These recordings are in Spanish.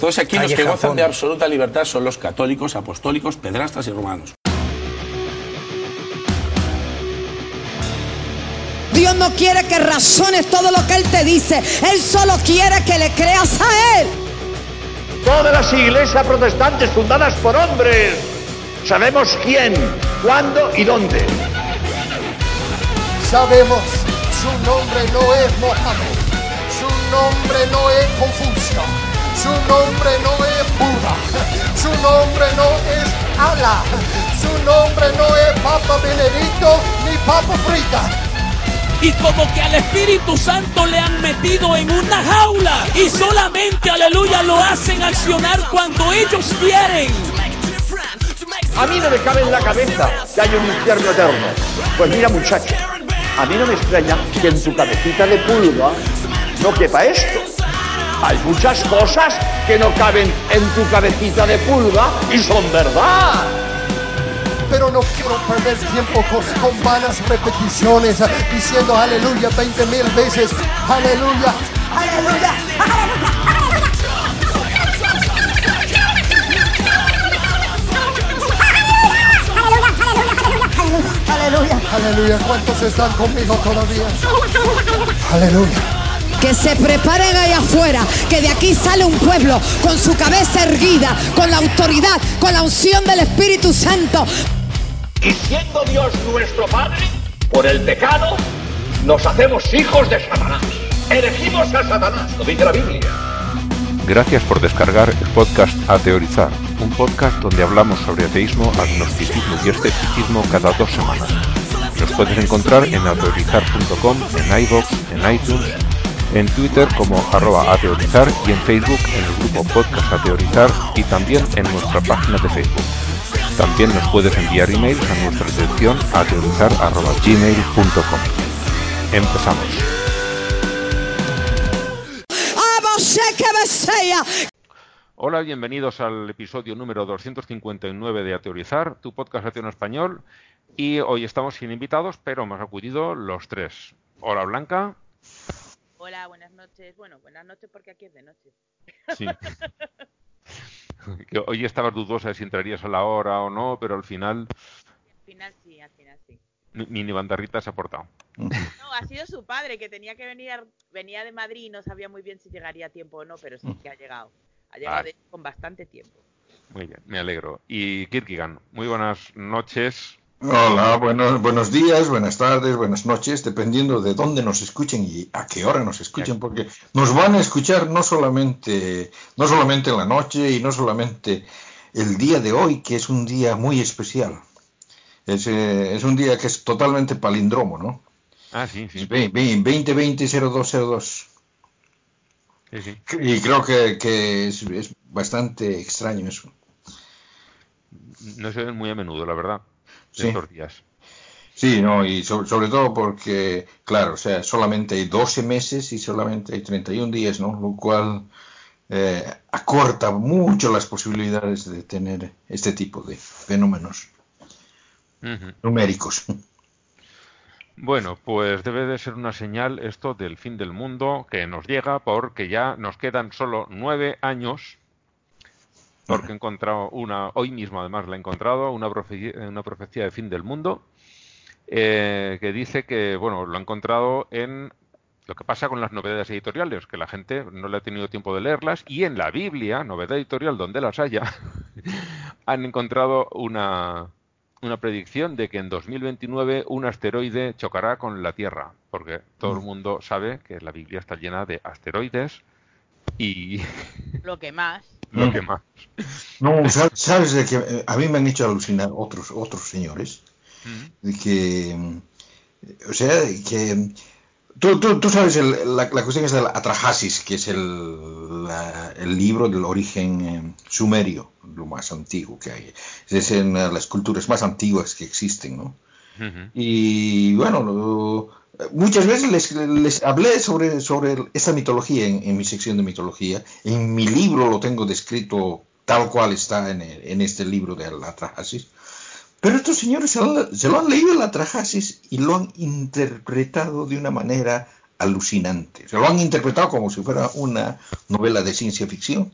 Todos aquellos que gozan de absoluta libertad son los católicos, apostólicos, pedrastas y romanos. Dios no quiere que razones todo lo que Él te dice. Él solo quiere que le creas a Él. Todas las iglesias protestantes fundadas por hombres. Sabemos quién, cuándo y dónde. Sabemos, su nombre no es Mohammed, su nombre no es Confucio, su nombre no es Buda, su nombre no es Allah, su nombre no es Papa Benedicto ni Papa Frita. Y como que al Espíritu Santo le han metido en una jaula y solamente, aleluya, lo hacen accionar cuando ellos quieren. A mí no me cabe en la cabeza que hay un infierno eterno. Pues mira muchacho, a mí no me extraña que en tu cabecita de pulga no quepa esto. Hay muchas cosas que no caben en tu cabecita de pulga y son verdad. Pero no quiero perder tiempo con, con vanas repeticiones, diciendo aleluya 20 mil veces, aleluya, aleluya, aleluya. Aleluya, aleluya. ¿Cuántos están conmigo todavía? Aleluya. Que se preparen allá afuera, que de aquí sale un pueblo con su cabeza erguida, con la autoridad, con la unción del Espíritu Santo. Y siendo Dios nuestro Padre, por el pecado, nos hacemos hijos de Satanás. Elegimos a Satanás, lo dice la Biblia. Gracias por descargar el podcast A Teorizar, un podcast donde hablamos sobre ateísmo, agnosticismo y escepticismo cada dos semanas. Nos puedes encontrar en ateorizar.com, en iVoox, en iTunes, en Twitter como arroba ateorizar y en Facebook en el grupo Podcast Ateorizar y también en nuestra página de Facebook. También nos puedes enviar emails a nuestra dirección ateorizar.gmail.com. Empezamos. Hola, bienvenidos al episodio número 259 de Ateorizar, tu podcast en español. Y hoy estamos sin invitados, pero hemos acudido los tres. Hola, Blanca. Hola, buenas noches. Bueno, buenas noches porque aquí es de noche. Sí. Hoy estabas dudosa de si entrarías a la hora o no, pero al final Al final sí, al final sí. mi- Mini Bandarrita se ha portado. No, ha sido su padre que tenía que venir, venía de Madrid y no sabía muy bien si llegaría a tiempo o no, pero sí que ha llegado. Ha llegado de- con bastante tiempo. Muy bien, me alegro. Y Kirkigan, muy buenas noches. Hola, buenos, buenos días, buenas tardes, buenas noches, dependiendo de dónde nos escuchen y a qué hora nos escuchen, porque nos van a escuchar no solamente, no solamente en la noche y no solamente el día de hoy, que es un día muy especial. Es, eh, es un día que es totalmente palindromo, ¿no? Ah, sí, sí. Es ve- ve- 2020-0202. sí, sí. Y creo que, que es, es bastante extraño eso. No se ven muy a menudo, la verdad, Sí. estos días. Sí, no, y so- sobre todo porque, claro, o sea, solamente hay 12 meses y solamente hay 31 días, ¿no? Lo cual eh, acorta mucho las posibilidades de tener este tipo de fenómenos numéricos. Bueno, pues debe de ser una señal esto del fin del mundo que nos llega porque ya nos quedan solo nueve años. Porque he encontrado una, hoy mismo además la he encontrado, una profecía, una profecía de fin del mundo eh, que dice que, bueno, lo ha encontrado en lo que pasa con las novedades editoriales, que la gente no le ha tenido tiempo de leerlas y en la Biblia, novedad editorial donde las haya, han encontrado una, una predicción de que en 2029 un asteroide chocará con la Tierra, porque todo el mundo sabe que la Biblia está llena de asteroides y Lo que más. Lo que más. No, sa- sabes de que eh, a mí me han hecho alucinar otros otros señores de que, mm, o sea, que tú, tú, tú sabes el- la, la cuestión es del Atrahasis, que es el, la- el libro del origen eh, sumerio, lo más antiguo que hay. Es en las culturas más antiguas que existen, ¿no? Y bueno, muchas veces les, les hablé sobre, sobre esta mitología en, en mi sección de mitología. En mi libro lo tengo descrito tal cual está en, el- en este libro de la Atrahasis. Pero estos señores se, lo han- se lo han leído la Atrahasis y lo han interpretado de una manera alucinante. Se lo han interpretado como si fuera una novela de ciencia ficción.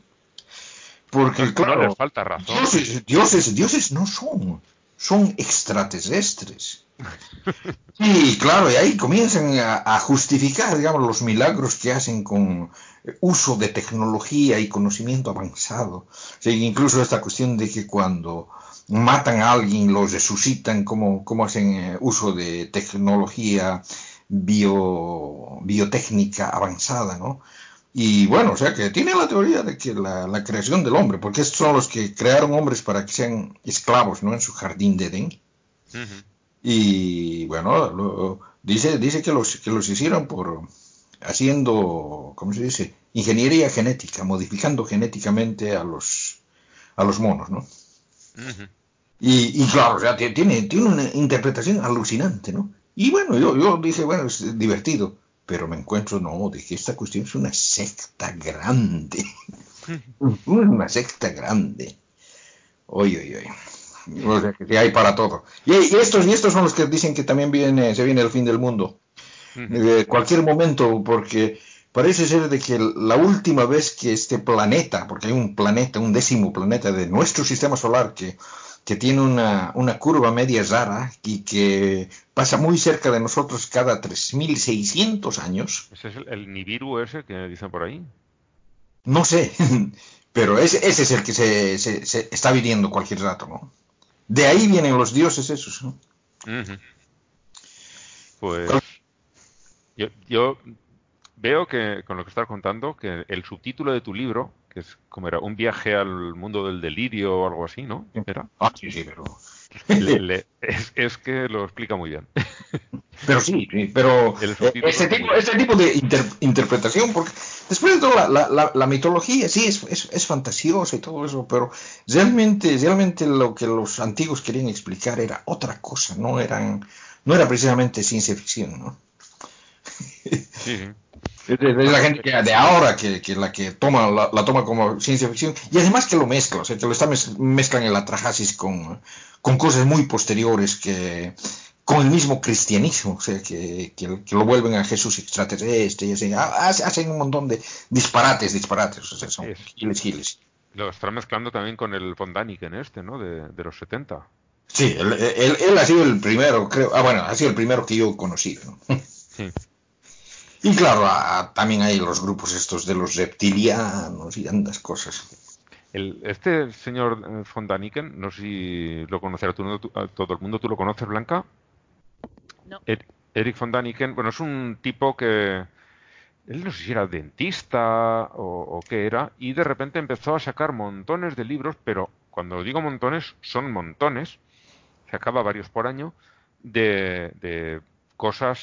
Porque, No claro, les falta razón. dioses, dioses, dioses no son, son extraterrestres. Y claro, y ahí comienzan a, justificar, digamos, los milagros que hacen con uso de tecnología y conocimiento avanzado. Incluso esta cuestión de que cuando matan a alguien, los resucitan, cómo, cómo hacen eh, uso de tecnología bio, biotécnica avanzada, ¿no? Y bueno, o sea que tiene la teoría de que la, creación del hombre, porque estos son los que crearon hombres para que sean esclavos, ¿no? En su jardín de Edén. Y bueno, lo- dice, dice que los, que los hicieron por haciendo, ¿cómo se dice? Ingeniería genética, modificando genéticamente a los, a los monos, ¿no? Y, y claro, o sea, ti- tiene, tiene una interpretación alucinante, ¿no? Y bueno, yo, yo dije, bueno, es divertido, pero me encuentro, no, que esta cuestión es una secta grande. una secta grande. Oye, oye, oye. O sea, que hay para todo. Y, y estos, y estos son los que dicen que también viene, se viene el fin del mundo. Cualquier momento, porque parece ser de que la última vez que este planeta, porque hay un planeta, un décimo planeta de nuestro sistema solar que, que tiene una, una curva media rara y que pasa muy cerca de nosotros cada 3.600 años, Ese es el, el Nibiru ese que dicen por ahí. no sé, pero ese, ese es el que se, se- se está viniendo cualquier rato, ¿no? De ahí vienen los dioses esos, ¿no? Pues yo, yo veo que con lo que estás contando, que el subtítulo de tu libro, que es como era, un viaje al mundo del delirio o algo así, ¿no? Era. Ah, sí, sí, pero... Le- le- es, es que lo explica muy bien. Pero sí, sí, pero eh, ese es tipo, ese tipo de inter- interpretación, porque después de todo la, la- la- la mitología sí es, es, es fantasiosa y todo eso, pero realmente, realmente lo que los antiguos querían explicar era otra cosa, no eran, no era precisamente ciencia ficción, ¿no? Sí. Es, es la gente que de ahora que, que la que toma la, la toma como ciencia ficción y además que lo mezcla, o sea, que lo está mez- mezclan el atrajasis con, con cosas muy posteriores que con el mismo cristianismo, o sea, que, que, que lo vuelven a Jesús extraterrestre y así, ha- hace- hacen un montón de disparates, disparates, o sea, son Es- giles, giles. Lo están mezclando también con el von Daniken este, ¿no? De, de los 70. Sí, él, él- él ha sido el primero, creo, ah, bueno, ha sido el primero que yo conocí, ¿no? Sí. Y claro, a- también hay los grupos estos de los reptilianos y tantas cosas. El, este señor eh, von Daniken, no sé si lo conocerá tú- todo el mundo, ¿tú lo conoces, Blanca? No. Er- Eric von Daniken, bueno, es un tipo que él no sé si era dentista o, o qué era, y de repente empezó a sacar montones de libros, pero cuando digo montones, son montones, sacaba varios por año, de, de cosas,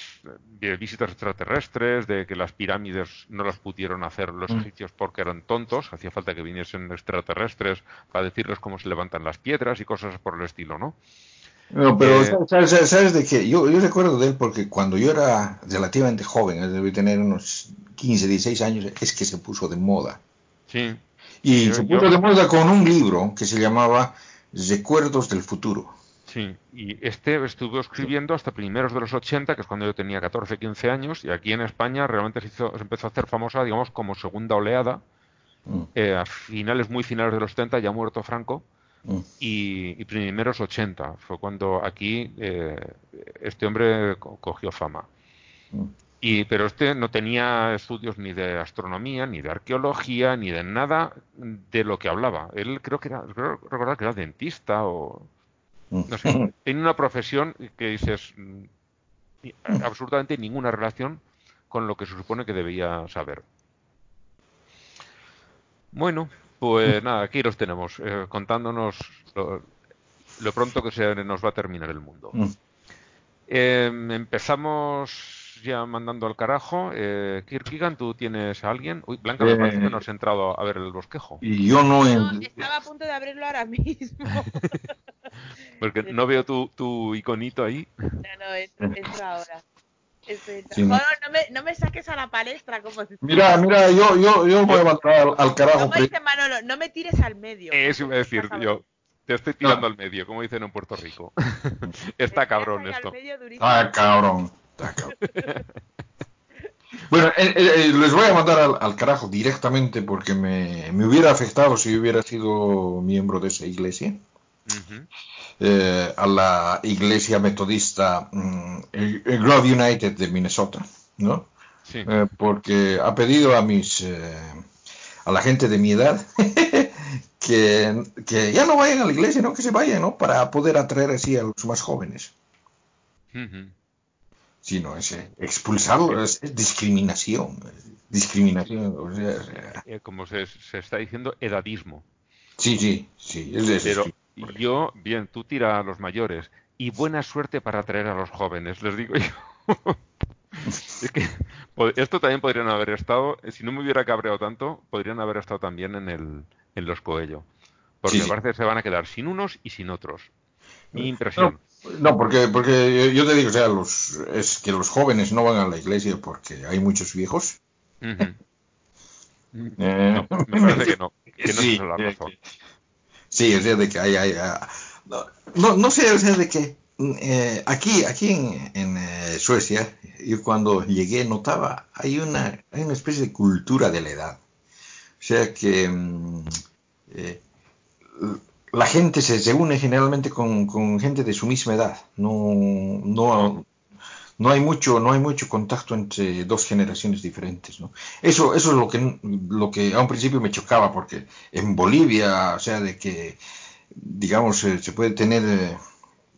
de visitas extraterrestres, de que las pirámides no las pudieron hacer los egipcios porque eran tontos, hacía falta que viniesen extraterrestres para decirles cómo se levantan las piedras y cosas por el estilo, ¿no? No, pero Eh, ¿sabes, sabes- de qué? Yo, yo recuerdo de él porque cuando yo era relativamente joven, debí tener unos 15, 16 años, es que se puso de moda. Sí, Y Yo- se yo- puso de moda con un libro que se llamaba Recuerdos del Futuro. Sí, y este estuvo escribiendo hasta primeros de los 80, que es cuando yo tenía 14, 15 años, y aquí en España realmente se, hizo- se empezó a hacer famosa, digamos, como segunda oleada, Mm, eh, a finales, muy finales de los 70, ya muerto Franco, mm. y, y primeros 80, fue cuando aquí eh, este hombre co- cogió fama. Mm. Y, pero este no tenía estudios ni de astronomía, ni de arqueología, ni de nada de lo que hablaba. Él creo que era, creo recordar que era dentista o. no sé, tiene una profesión que dices mm, absolutamente ninguna relación con lo que se supone que debía saber. Bueno, pues nada, aquí los tenemos, eh, contándonos lo, lo pronto que se nos va a terminar el mundo. Mm. Eh, empezamos ya mandando al carajo. Eh, Kirkigan, ¿tú tienes a alguien? Uy, Blanca, me Eh, parece que no has entrado a ver el bosquejo. Y yo no... No, en- estaba a punto de abrirlo ahora mismo. Porque no veo tu, tu iconito ahí. No, no, entro, entro ahora. Sí, no. No, me, no me saques a la palestra como si- Mira, mira, yo, yo, yo voy a mandar al, al carajo. Como pri- dice Manolo, no me tires al medio. Eso iba a decir yo. Te estoy tirando No. al medio, como dicen en Puerto Rico. Está cabrón esto. Ah, cabrón. Ah, cabrón. Bueno, eh, eh, les voy a mandar al, al carajo directamente porque me, me hubiera afectado si hubiera sido miembro de esa iglesia. Eh, a la iglesia metodista mm, el- el Grove United de Minnesota, ¿no? Sí. Eh, porque ha pedido a mis eh, a la gente de mi edad que, que ya no vayan a la iglesia, ¿no? Que se vayan, ¿no? Para poder atraer así a los más jóvenes. Ujú. Sino es eh, expulsarlo, es, es discriminación, es discriminación, o sea, Como se, se está diciendo, edadismo. sí, sí, sí, es Pero esos- yo, bien, tú tira a los mayores y buena suerte para atraer a los jóvenes, les digo yo. Es que esto también podrían haber estado, eh, si no me hubiera cabreado tanto, podrían haber estado también en el en los Coello. Porque Sí, me sí. parece que se van a quedar sin unos y sin otros. Mi impresión. No, porque, porque yo, te digo, o sea, los, es que los jóvenes no van a la iglesia porque hay muchos viejos. Eh, No, me parece que no. Que no sí, es la eh, razón. Sí, o sea, de que hay, hay, ah, no, no, no sé, o sea, de que eh, aquí, aquí en, en, eh, Suecia, yo cuando llegué notaba, hay una, hay una especie de cultura de la edad. O sea que mm, eh, la gente se, une generalmente con, con gente de su misma edad. No, no, no hay mucho, no hay mucho contacto entre dos generaciones diferentes, ¿no? Eso, eso es lo que, lo que a un principio me chocaba, porque en Bolivia, o sea, de que, digamos, eh, se puede tener eh,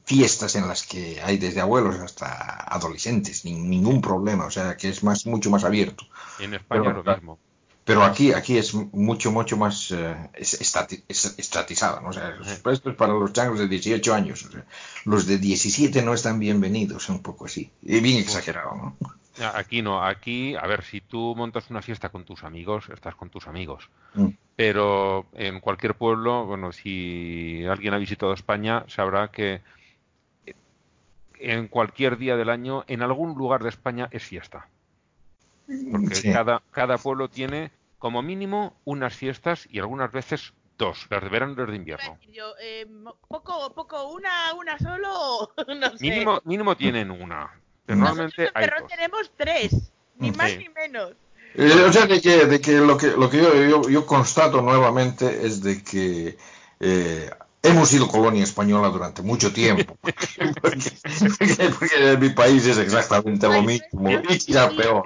fiestas en las que hay desde abuelos hasta adolescentes, sin ningún problema, o sea, que es más, mucho más abierto. En España Pero- lo mismo. Pero aquí, aquí es mucho, mucho más es- estati- es- estatizado, ¿no? O sea, es para los changos de 18 años. o sea, los de 17 no están bienvenidos, un poco así. Y bien exagerado, ¿no? Aquí no, aquí, a ver, si tú montas una fiesta con tus amigos, estás con tus amigos. Mm. Pero en cualquier pueblo, bueno, si alguien ha visitado España, sabrá que en cualquier día del año, en algún lugar de España es fiesta. Porque Sí. cada, cada pueblo tiene como mínimo unas fiestas y algunas veces dos, las de verano y las de invierno. Yo, eh, poco, poco, una, una solo, no sé. Mínimo, mínimo tienen una. Pero normalmente Nosotros en hay dos. tenemos tres, ni Mm. más Sí. ni menos. Eh, o sea, de que, de que lo que, lo que yo, yo, yo constato nuevamente es de que eh, hemos sido colonia española durante mucho tiempo. Porque, porque- porque en mi país es exactamente lo mismo. Y quizá peor.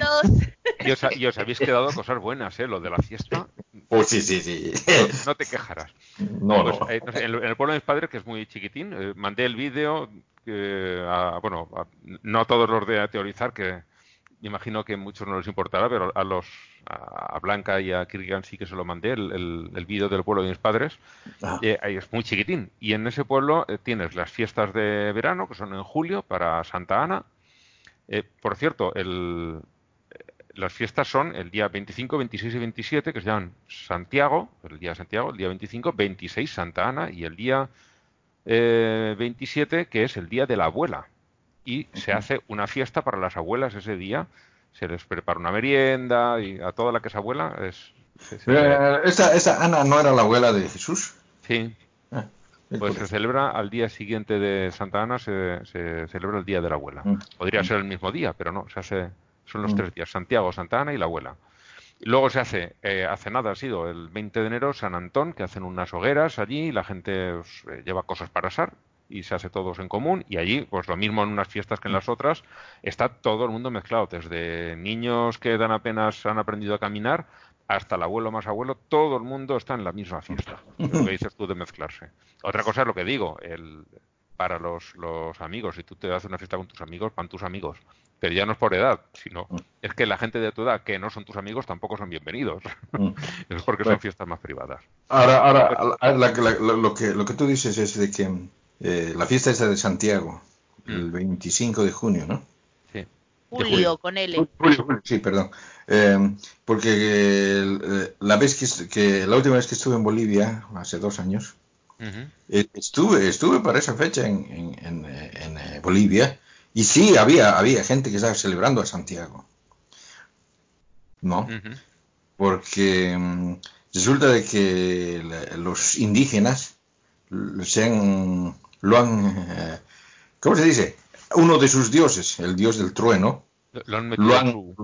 Y os, y os habéis quedado cosas buenas, ¿eh? Lo de la fiesta, Oh, sí, sí, sí. no te quejarás. No, Pues, no. eh, no sé, en, el, en el pueblo de mis padres, que es muy chiquitín, eh, mandé el vídeo, eh, a- bueno, a- no a todos los de teorizar, que me imagino que a muchos no les importará, pero a los a Blanca y a Kirgan sí que se lo mandé, el, el, el vídeo del pueblo de mis padres. Ah. Eh, ahí es muy chiquitín. Y en ese pueblo eh, tienes las fiestas de verano, que son en julio, para Santa Ana. Eh, por cierto, el, eh, las fiestas son el día 25, 26 y 27, que se llaman Santiago, el día de Santiago, el día 25, 26 Santa Ana y el día eh, 27, que es el día de la abuela. Y se hace una fiesta para las abuelas ese día. Se les prepara una merienda y a toda la que es abuela es... se- Eh, esa, esa Ana no era la abuela de Jesús. sí, Ah, es pues se celebra al día siguiente de Santa Ana, se, se celebra el Día de la Abuela. Mm. Podría ser el mismo día, pero no, se hace, son los Mm. tres días, Santiago, Santa Ana y la Abuela. Luego se hace, eh, hace nada ha sido el 20 de enero, San Antón, que hacen unas hogueras allí, y la gente pues, eh, lleva cosas para asar y se hace todos en común y allí, pues lo mismo en unas fiestas que en las otras, está todo el mundo mezclado, desde niños que dan apenas han aprendido a caminar hasta el abuelo más abuelo, todo el mundo está en la misma fiesta. Es lo que dices tú de mezclarse. Otra cosa es lo que digo, el, para los, los amigos, si tú te haces una fiesta con tus amigos, van tus amigos. Pero ya no es por edad, sino es que la gente de tu edad que no son tus amigos tampoco son bienvenidos. Mm. es porque son fiestas más privadas. Ahora, ahora la- la- la- la- lo, que, lo que tú dices es de que eh, la fiesta esa de Santiago, el Mm. 25 de junio, ¿no? Sí. Julio, con L. Julio, Sí, perdón. Eh, porque eh, la vez que, la última vez que estuve en Bolivia, hace dos años, eh, estuve, estuve para esa fecha en, en- en, en, Bolivia y sí había, había gente que estaba celebrando a Santiago. ¿No? Porque mm, resulta de que la- los indígenas se han, lo han, ¿cómo se dice? Uno de sus dioses, el dios del trueno, Lo han lo han,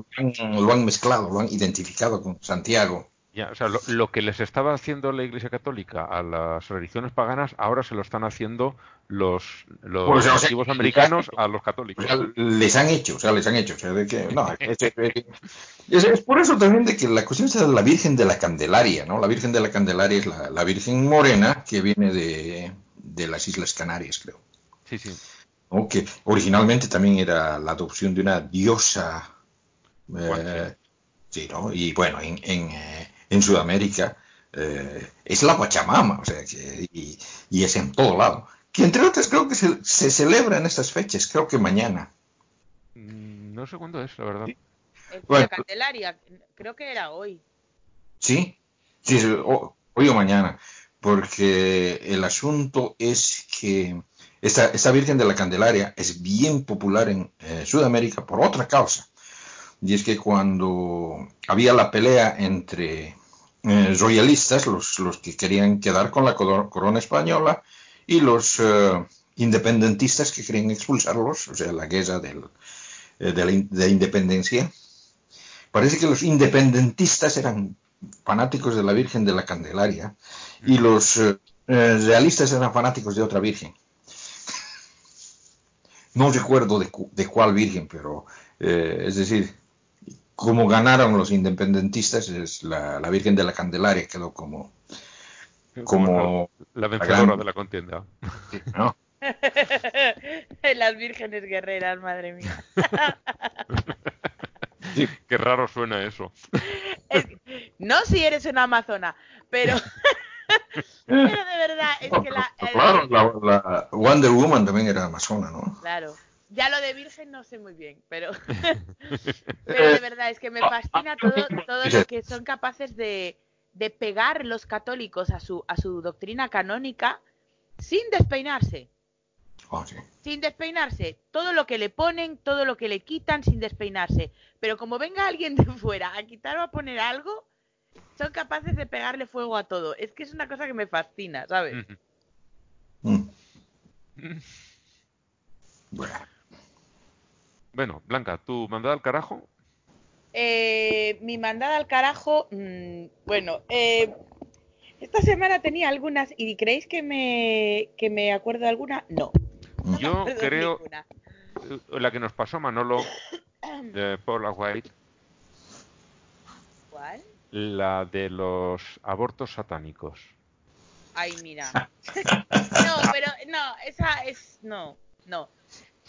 lo han- mezclado, lo han identificado con Santiago. Ya, o sea, lo, lo que les estaba haciendo la Iglesia Católica a las religiones paganas, ahora se lo están haciendo los, los Pues, o sea, nativos americanos a los O católicos. sea, les han hecho, o sea, les han hecho. O sea, de que, no, es, es- es- es por eso también de que la cuestión es de la Virgen de la Candelaria, ¿no? La Virgen de la Candelaria es la, la Virgen morena que viene de, de las Islas Canarias, creo. Sí, sí. ¿no? Que originalmente también era la adopción de una diosa. eh, sí, ¿no? Y bueno, en, en, eh, en Sudamérica eh, es la Pachamama, o sea, que, y, y es en todo lado. Que entre otras creo que se, se celebra en estas fechas, creo que mañana. Mm, No sé cuándo es, la verdad. El Bueno. la Candelaria, creo que era hoy. Sí, sí, sí, hoy o mañana, porque el asunto es que esta, esta Virgen de la Candelaria es bien popular en eh, Sudamérica por otra causa. Y es que cuando había la pelea entre eh, royalistas, los, los que querían quedar con la coro- corona española, y los eh, independentistas que querían expulsarlos, o sea, la guerra del, eh, de la de independencia, parece que los independentistas eran fanáticos de la Virgen de la Candelaria y los eh, eh, realistas eran fanáticos de otra Virgen. No recuerdo de, cu- de cuál Virgen, pero eh, es decir, como ganaron los independentistas, es la, la Virgen de la Candelaria quedó como, como la la vencedora gran- de la contienda. ¿no? Las vírgenes guerreras, madre mía. Qué raro suena eso. Es- no si eres una amazona, pero, pero de verdad, es que la... el- Claro, la, la Wonder Woman también era amazona, ¿no? Claro. Ya lo de virgen no sé muy bien, pero, pero de verdad es que me fascina todo, todo lo que son capaces de, de pegar los católicos a su, a su doctrina canónica sin despeinarse. Sí. sin despeinarse. Todo lo que le ponen, todo lo que le quitan sin despeinarse. Pero como venga alguien de fuera a quitar o a poner algo, son capaces de pegarle fuego a todo. Es que es una cosa que me fascina, ¿sabes? Mm. Bueno. Blanca, ¿tú mandada al carajo? Eh, mi mandada al carajo, mm, bueno, eh, esta semana tenía algunas y ¿creéis que me, que me acuerdo de alguna? No. Yo creo- ninguna. Eh, La que nos pasó Manolo de Paula White, ¿Cuál? la de los abortos satánicos. Ay, mira. No, pero no, esa es no, no.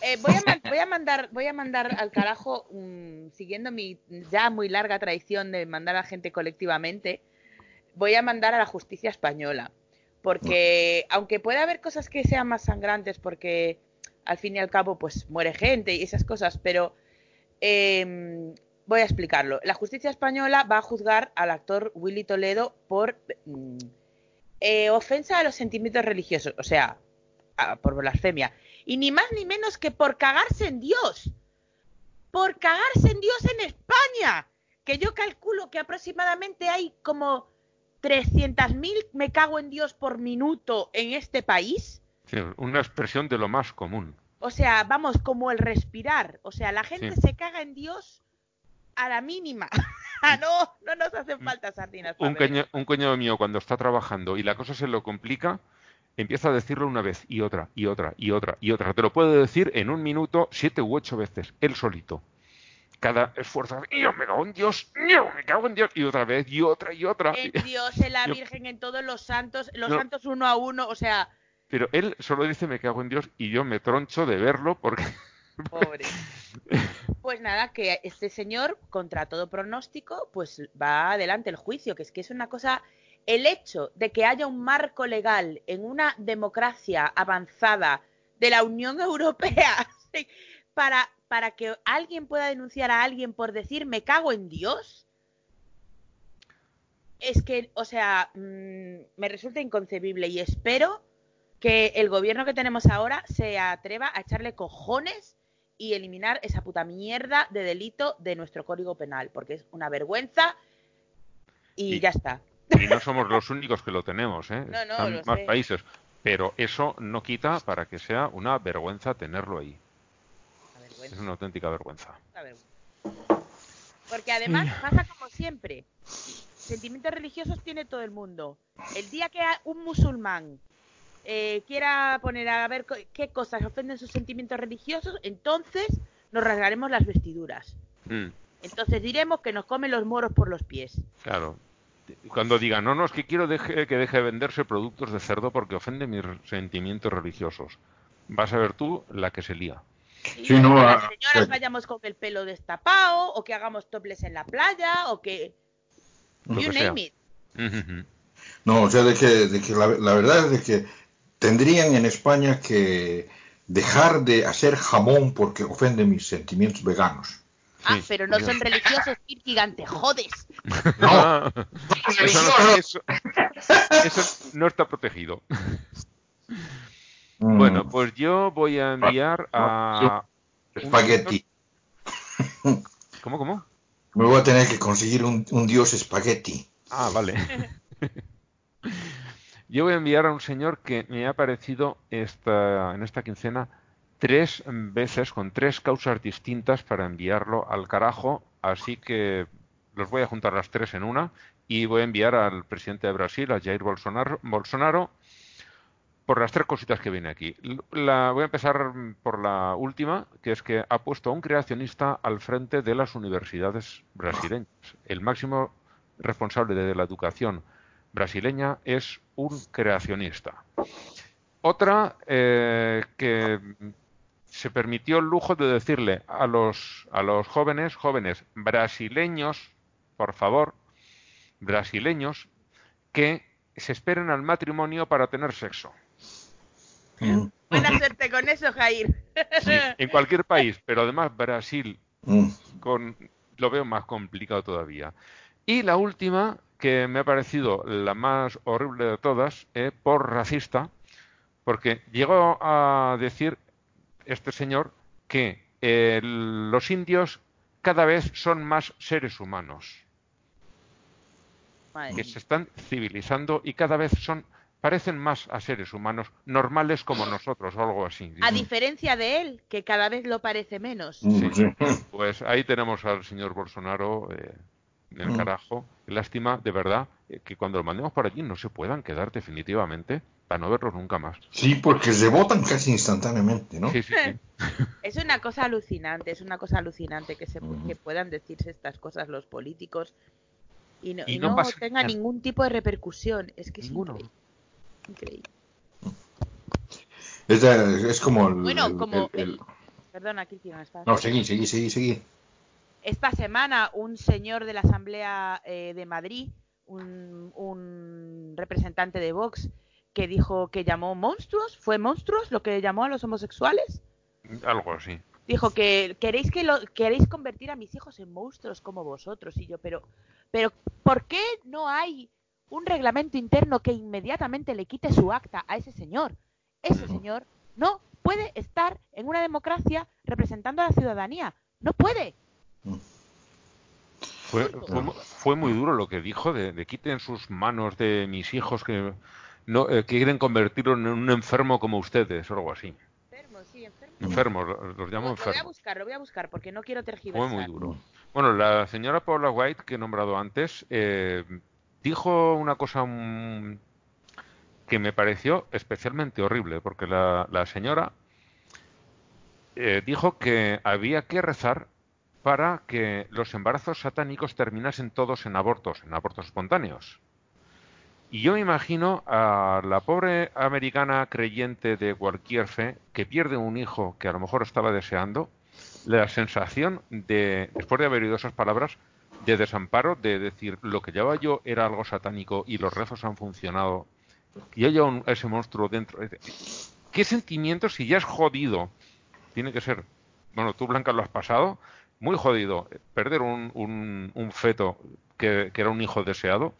Eh, voy, a man- voy a mandar, voy a mandar al carajo, mm, siguiendo mi ya muy larga tradición de mandar a gente colectivamente, voy a mandar a la justicia española, porque aunque pueda haber cosas que sean más sangrantes, porque al fin y al cabo pues muere gente y esas cosas, pero em, voy a explicarlo. La justicia española va a juzgar al actor Willy Toledo por mm, eh, ofensa a los sentimientos religiosos, o sea, por blasfemia. Y ni más ni menos que por cagarse en Dios. Por cagarse en Dios en España. Que yo calculo que aproximadamente hay como 300.000 me cago en Dios por minuto en este país. Sí, una expresión de lo más común. O sea, vamos, como el respirar. O sea, la gente Sí. se caga en Dios a la mínima. Ah, no, no nos hacen falta sardinas. Un, cuñado mío cuando está trabajando y la cosa se lo complica, empieza a decirlo una vez y otra y otra y otra y otra. Te lo puede decir en un minuto siete u ocho veces, él solito. Cada esfuerzo, y yo me cago en Dios, yo me cago en Dios, y otra vez, y otra, y otra. En Dios, en la Yo- Virgen, en todos los santos, los santos uno a uno, o sea, Pero él solo dice me cago en Dios y yo me troncho de verlo porque pobre. Pues nada, que este señor, contra todo pronóstico, pues va adelante el juicio, que es que es una cosa, el hecho de que haya un marco legal en una democracia avanzada de la Unión Europea para, para que alguien pueda denunciar a alguien por decir me cago en Dios, es que, o sea, mm, me resulta inconcebible y espero que el gobierno que tenemos ahora se atreva a echarle cojones y eliminar esa puta mierda de delito de nuestro código penal, porque es una vergüenza y, Y- ya está. y no somos los únicos que lo tenemos, ¿eh? No, no, Están más sé. países. Pero eso no quita para que sea una vergüenza tenerlo ahí. Vergüenza. una auténtica vergüenza. Una vergüenza. Porque además pasa como siempre. Sentimientos religiosos tiene todo el mundo. El día que un musulmán eh, quiera poner a ver qué cosas ofenden sus sentimientos religiosos, entonces nos rasgaremos las vestiduras. Mm, Entonces diremos que nos comen los moros por los pies. claro. Cuando digan, no, no, es que quiero deje- que deje de venderse productos de cerdo porque ofende mis sentimientos religiosos. Vas a ver tú la que se lía. Y Sí, no, que a- las señoras sí. vayamos con el pelo destapado, o que hagamos toples en la playa, o que... Lo you que sea. name it. No, o sea, de que, de que la, la verdad es de que tendrían en España que dejar de hacer jamón porque ofende mis sentimientos veganos. Ah, Sí, pero no son religiosos, Kir gigante, jodes. Ah, eso, no, eso- eso no está protegido. Mm, Bueno, pues yo voy a enviar a... espagueti. ¿Cómo, cómo? Me voy a tener que conseguir un, un dios espagueti. Ah, vale. Yo voy a enviar a un señor que me ha aparecido esta, en esta quincena tres veces con tres causas distintas para enviarlo al carajo, así que los voy a juntar las tres en una y voy a enviar al presidente de Brasil, a Jair Bolsonaro, Bolsonaro por las tres cositas que viene aquí. La, voy a empezar por la última, que es que ha puesto a un creacionista al frente de las universidades brasileñas. El máximo responsable de la educación brasileña es un creacionista. Otra eh, que se permitió el lujo de decirle a los, a los jóvenes, jóvenes brasileños, por favor, brasileños, que se esperen al matrimonio para tener sexo. Mm, Buena suerte con eso, Jair. En cualquier país, pero además Brasil mm. con, lo veo más complicado todavía. Y la última, que me ha parecido la más horrible de todas, eh, por racista, porque llegó a decir este señor que eh, los indios cada vez son más seres humanos, Madre que se están civilizando y cada vez son parecen más a seres humanos normales como nosotros o algo así. A diferencia de él, que cada vez lo parece menos. Mm, sí. Pues ahí tenemos al señor Bolsonaro eh, en el Mm. carajo. Lástima, de verdad, eh, que cuando lo mandemos por allí no se puedan quedar definitivamente para no verlos nunca más. Sí, porque rebotan casi instantáneamente, ¿no? Sí, sí, sí. Es una cosa alucinante, es una cosa alucinante que, se, que puedan decirse estas cosas los políticos y no, Y y no no pasa tenga ningún tipo de repercusión. Es que es Ninguno. increíble. Increíble. Es, de- es como el... Bueno, el- como el- el- el- Perdona, Cristina, estás- No, seguí, seguí, seguí, seguí. Esta semana un señor de la Asamblea eh, de Madrid, un, un representante de Vox, que dijo que llamó monstruos, fue monstruos lo que llamó a los homosexuales. Algo así. Dijo que queréis que lo queréis convertir a mis hijos en monstruos como vosotros y yo, pero pero ¿por qué no hay un reglamento interno que inmediatamente le quite su acta a ese señor? Ese señor no puede estar en una democracia representando a la ciudadanía. No puede. Fue, fue, mu- fue muy duro lo que dijo de, de quiten sus manos de mis hijos que no eh, quieren convertirlo en un enfermo como ustedes o algo así. Enfermo, sí, enfermo. Enfermos, los, los Lo, llamo lo voy a enfermos. buscar, lo voy a buscar porque no quiero Fue tergiversar. muy duro. Bueno, la señora Paula White, que he nombrado antes, eh, dijo una cosa mm, que me pareció especialmente horrible, porque la, la señora eh, dijo que había que rezar para que los embarazos satánicos terminasen todos en abortos, en abortos espontáneos. Y yo me imagino a la pobre americana creyente de cualquier fe que pierde un hijo que a lo mejor estaba deseando, la sensación de, después de haber oído esas palabras, de desamparo, de decir, lo que llevaba yo era algo satánico y los rezos han funcionado, y hay un, ese monstruo dentro. ¿Qué sentimientos, si ya es jodido, tiene que ser, bueno, tú Blanca lo has pasado, muy jodido, perder un, un, un feto que, que era un hijo deseado,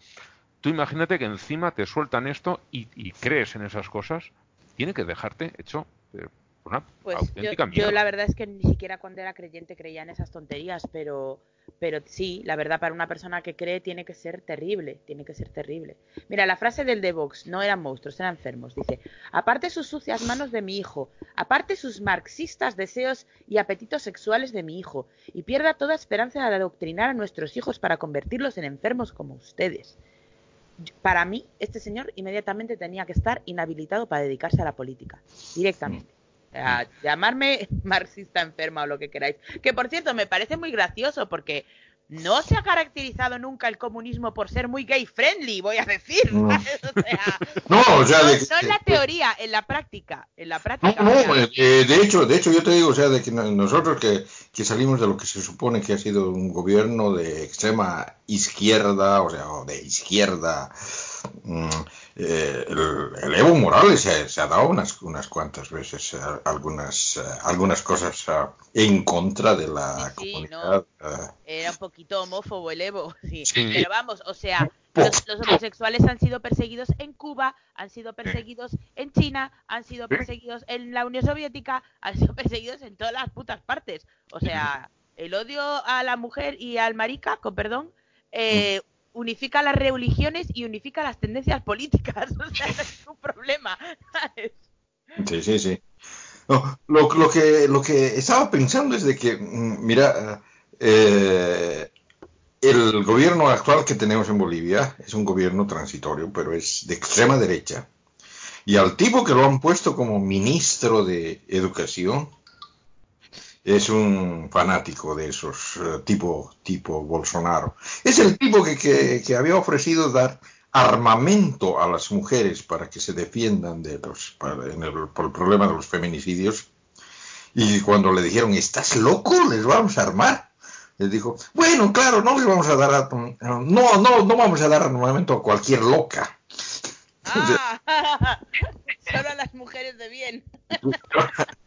tú imagínate que encima te sueltan esto y, y crees en esas cosas, tiene que dejarte hecho eh, una Pues yo, auténtica yo mierda. la verdad es que ni siquiera cuando era creyente creía en esas tonterías, pero pero sí, la verdad para una persona que cree tiene que ser terrible, tiene que ser terrible. Mira, la frase del de Vox, no eran monstruos, eran enfermos, dice, aparte sus sucias manos de mi hijo, aparte sus marxistas deseos y apetitos sexuales de mi hijo, y pierda toda esperanza de adoctrinar a nuestros hijos para convertirlos en enfermos como ustedes. Para mí, este señor inmediatamente tenía que estar inhabilitado para dedicarse a la política, directamente. Sea, llamarme marxista enferma o lo que queráis. Que por cierto, me parece muy gracioso porque no se ha caracterizado nunca el comunismo por ser muy gay friendly, voy a decir. No. O sea, No, o sea, no, de, no en la teoría, en la práctica. En la No, práctica. no, o sea, eh, de hecho, de hecho yo te digo, o sea, de que no- nosotros que, que salimos de lo que se supone que ha sido un gobierno de extrema izquierda, o sea, o de izquierda, mm, eh, el, el Evo Morales se, se ha dado unas, unas cuantas veces eh, algunas, eh, algunas cosas eh, en contra de la Sí, sí, comunidad. eh, Era un poquito homófobo el Evo, sí. Sí. Pero vamos, o sea, los, los homosexuales han sido perseguidos en Cuba, han sido perseguidos en China, han sido perseguidos en la Unión Soviética, han sido perseguidos en todas las putas partes. O sea, el odio a la mujer y al marica, con perdón, eh, unifica las religiones y unifica las tendencias políticas. O sea, no es un problema. Sí, sí, sí. No, lo, lo que, lo que estaba pensando es de que, mm, mira, eh, el gobierno actual que tenemos en Bolivia es un gobierno transitorio, pero es de extrema derecha. Y al tipo que lo han puesto como ministro de Educación es un fanático de esos, eh, tipo, tipo Bolsonaro. Es el tipo que, que, que había ofrecido dar armamento a las mujeres para que se defiendan de los, para- en el- por el problema de los feminicidios. Y cuando le dijeron, ¿estás loco? ¿Les vamos a armar? Les dijo, bueno, claro, no les vamos a dar, a- no, no, no vamos a dar armamento a cualquier loca. Ah, solo a las mujeres de bien.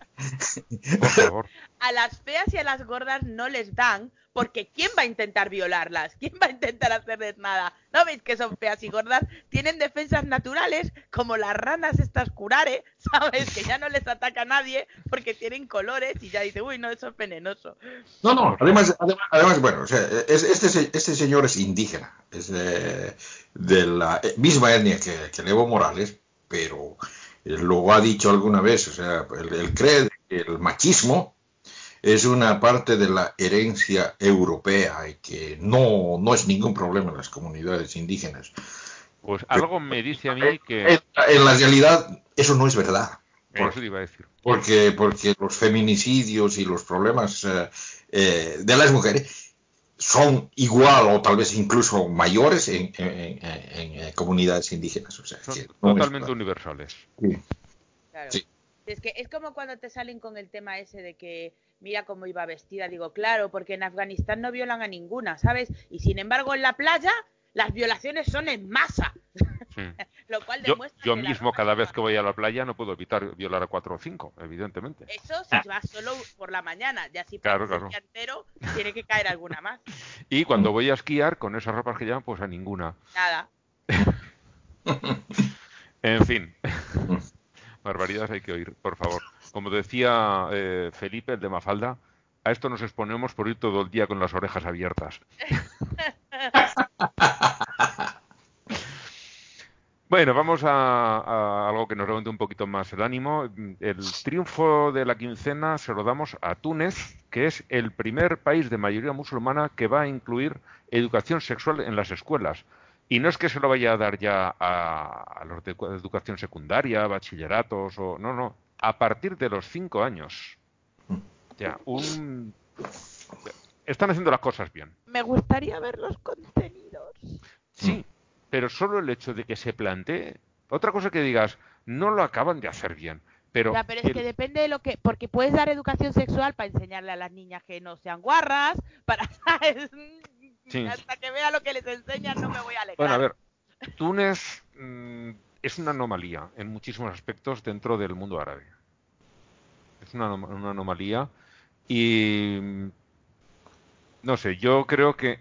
Por favor. a las feas y a las gordas no les dan, porque ¿quién va a intentar violarlas? ¿Quién va a intentar hacerles nada? ¿No veis que son feas y gordas? Tienen defensas naturales, como las ranas estas curare, ¿sabes? Que ya no les ataca a nadie porque tienen colores y ya dice, uy, no, eso es venenoso. No, no, además, además, además, bueno, o sea, es- este, este señor es indígena, es de, de la misma etnia que, que Evo Morales, pero eh, lo ha dicho alguna vez, o sea, él, él cree el machismo es una parte de la herencia europea y que no, no es ningún problema en las comunidades indígenas. Pues algo me dice a mí que... En, en la realidad, eso no es verdad. Por- Eso te iba a decir. porque, porque los feminicidios y los problemas eh, eh, de las mujeres son igual o tal vez incluso mayores en, en- en- en, comunidades indígenas. O sea, Son que no es totalmente universales. Sí. Claro. Sí. Es que es como cuando te salen con el tema ese de que mira cómo iba vestida. Digo, claro, porque en Afganistán no violan a ninguna, ¿sabes? Y sin embargo en la playa las violaciones son en masa. Sí. Lo cual Yo, demuestra yo que la mismo, cada vez que voy a la playa, no puedo evitar violar a cuatro o cinco, evidentemente. Eso si vas solo por la mañana, ya si Claro, pasas el claro. día entero, tiene que caer alguna más. Y cuando voy a esquiar, con esas ropas que llevan, pues a ninguna. Nada. En fin. Barbaridades hay que oír, por favor. Como decía eh, Felipe, el de Mafalda, a esto nos exponemos por ir todo el día con las orejas abiertas. Bueno, vamos a, a algo que nos levante un poquito más el ánimo. El triunfo de la quincena se lo damos a Túnez, que es el primer país de mayoría musulmana que va a incluir educación sexual en las escuelas. Y no es que se lo vaya a dar ya a, a los de edu- educación secundaria, bachilleratos o no, no, a partir de los cinco años. Sea, un están haciendo las cosas bien. Me gustaría ver los contenidos. Sí, pero solo el hecho de que se plantee. Otra cosa que digas, no lo acaban de hacer bien. Pero, Ya, pero es el- que depende de lo que. Porque puedes dar educación sexual para enseñarle a las niñas que no sean guarras, para. ¿sabes? Sí. Hasta que vea lo que les enseñan, no me voy a alegrar. Bueno, a ver, Túnez mm, es una anomalía en muchísimos aspectos dentro del mundo árabe. Es una, una anomalía y mm, no sé, yo creo que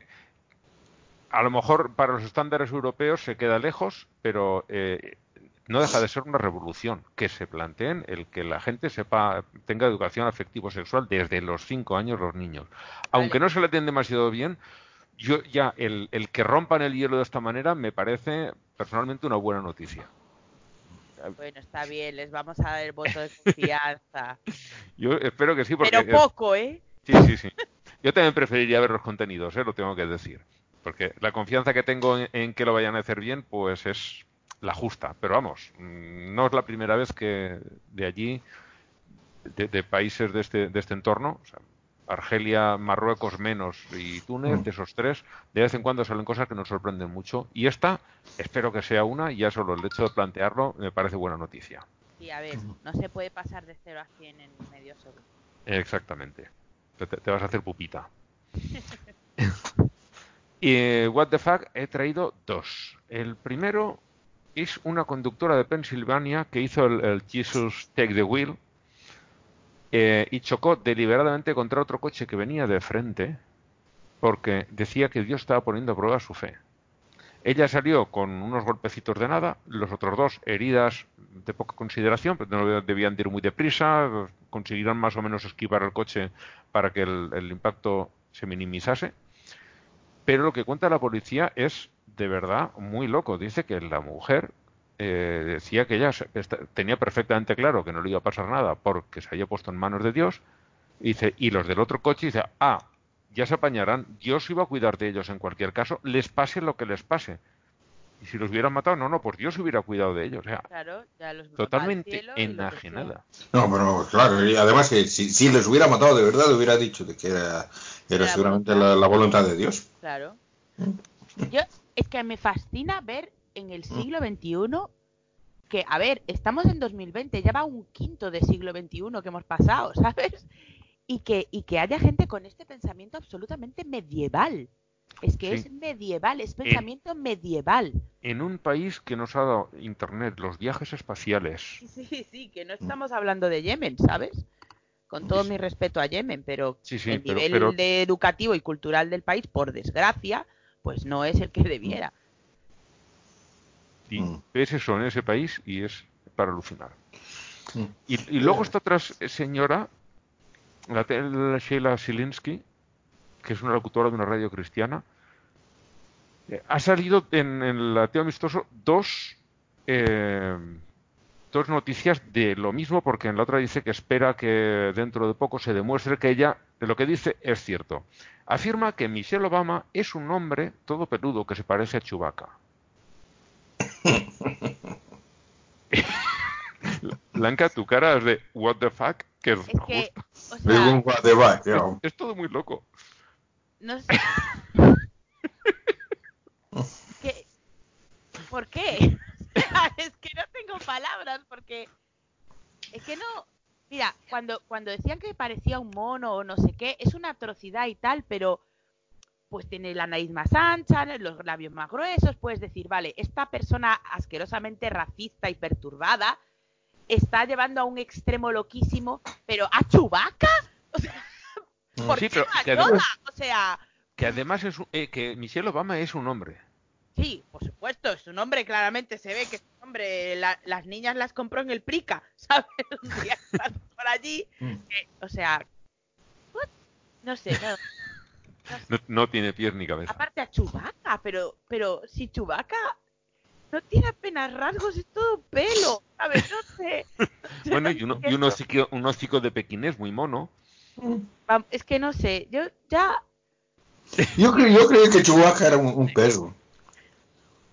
a lo mejor para los estándares europeos se queda lejos, pero eh, no deja de ser una revolución que se planteen el que la gente sepa tenga educación afectivo sexual desde los cinco años los niños aunque no se le atiende demasiado bien yo ya el, el que rompan el hielo de esta manera me parece personalmente una buena noticia bueno, está bien, les vamos a dar el voto de confianza. Yo espero que sí, porque... Pero poco, ¿eh? Sí, sí, sí. Yo también preferiría ver los contenidos, ¿eh? lo tengo que decir. Porque la confianza que tengo en, que lo vayan a hacer bien, pues es la justa. Pero vamos, mm, no es la primera vez que de allí, de, países de este, de este entorno, Argelia, Marruecos menos y Túnez, mm. de esos tres, de vez en cuando salen cosas que nos sorprenden mucho. Y esta, espero que sea una, y ya solo el hecho de plantearlo me parece buena noticia. Sí, a ver, no se puede pasar de 0 a 100 en medio segundo. Exactamente. Te, vas a hacer pupita. y What the Fuck he traído dos. El primero es una conductora de Pensilvania que hizo el Jesus Take the Wheel, eh, y chocó deliberadamente contra otro coche que venía de frente porque decía que Dios estaba poniendo a prueba su fe. Ella salió con unos golpecitos de nada, los otros dos heridas de poca consideración, pero no debían ir muy deprisa, consiguieron más o menos esquivar el coche para que el impacto se minimizase. Pero lo que cuenta la policía es de verdad muy loco. Dice que la mujer eh, decía que ella tenía perfectamente claro que no le iba a pasar nada porque se había puesto en manos de Dios. Y, dice, y los del otro coche dice, ah, ya se apañarán, Dios iba a cuidar de ellos en cualquier caso, les pase lo que les pase. Y si los hubieran matado, no, no, pues Dios hubiera cuidado de ellos. O sea, totalmente enajenada. No, pero claro, y además que si, les hubiera matado de verdad, le hubiera dicho de que era, era seguramente la, la, voluntad de Dios. Claro. Yo, es que me fascina ver en el mm. siglo XXI que, a ver, estamos en 2020, ya va un quinto de siglo XXI que hemos pasado, ¿sabes? Y que, y que haya gente con este pensamiento absolutamente medieval. Es que es medieval, es pensamiento medieval. En un país que nos ha dado Internet, los viajes espaciales. Sí, sí, que no estamos hablando de Yemen, ¿sabes? Con todo mi respeto a Yemen, pero el nivel De educativo y cultural del país, por desgracia, pues no es el que debiera. Y mm. ves eso en ese país y es para alucinar. Mm. Y, luego está otra señora, la, Sheila Silinsky, que es una locutora de una radio cristiana. Eh, ha salido en, el Ateo Amistoso dos, eh, dos noticias de lo mismo, porque en la otra dice que espera que dentro de poco se demuestre que ella, de lo que dice, es cierto. Afirma que Michelle Obama es un hombre todo peludo que se parece a Chewbacca. Blanca, tu cara es de what the fuck, que es, que, es, todo muy loco. No sé. ¿Por qué? es que no tengo palabras porque es que no. Mira, cuando cuando decían que parecía un mono o no sé qué, es una atrocidad y tal, pero pues tiene la nariz más ancha, los labios más gruesos, puedes decir, vale, esta persona asquerosamente racista y perturbada está llevando a un extremo loquísimo, pero a Chubaca, o sea, mm. ¿por qué que además, o sea, que además es eh, que Michelle Obama es un hombre. Sí, por supuesto, es un hombre, claramente se ve que es un hombre, las niñas las compró en el Prica, ¿sabes? Un día por allí, mm. o sea, no sé, no, no, tiene pies ni cabeza. Aparte a Chubaca, pero, pero si Chubaca no tiene apenas rasgos, es todo pelo. A ver, no sé. bueno, y, uno, y un, hocico, de pequinés muy mono. Es que no sé, yo ya... Yo, creo, yo creí que Chubaca era un, perro.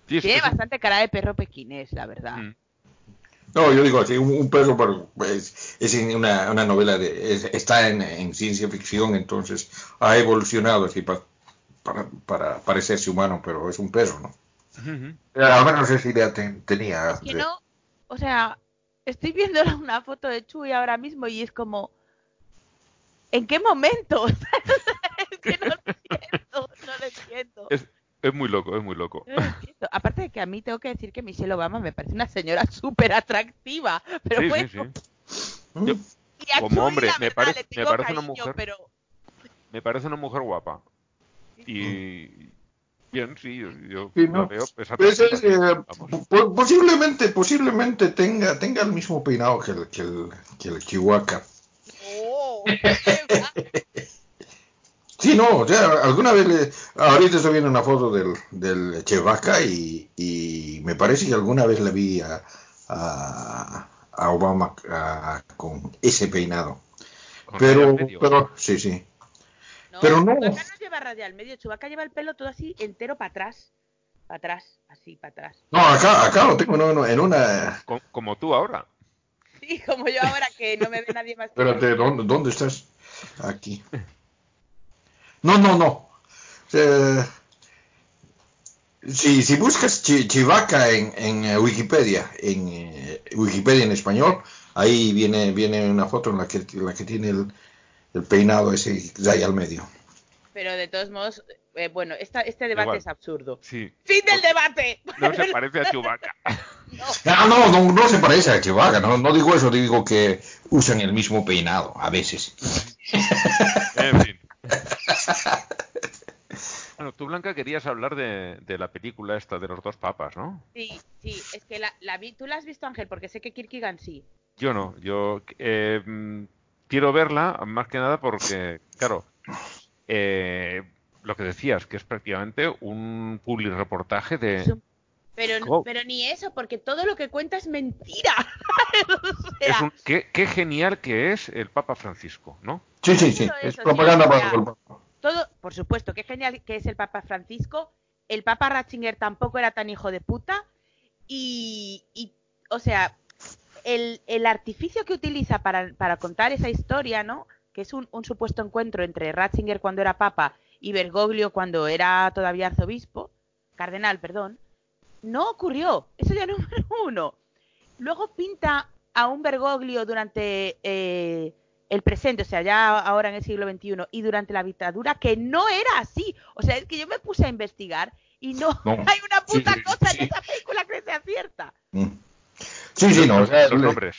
tiene bastante cara de perro pequinés, la verdad. Mm. No, yo digo, sí, un, perro es, es una, una, novela, de, está en, ciencia ficción, entonces ha evolucionado así para, para, parecerse humano, pero es un perro, ¿no? Al menos esa idea tenía. Es que no, o sea, estoy viendo una foto de Chuy ahora mismo y es como, ¿en qué momento? es que no lo entiendo, no lo entiendo. Es muy loco, es muy loco. Aparte de que a mí tengo que decir que Michelle Obama me parece una señora súper atractiva. Pero bueno. como hombre, me, parece, me parece una mujer. Me parece una mujer guapa. Y, bien, sí, yo Sí, ¿no? veo. Pues es, persona, eh, posiblemente, posiblemente tenga, tenga el mismo peinado que el, que el, que el Chihuahua. Oh, Sí, no, o sea, alguna vez le, ahorita estoy viendo una foto del, del Chewbacca y, y me parece que alguna vez le vi a, a, a Obama a- con ese peinado. Con Pero, medio. pero, sí, sí. No, Pero no. Chewbacca no lleva raya al medio. Chubaca lleva el pelo todo así, entero para atrás. Para atrás, así, para atrás. No, acá, acá lo tengo en una, en una... Co- como tú ahora. Sí, como yo ahora que no me ve nadie más. Espérate. ¿dónde, dónde estás? Aquí. No, no, no. Eh, si, si buscas Chi- Chivaca en, en eh, Wikipedia, en eh, Wikipedia en español, ahí viene, viene una foto en la que, en la que tiene el, el peinado ese de ahí al medio. Pero de todos modos, eh, bueno, esta, este debate Igual. es absurdo. Sí. ¡Fin del debate! No se parece a Chewbacca. Ah, no, no, no se parece a Chivaca, no, no digo eso, digo que usan el mismo peinado, a veces. En fin. Bueno, tú, Blanca, querías hablar de, de la película esta de los dos papas, ¿no? Sí, sí, es que la, la vi, tú la has visto, Ángel, porque sé que Kierkegaard sí. Yo no, yo eh, quiero verla más que nada porque, claro, eh, lo que decías, que es prácticamente un public reportaje de... Pero, pero ni eso, porque todo lo que cuenta es mentira. o sea, Es un, qué, qué genial que es el Papa Francisco, ¿no? Sí, sí, sí, es propaganda para el Papa. Todo, por supuesto, qué genial que es el Papa Francisco. El Papa Ratzinger tampoco era tan hijo de puta. Y, y, o sea, el, el artificio que utiliza para, para contar esa historia, ¿no? Que es un, un supuesto encuentro entre Ratzinger cuando era Papa y Bergoglio cuando era todavía arzobispo, cardenal, perdón, no ocurrió. Eso ya número uno. Luego pinta a un Bergoglio durante eh, el presente, o sea, ya ahora en el siglo XXI y durante la dictadura, que no era así. O sea, es que yo me puse a investigar y no, No. hay una puta Sí, cosa sí. en esa película que sea cierta. Mm. Sí, sí, no, o sea, Los nombres.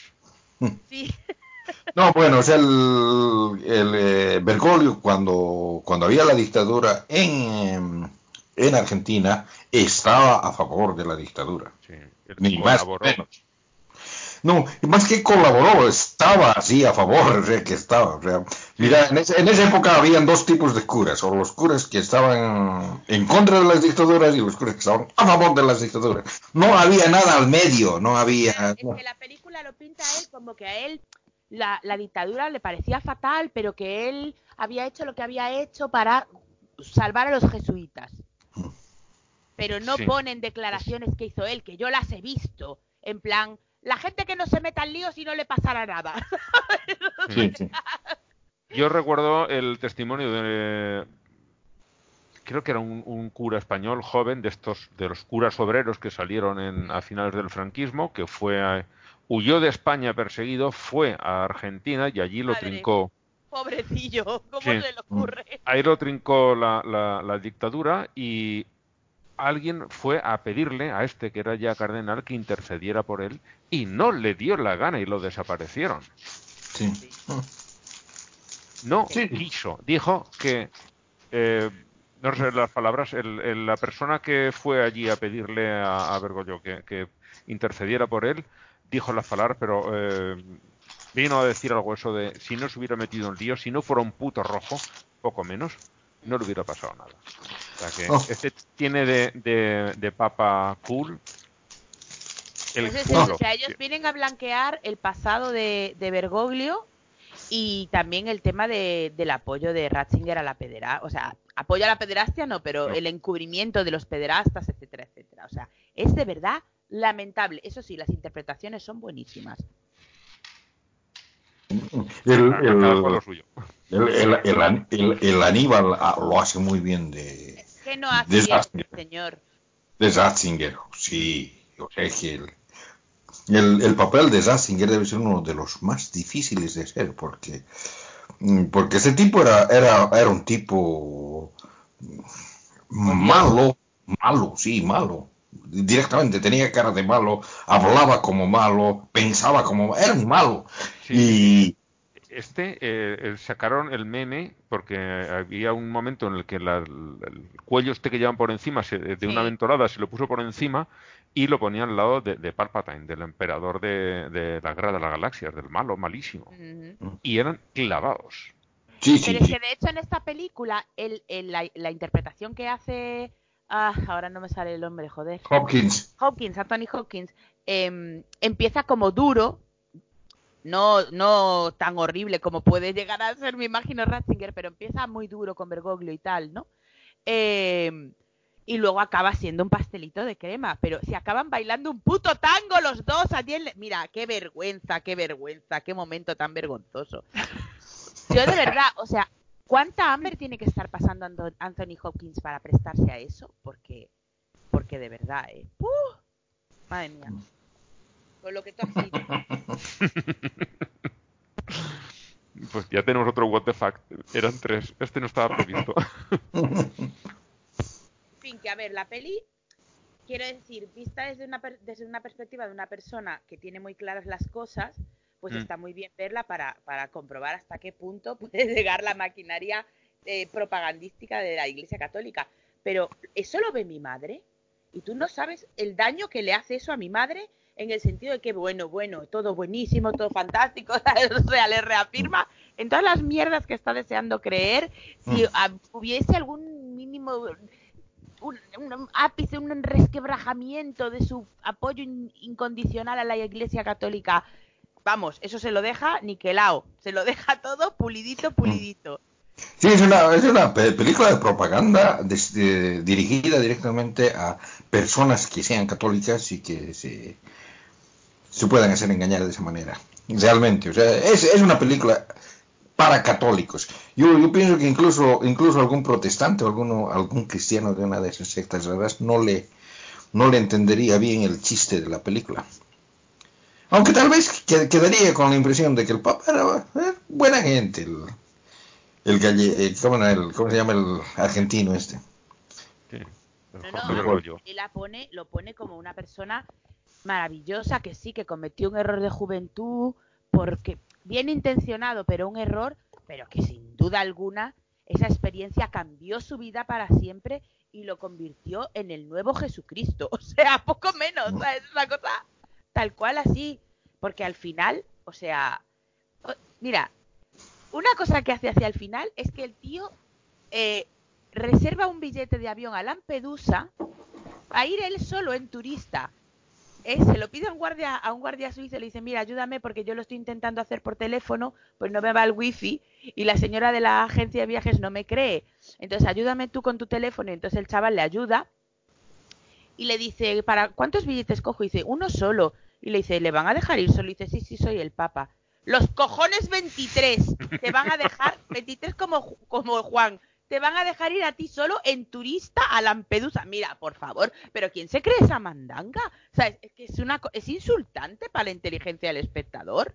Sí, no, bueno, o sea, el, el eh, Bergoglio cuando, cuando había la dictadura en, en Argentina estaba a favor de la dictadura. Sí, Ni más menos. No, y más que colaboró, estaba así a favor, o sea, que estaba. O sea, mira, en, ese- en esa época habían dos tipos de curas, o los curas que estaban en contra de las dictaduras y los curas que estaban a favor de las dictaduras. No había nada al medio, no había... es que la película lo pinta a él como que a él la, la dictadura le parecía fatal, pero que él había hecho lo que había hecho para salvar a los jesuitas. Pero no Sí. ponen declaraciones que hizo él, que yo las he visto. En plan, la gente que no se meta en líos y no le pasará nada. Sí, sí. Yo recuerdo el testimonio de. Creo que era un, un cura español joven de estos, de los curas obreros que salieron en, a finales del franquismo, que fue a- huyó de España perseguido, fue a Argentina y allí lo Madre. trincó. Pobrecillo, ¿cómo Sí. se le ocurre? Ahí lo trincó la, la- la dictadura y alguien fue a pedirle a este que era ya cardenal que intercediera por él y no le dio la gana y lo desaparecieron. sí. No Sí. quiso. Dijo que, eh, no sé las palabras, el- el- la persona que fue allí a pedirle a, a Bergoglio que, que intercediera por él, dijo las palabras, pero eh, vino a decir algo eso de si no se hubiera metido en lío, si no fuera un puto rojo, poco menos, no le hubiera pasado nada. O sea que Oh. este tiene de, de, de papa cool. El Pues es culo. eso, o sea, ellos vienen a blanquear el pasado de, de Bergoglio y también el tema de- del apoyo de Ratzinger a la pederastia, o sea, apoyo a la pederastia no, pero No. el encubrimiento de los pederastas, etcétera, etcétera. O sea, es de verdad lamentable. Eso sí, las interpretaciones son buenísimas. El, el, el, el- el An- el- el Aníbal ah, lo hace muy bien de, ¿Qué no hace De señor? de Ratzinger, sí. O sea, que el, el, el papel de Ratzinger debe ser uno de los más difíciles de hacer, porque, mm, porque ese tipo era, era, era un tipo malo, malo, sí, malo. Directamente tenía cara de malo, hablaba como malo, pensaba como era un malo. Y, este eh, eh, sacaron el meme porque había un momento en el que la- el cuello este que llevan por encima se- de una ventorada se lo puso por encima y lo ponía al lado de, de Palpatine, del emperador de, de la guerra de las galaxias, del malo, malísimo. Y eran clavados. Sí, sí, Pero es sí. que de hecho en esta película, el, el- la, la interpretación que hace. Ah, ahora no me sale el nombre, joder. Hopkins. Hopkins, Anthony Hopkins, em, empieza como duro, no, no tan horrible como puede llegar a ser, me imagino, Ratzinger, pero empieza muy duro con Bergoglio y tal, ¿no? Em, y luego acaba siendo un pastelito de crema, pero se acaban bailando un puto tango los dos en... le- Mira, qué vergüenza, qué vergüenza, qué momento tan vergonzoso. Yo de verdad, o sea, ¿cuánta hambre tiene que estar pasando Anthony Hopkins para prestarse a eso? Porque, porque de verdad, ¿eh? ¡Uh! Madre mía. Con lo que tú has dicho. Pues ya tenemos otro what the fuck. Eran tres. Este no estaba previsto. En fin, que a ver, la peli, quiero decir, vista desde una, per- desde una perspectiva de una persona que tiene muy claras las cosas, pues Mm. está muy bien verla para, para comprobar hasta qué punto puede llegar la maquinaria eh, propagandística de la Iglesia Católica. Pero eso lo ve mi madre y tú no sabes el daño que le hace eso a mi madre en el sentido de que, bueno, bueno, todo buenísimo, todo fantástico, o sea, le reafirma en todas las mierdas que está deseando creer, si ah, hubiese algún mínimo un, un ápice, un resquebrajamiento de su apoyo in- incondicional a la Iglesia Católica, vamos, eso se lo deja niquelao, se lo deja todo pulidito, pulidito. Sí, es una, es una pe- película de propaganda dirigida directamente a personas que sean católicas y que se, puedan hacer engañar de esa manera. Realmente, o sea, es, es una película para católicos. Yo, yo pienso que incluso, incluso algún protestante o alguno, algún cristiano de una de esas sectas no le, no le entendería bien el chiste de la película. Aunque tal vez que- quedaría con la impresión de que el Papa era eh, buena gente. El, el, galle- eh, ¿cómo, era el- cómo se llama el argentino este? Sí. No, no, y la pone, lo pone como una persona maravillosa que sí, que cometió un error de juventud, porque bien intencionado, pero un error, pero que sin duda alguna esa experiencia cambió su vida para siempre y lo convirtió en el nuevo Jesucristo. O sea, poco menos, o sea, es una cosa tal cual así, porque al final, o sea, mira, una cosa que hace hacia el final es que el tío eh, reserva un billete de avión a Lampedusa a ir él solo en turista. Eh, se lo pide a un guardia a un guardia suizo y le dice, mira, ayúdame porque yo lo estoy intentando hacer por teléfono, pues no me va el wifi y la señora de la agencia de viajes no me cree. Entonces, ayúdame tú con tu teléfono. Y entonces el chaval le ayuda y le dice, ¿para cuántos billetes cojo? Y dice, uno solo. Y le dice, ¿le van a dejar ir solo? Y dice, sí, sí, soy el papa. Los cojones 23. Te van a dejar, 23 como, como Juan. Te van a dejar ir a ti solo en turista a Lampedusa. Mira, por favor, pero ¿quién se cree esa mandanga? O sea, es, que es, una, es insultante para la inteligencia del espectador.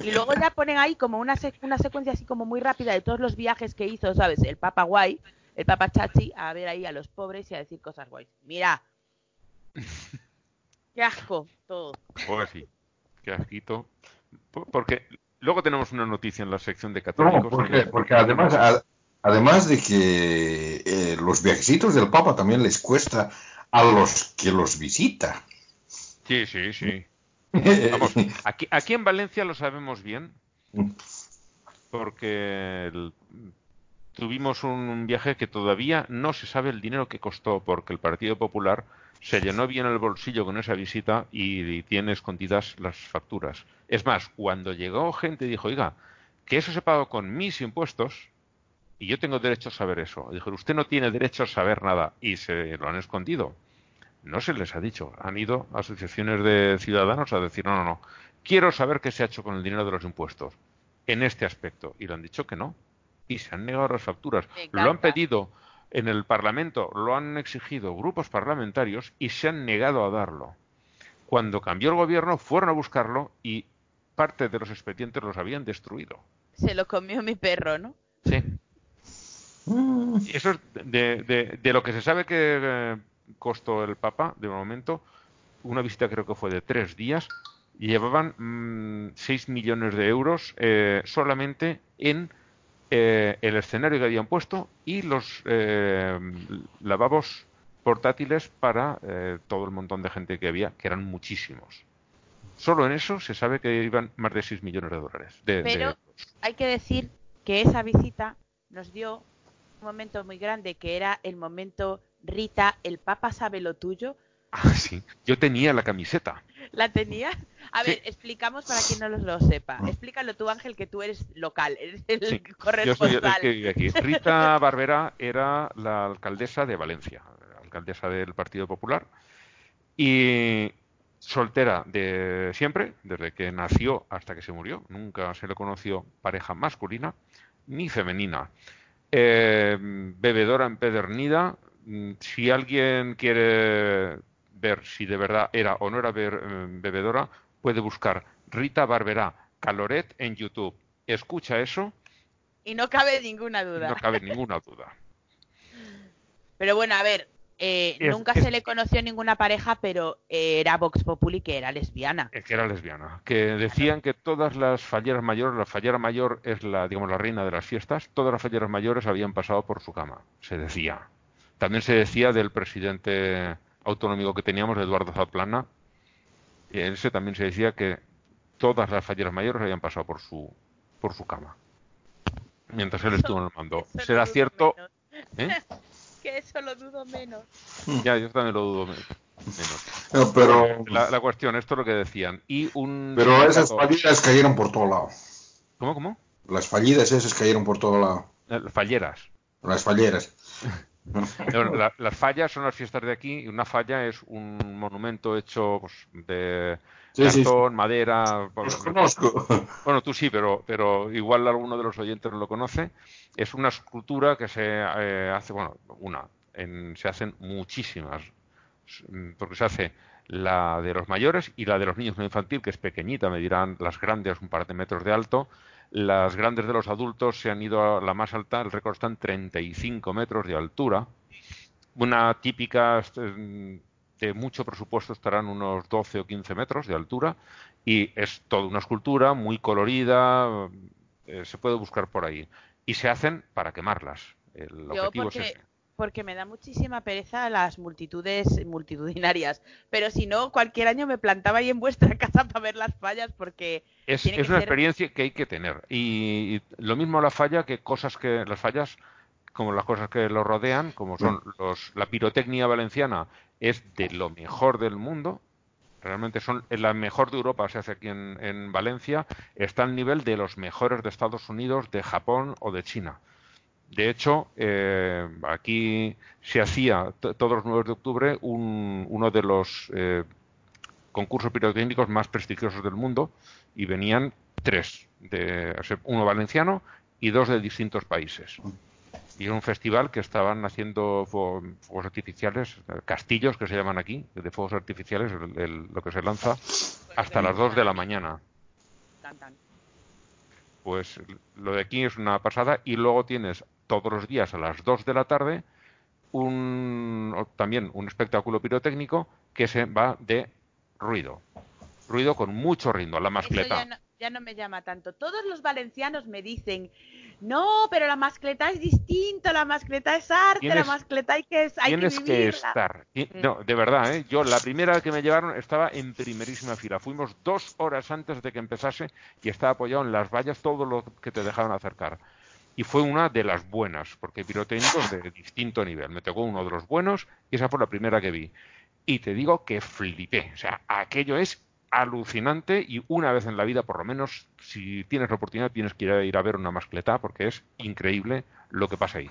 Y luego ya ponen ahí como una, sec- una secuencia así como muy rápida de todos los viajes que hizo, ¿sabes? El Papa Guay, el Papa Chachi, a ver ahí a los pobres y a decir cosas guays. Mira. Qué asco, todo. Pues sí. Qué asquito. Po- Porque luego tenemos una noticia en la sección de No, católicos. porque, porque además, a- además de que eh, los viajecitos del Papa también les cuesta a los que los visita. Sí, sí, sí. Vamos, aquí, aquí en Valencia lo sabemos bien, porque el- tuvimos un viaje que todavía no se sabe el dinero que costó, porque el Partido Popular se llenó bien el bolsillo con esa visita y, tiene escondidas las facturas. Es más, cuando llegó gente y dijo, oiga, que eso se pagó con mis impuestos y yo tengo derecho a saber eso. Dijeron, usted no tiene derecho a saber nada y se lo han escondido. No se les ha dicho. Han ido asociaciones de ciudadanos a decir, no, no, no, quiero saber qué se ha hecho con el dinero de los impuestos en este aspecto. Y le han dicho que no. Y se han negado las facturas. Lo han pedido en el Parlamento, lo han exigido grupos parlamentarios y se han negado a darlo. Cuando cambió el gobierno, fueron a buscarlo y parte de los expedientes los habían destruido. Se lo comió mi perro, ¿no? Sí. Y eso es de, de- de lo que se sabe que eh, costó el Papa, de momento, una visita creo que fue de tres días, llevaban 6 mm, millones de euros eh, solamente en eh, el escenario que habían puesto y los eh, lavabos portátiles para todo el montón de gente que había, que eran muchísimos. Solo en eso se sabe que iban más de 6 millones de dólares. Pero hay que decir que esa visita nos dio un momento muy grande, que era el momento Rita, el Papa sabe lo tuyo. Ah, sí. Yo tenía la camiseta. ¿La tenía? A ver, explicamos para quien no lo sepa. Explícalo tú, Ángel, que tú eres local, eres el corresponsal. Yo soy el que vive aquí. Rita Barbera era la alcaldesa de Valencia, alcaldesa del Partido Popular. Y soltera de siempre, desde que nació hasta que se murió. Nunca se le conoció pareja masculina ni femenina. Eh, bebedora empedernida. Mm, si alguien quiere ver si de verdad era o no era eh, bebedora, puede buscar Rita Barberá Caloret en YouTube. Escucha eso. Y no cabe ninguna duda. No cabe ninguna duda. Pero bueno, a ver, eh, nunca se le conoció ninguna pareja, pero eh, era Vox Populi que era lesbiana. que era lesbiana. Que decían que todas las falleras mayores, la fallera mayor es la, digamos, la reina de las fiestas, todas las falleras mayores habían pasado por su cama, se decía. También se decía del presidente autonómico que teníamos, Eduardo Zaplana, y en ese también se decía que todas las falleras mayores habían pasado por su, por su cama. Mientras él estuvo en el mando. ¿Será cierto? ¿Eh? que eso lo dudo menos. Ya, yo también lo dudo menos. pero... La, cuestión, esto es lo que decían. Y un pero esas fallidas cayeron por todo lado. ¿Cómo, cómo? Las fallidas esas cayeron por todo lado. Las falleras. Las falleras. las fallas son las fiestas de aquí y una falla es un monumento hecho pues, de cartón, madera. Los conozco. Bueno, tú sí, pero, pero igual alguno de los oyentes no lo conoce. Es una escultura que se eh, hace, bueno, una, se hacen muchísimas, porque se hace la de los mayores y la de los niños no infantil, que es pequeñita, me dirán las grandes un par de metros de alto, las grandes de los adultos se han ido a la más alta, el récord está en 35 metros de altura. Una típica este, de mucho presupuesto estarán unos 12 o 15 metros de altura y es toda una escultura muy colorida, eh, se puede buscar por ahí. Y se hacen para quemarlas. El objetivo es ese porque me da muchísima pereza las multitudes multitudinarias. Pero si no, cualquier año me plantaba ahí en vuestra casa para ver las fallas porque... Es, una experiencia que hay que tener. Y, lo mismo la falla que cosas que... Las fallas, como las cosas que lo rodean, como son mm. los... La pirotecnia valenciana es de lo mejor del mundo. Realmente son la mejor de Europa, se hace aquí en, en Valencia. Está al nivel de los mejores de Estados Unidos, de Japón o de China. De hecho, eh, aquí se hacía todos los 9 de octubre uno de los eh, concursos pirotécnicos más prestigiosos del mundo y venían tres, de, uno valenciano y dos de distintos países. Y un festival que estaban haciendo fuegos artificiales, castillos que se llaman aquí, de fuegos artificiales, lo que se lanza, hasta las 2 de la mañana pues lo de aquí es una pasada y luego tienes todos los días a las 2 de la tarde un, también un espectáculo pirotécnico que se va de ruido. Ruido con mucho ritmo, la mascleta. Ya no, me llama tanto. Todos los valencianos me dicen, no, pero la mascleta es distinta, la mascleta es arte, la mascleta hay que, hay tienes que, estar. No, de verdad, ¿eh? yo la primera que me llevaron estaba en primerísima fila. Fuimos dos horas antes de que empezase y estaba apoyado en las vallas todo lo que te dejaban acercar. Y fue una de las buenas, porque hay pirotécnicos de distinto nivel. Me tocó uno de los buenos y esa fue la primera que vi. Y te digo que flipé. O sea, aquello es alucinante y una vez en la vida, por lo menos, si tienes la oportunidad, tienes que ir a, ver una mascleta porque es increíble lo que pasa ahí.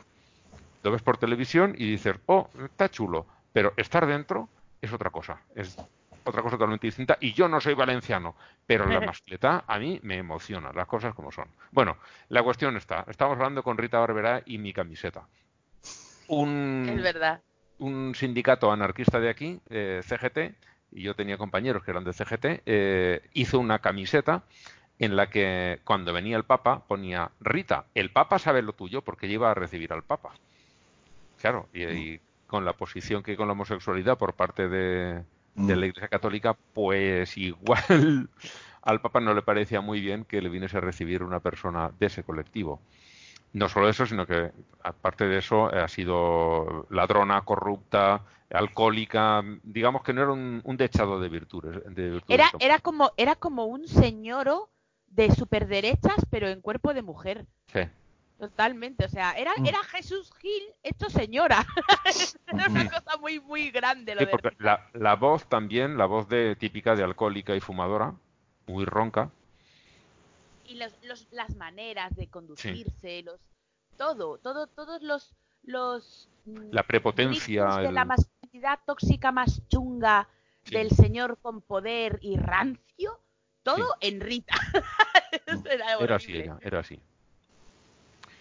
Lo ves por televisión y dices, oh, está chulo, pero estar dentro es otra cosa, es otra cosa totalmente distinta. Y yo no soy valenciano, pero la mascleta a mí me emociona, las cosas como son. Bueno, la cuestión está, estamos hablando con Rita Barberá y mi camiseta. Un, es verdad. Un sindicato anarquista de aquí, eh, CGT, y yo tenía compañeros que eran de CGT, eh, hizo una camiseta en la que cuando venía el Papa ponía Rita, el Papa sabe lo tuyo porque lleva a recibir al Papa. Claro, y, con la posición que con la homosexualidad por parte de, de Mm. la Iglesia Católica, pues igual al Papa no le parecía muy bien que le viniese a recibir una persona de ese colectivo. No solo eso, sino que aparte de eso ha sido ladrona, corrupta, alcohólica, digamos que no era un, un dechado de virtudes. de virtudes. Era, era como, era como un señoro de superderechas, pero en cuerpo de mujer. Sí. Totalmente, o sea, era, Mm. era Jesús Gil hecho señora. era una cosa muy, muy grande lo Sí, de porque la, la voz también, la voz de típica de alcohólica y fumadora, muy ronca. y los, los- las maneras de conducirse, los todo, todo, todos los los mm, La prepotencia, de el- la masculinidad tóxica más chunga Sí. del señor con poder y rancio, todo en Rita. Era Era así horrible. ella, era así.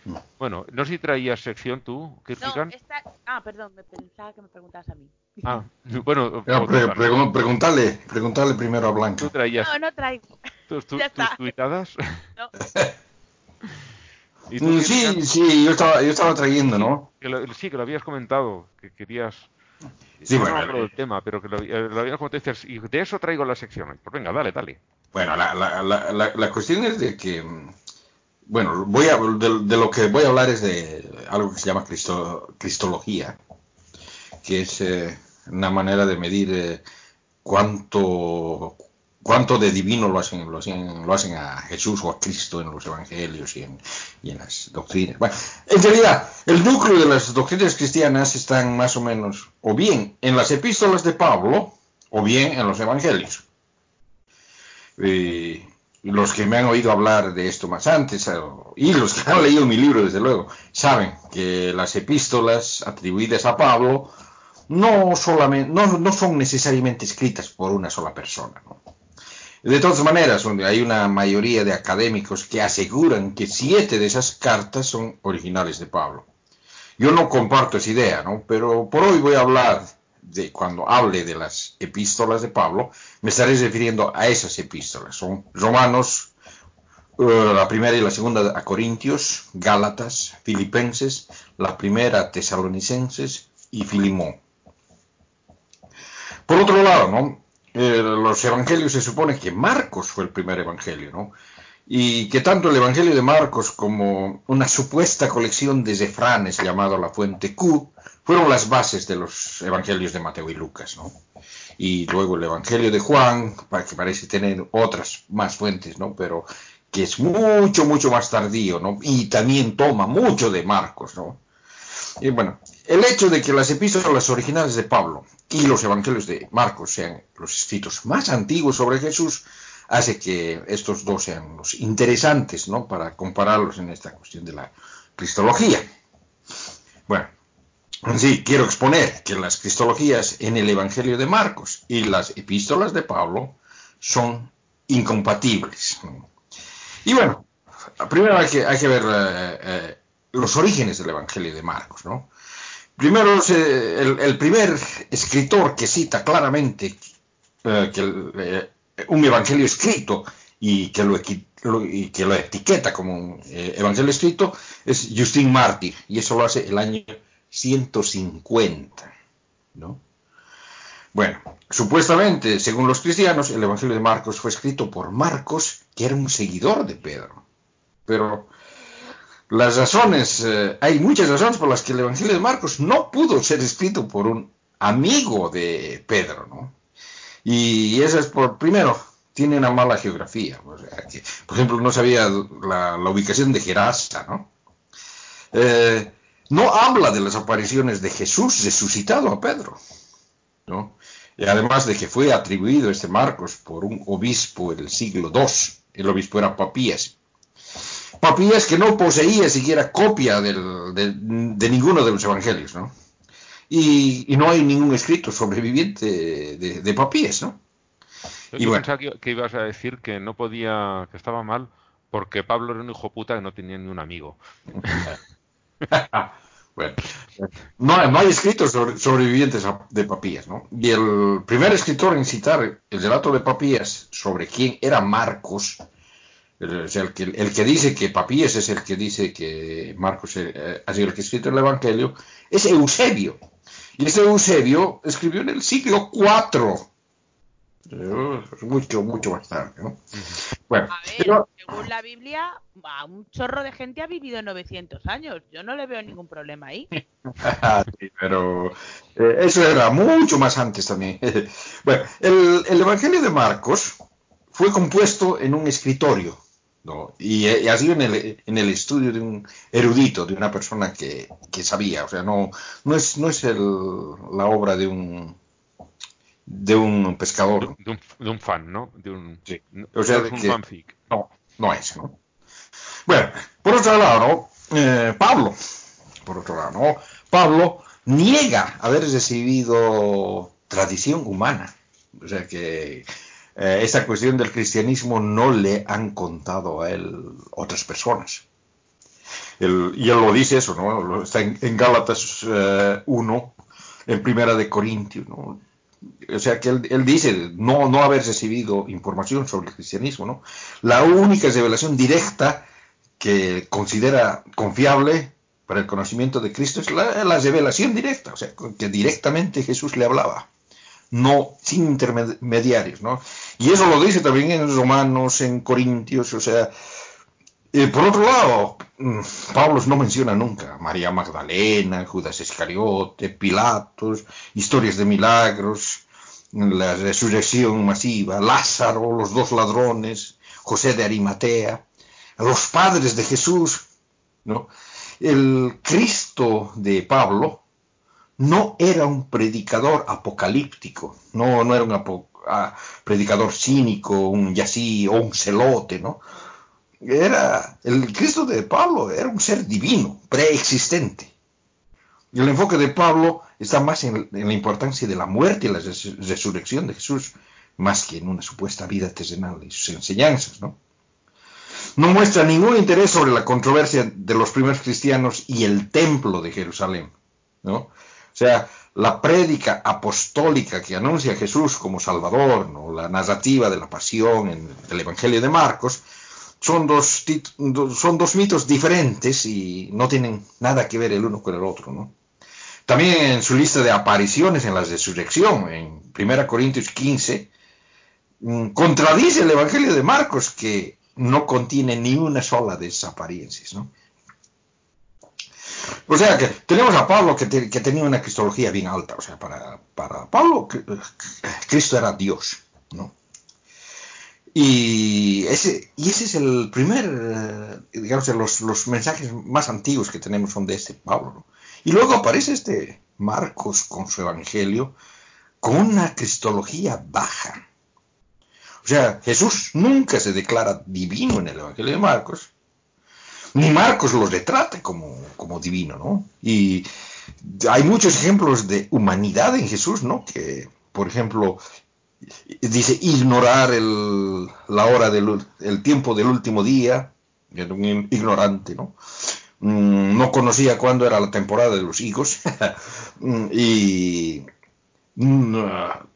Mm. Bueno, no sé si traías sección tú, No, Kierkegaard. esta... Ah, perdón, me pensaba que me preguntabas a mí. Ah, bueno, Pero o- pre- o- pregun- preguntarle, preguntarle primero a Blanca. tú traías No, no traigo. tus, ya tus está. tuitadas. No. ¿Y tú, Mm? Sí, sí, yo estaba, yo estaba trayendo, ¿no? Que lo- sí, que lo habías comentado, que querías... Sí, no bueno, me acuerdo del tema, pero que lo, eh, lo comentado y dices, y de eso traigo la sección. Pues venga, dale, dale. Bueno, la, la, la, la, cuestión es de que, bueno, voy a, de, de lo que voy a hablar es de algo que se llama cristo- cristología, que es eh, una manera de medir eh, cuánto, cuánto de divino lo hacen, lo, hacen, lo hacen a Jesús o a Cristo en los evangelios y en, las doctrinas. Bueno, en realidad, el núcleo de las doctrinas cristianas están más o menos o bien en las epístolas de Pablo o bien en los evangelios. Eh, los que me han oído hablar de esto más antes, eh, y los que han leído mi libro, desde luego, saben que las epístolas atribuidas a Pablo no, son necesariamente escritas por una sola persona. De todas maneras, hay una mayoría de académicos que aseguran que siete de esas cartas son originales de Pablo. Yo no comparto esa idea, ¿no? pero por hoy voy a hablar de cuando hable de las epístolas de Pablo, me estaré refiriendo a esas epístolas. Son Romanos, eh, la primera y la segunda a Corintios, Gálatas, Filipenses, la primera a Tesalonicenses y Filimón. Por otro lado, ¿no? Eh, los evangelios se supone que Marcos fue el primer evangelio, ¿no? Y que tanto el evangelio de Marcos como una supuesta colección de refranes llamado la fuente Q fueron las bases de los evangelios de Mateo y Lucas, ¿no? Y luego el evangelio de Juan, que parece tener otras más fuentes, ¿no? Pero que es mucho, mucho más tardío, ¿no? Y también toma mucho de Marcos, ¿no? Y bueno, el hecho de que las epístolas originales de Pablo y los evangelios de Marcos sean los escritos más antiguos sobre Jesús hace que estos dos sean los interesantes, ¿no? Para compararlos en esta cuestión de la cristología. Bueno, sí, quiero exponer que las cristologías en el evangelio de Marcos y las epístolas de Pablo son incompatibles. Y bueno, primero hay que, hay que ver eh, eh, los orígenes del Evangelio de Marcos, ¿no? Primero, el, primer escritor que cita claramente eh, que eh, un evangelio escrito y que lo, que lo etiqueta como un eh, evangelio escrito es Justin Martyr, y eso lo hace el año 150, ¿no? Bueno, supuestamente, según los cristianos, el Evangelio de Marcos fue escrito por Marcos, que era un seguidor de Pedro. Pero las razones, eh, hay muchas razones por las que el Evangelio de Marcos no pudo ser escrito por un amigo de Pedro, ¿no? Y eso es por, primero, tiene una mala geografía. por ejemplo, no sabía la, la ubicación de Gerasa, ¿no? Eh, no habla de las apariciones de Jesús resucitado a Pedro, ¿no? Y además de que fue atribuido este Marcos por un obispo del siglo II, el obispo era Papías. Papías que no poseía siquiera copia del- de, de ninguno de los evangelios, ¿no? Y, y no hay ningún escrito sobreviviente de, de Papías, ¿no? Yo, Y yo bueno. pensaba que, que ibas a decir que no podía, que estaba mal, porque Pablo era un hijo puta que no tenía ni un amigo. Bueno, no, hay- no hay escritos sobre- sobrevivientes de Papías, ¿no? Y el primer escritor en citar el relato de Papías sobre quién era Marcos, o sea, el que, el que dice que Papías es el que dice que Marcos eh, ha sido el que ha escrito el Evangelio, es Eusebio. Y ese Eusebio escribió en el siglo IV Eh, Mucho, mucho más tarde, ¿no? Bueno, A ver, pero- según la Biblia, un chorro de gente ha vivido 900 años. Yo no le veo ningún problema ahí. Sí, pero eh, eso era mucho más antes también. bueno, el, el Evangelio de Marcos fue compuesto en un escritorio, ¿no? Y, y ha sido en el, en el estudio de un erudito, de una persona que, que sabía, o sea, no, no es, no es el- la obra de un de un pescador, De un, de un fan, ¿no? De un, Sí. no O sea, es de un que- fanfic. no, no es, ¿no? Bueno, por otro lado. Eh, Pablo, por otro lado, ¿no? Pablo niega haber recibido tradición humana. O sea que eh, esta cuestión del cristianismo no le han contado a él otras personas. Él- y él lo dice eso, ¿no? Está en, en Gálatas eh, 1, en Primera de Corintios, ¿no? O sea que él, él dice no, no haber recibido información sobre el cristianismo, ¿no? La única revelación directa que considera confiable para el conocimiento de Cristo es la, la revelación directa, o sea, que directamente Jesús le hablaba, no sin intermediarios, ¿no? Y eso lo dice también en Romanos, en Corintios, o sea, eh, por otro lado, mm, Pablo no menciona nunca María Magdalena, Judas Iscariote, Pilatos, historias de milagros, la resurrección masiva, Lázaro, los dos ladrones, José de Arimatea, los padres de Jesús, ¿no? El Cristo de Pablo no era un predicador apocalíptico, no, no era un ah, predicador cínico, un yasí o un celote, ¿no? Era, el Cristo de Pablo era un ser divino, preexistente. Y el enfoque de Pablo está más en, la importancia de la muerte y la res- resurrección de Jesús, más que en una supuesta vida terrenal y sus enseñanzas, ¿no? No muestra ningún interés sobre la controversia de los primeros cristianos y el templo de Jerusalén, ¿no? Sea, la prédica apostólica que anuncia a Jesús como Salvador, ¿no? la narrativa de la pasión en el Evangelio de Marcos, son dos, son dos mitos diferentes y no tienen nada que ver el uno con el otro, ¿no? También en su lista de apariciones en la resurrección, en 1 Corintios 15, mm, contradice el Evangelio de Marcos que no contiene ni una sola de esas apariencias, ¿no? O sea que tenemos a Pablo que, que tenía una cristología bien alta, o sea, para, para Pablo cr- Cristo era Dios, ¿no? Y ese, y ese es el primer, eh, digamos, los, los mensajes más antiguos que tenemos son de este Pablo. ¿no? Y luego aparece este Marcos con su evangelio con una cristología baja. O sea, Jesús nunca se declara divino en el evangelio de Marcos, ni Marcos lo retrata como, como divino, ¿no? Y hay muchos ejemplos de humanidad en Jesús, ¿no? Que, por ejemplo, dice ignorar el, la hora del el tiempo del último día, era un ignorante, ¿no? Mm, No conocía cuándo era la temporada de los higos Mm, y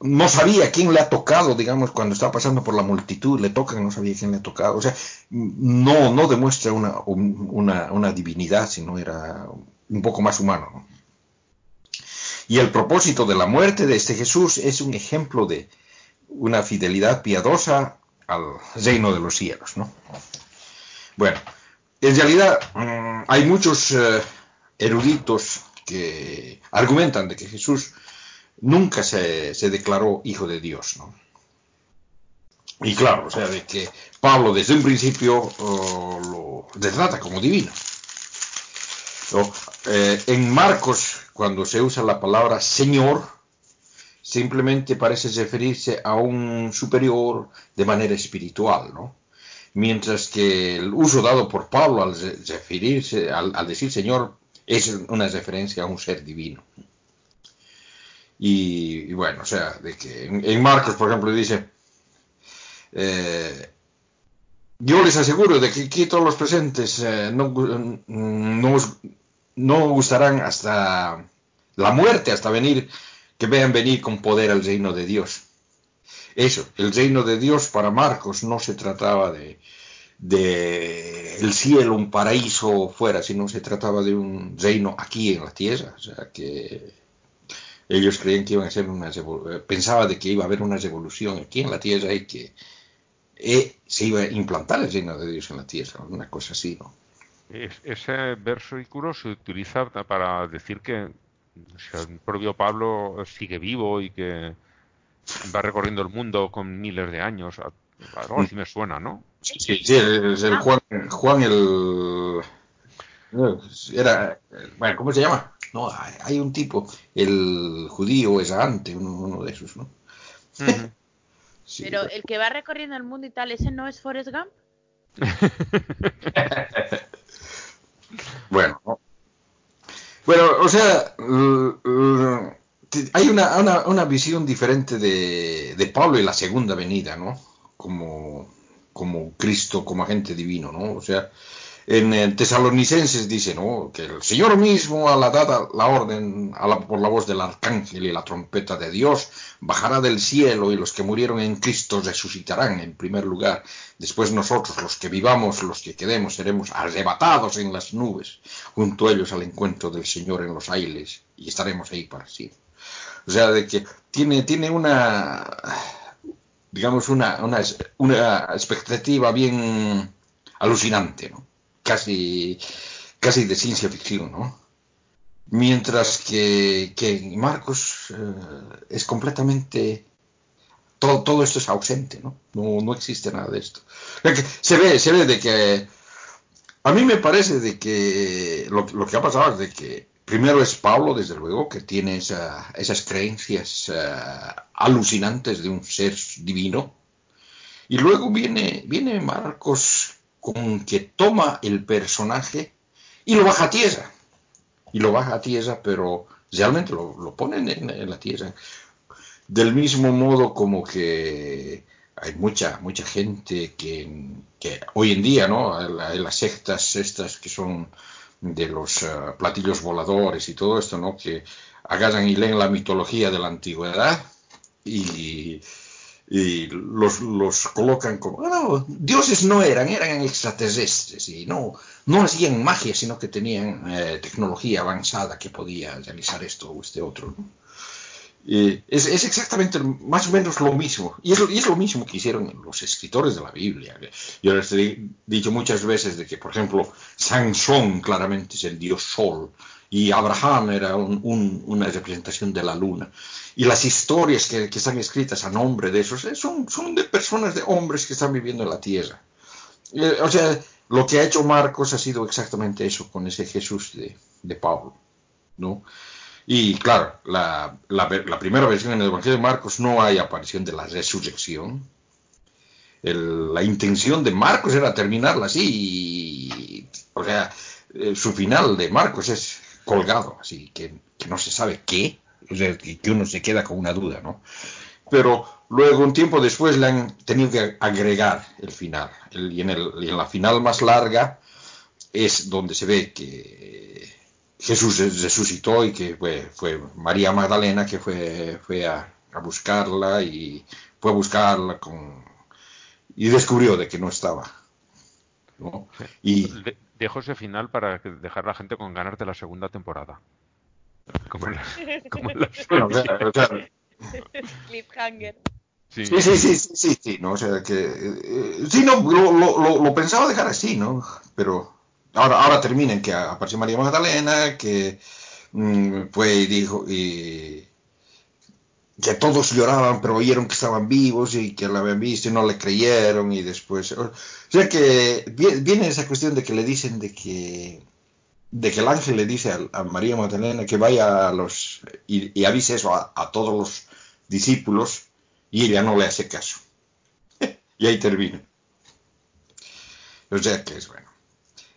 no sabía quién le ha tocado, digamos, cuando está pasando por la multitud, le tocan, no sabía quién le ha tocado, o sea, no, no demuestra una, un- una, una divinidad, sino era un poco más humano, ¿no? Y el propósito de la muerte de este Jesús es un ejemplo de una fidelidad piadosa al reino de los cielos, ¿no? Bueno, en realidad mm, hay muchos eh, eruditos que argumentan de que Jesús nunca se, se declaró hijo de Dios, ¿no? Y claro, o sea, de que Pablo desde un principio oh, lo retrata como divino. ¿no? Eh, en Marcos, cuando se usa la palabra Señor, simplemente parece referirse a un superior de manera espiritual, ¿no? Mientras que el uso dado por Pablo al re- referirse, al decir Señor, es una referencia a un ser divino. Y, bueno, o sea, de que en, Marcos, por ejemplo, dice, eh, yo les aseguro de que aquí todos los presentes eh, no, gu- no, no gustarán hasta la muerte, hasta venir, que vean venir con poder al reino de Dios. Eso, el reino de Dios para Marcos no se trataba de, de el cielo, un paraíso fuera, sino se trataba de un reino aquí en la tierra. O sea que ellos creían que iban a ser unas eh, pensaba de que iba a haber una revolución aquí en la tierra y que eh, se iba a implantar el reino de Dios en la tierra, una cosa así, ¿no? Es- ese versículo se utiliza para decir que o sea, el propio Pablo sigue vivo y que va recorriendo el mundo con miles de años. Algo así me suena, ¿no? Sí, sí, sí, es el Juan, Juan el era bueno, ¿cómo se llama? No, hay, hay un tipo, el judío es antes, uno, uno de esos, ¿no? Sí, Pero el que va recorriendo el mundo y tal, ¿ese no es Forrest Gump? Bueno, ¿no? Bueno, o sea, hay una, una, una visión diferente de, de Pablo y la segunda venida, ¿no? Como, como Cristo, como agente divino, ¿no? O sea, en eh, Tesalonicenses dice, ¿no? Que el Señor mismo a la dada la orden a la- por la voz del arcángel y la trompeta de Dios bajará del cielo y los que murieron en Cristo resucitarán en primer lugar. Después nosotros, los que vivamos, los que quedemos, seremos arrebatados en las nubes junto a ellos al encuentro del Señor en los aires y estaremos ahí para siempre. O sea, de que tiene, tiene una, digamos, una, una, una expectativa bien alucinante, ¿no? Casi, casi de ciencia ficción, ¿no? Mientras que, que Marcos eh, es completamente... Todo, todo esto es ausente, ¿no? ¿no? No existe nada de esto. Se ve, se ve de que... A mí me parece de que lo, lo que ha pasado es de que primero es Pablo, desde luego, que tiene esa- esas creencias eh, alucinantes de un ser divino. Y luego viene, viene Marcos con que toma el personaje y lo baja a tierra. Y lo baja a tierra, pero realmente lo, lo ponen en, la tierra. Del mismo modo como que hay mucha, mucha gente que, que hoy en día, ¿no? La- las sectas estas que son de los eh, platillos voladores y todo esto, ¿no? Que agarran y leen la mitología de la antigüedad y, y los, los colocan como, "Ah, no, dioses no eran, eran extraterrestres y no, no hacían magia, sino que tenían eh, tecnología avanzada que podía realizar esto o este otro, ¿no? Es, es exactamente más o menos lo mismo. Y es, y es lo mismo que hicieron los escritores de la Biblia. Yo les he dicho muchas veces de que, por ejemplo, Sansón claramente es el dios Sol y Abraham era un- un- una representación de la luna. Y las historias que, que están escritas a nombre de esos eh, son, son de personas, de hombres que están viviendo en la tierra. Eh, o sea, lo que ha hecho Marcos ha sido exactamente eso con ese Jesús de, de Pablo. ¿no? Y claro, la, la primera versión en el Evangelio de Marcos no hay aparición de la resurrección. La intención de Marcos era terminarla así. o sea, eh, su final de Marcos es colgado, así que, que no se sabe qué. O sea, que, uno se queda con una duda, ¿no? Pero luego, un tiempo después, le han tenido que agregar el final. El- y, en el, y en la final más larga es donde se ve que Jesús res- resucitó y que fue, fue María Magdalena que fue, fue a, a buscarla y fue a buscarla con, y descubrió de que no estaba. ¿no? Y dejo ese final para dejar a la gente con ganas de la segunda temporada. Como en la, como en la bueno, Cliffhanger. Sí. sí, sí, sí, sí, sí, sí, no, o sea que eh, sí, no, lo, lo, lo, lo pensaba dejar así, ¿no? Pero ahora, ahora terminen que apareció María Magdalena, que mm, fue y dijo y que todos lloraban, pero oyeron que estaban vivos y que la habían visto y no le creyeron y después, o sea que vi- viene esa cuestión de que le dicen de que de que el ángel le dice a, María Magdalena que vaya a los y, y avise eso a, todos los discípulos y ella no le hace caso. y ahí termina. O sea que es bueno.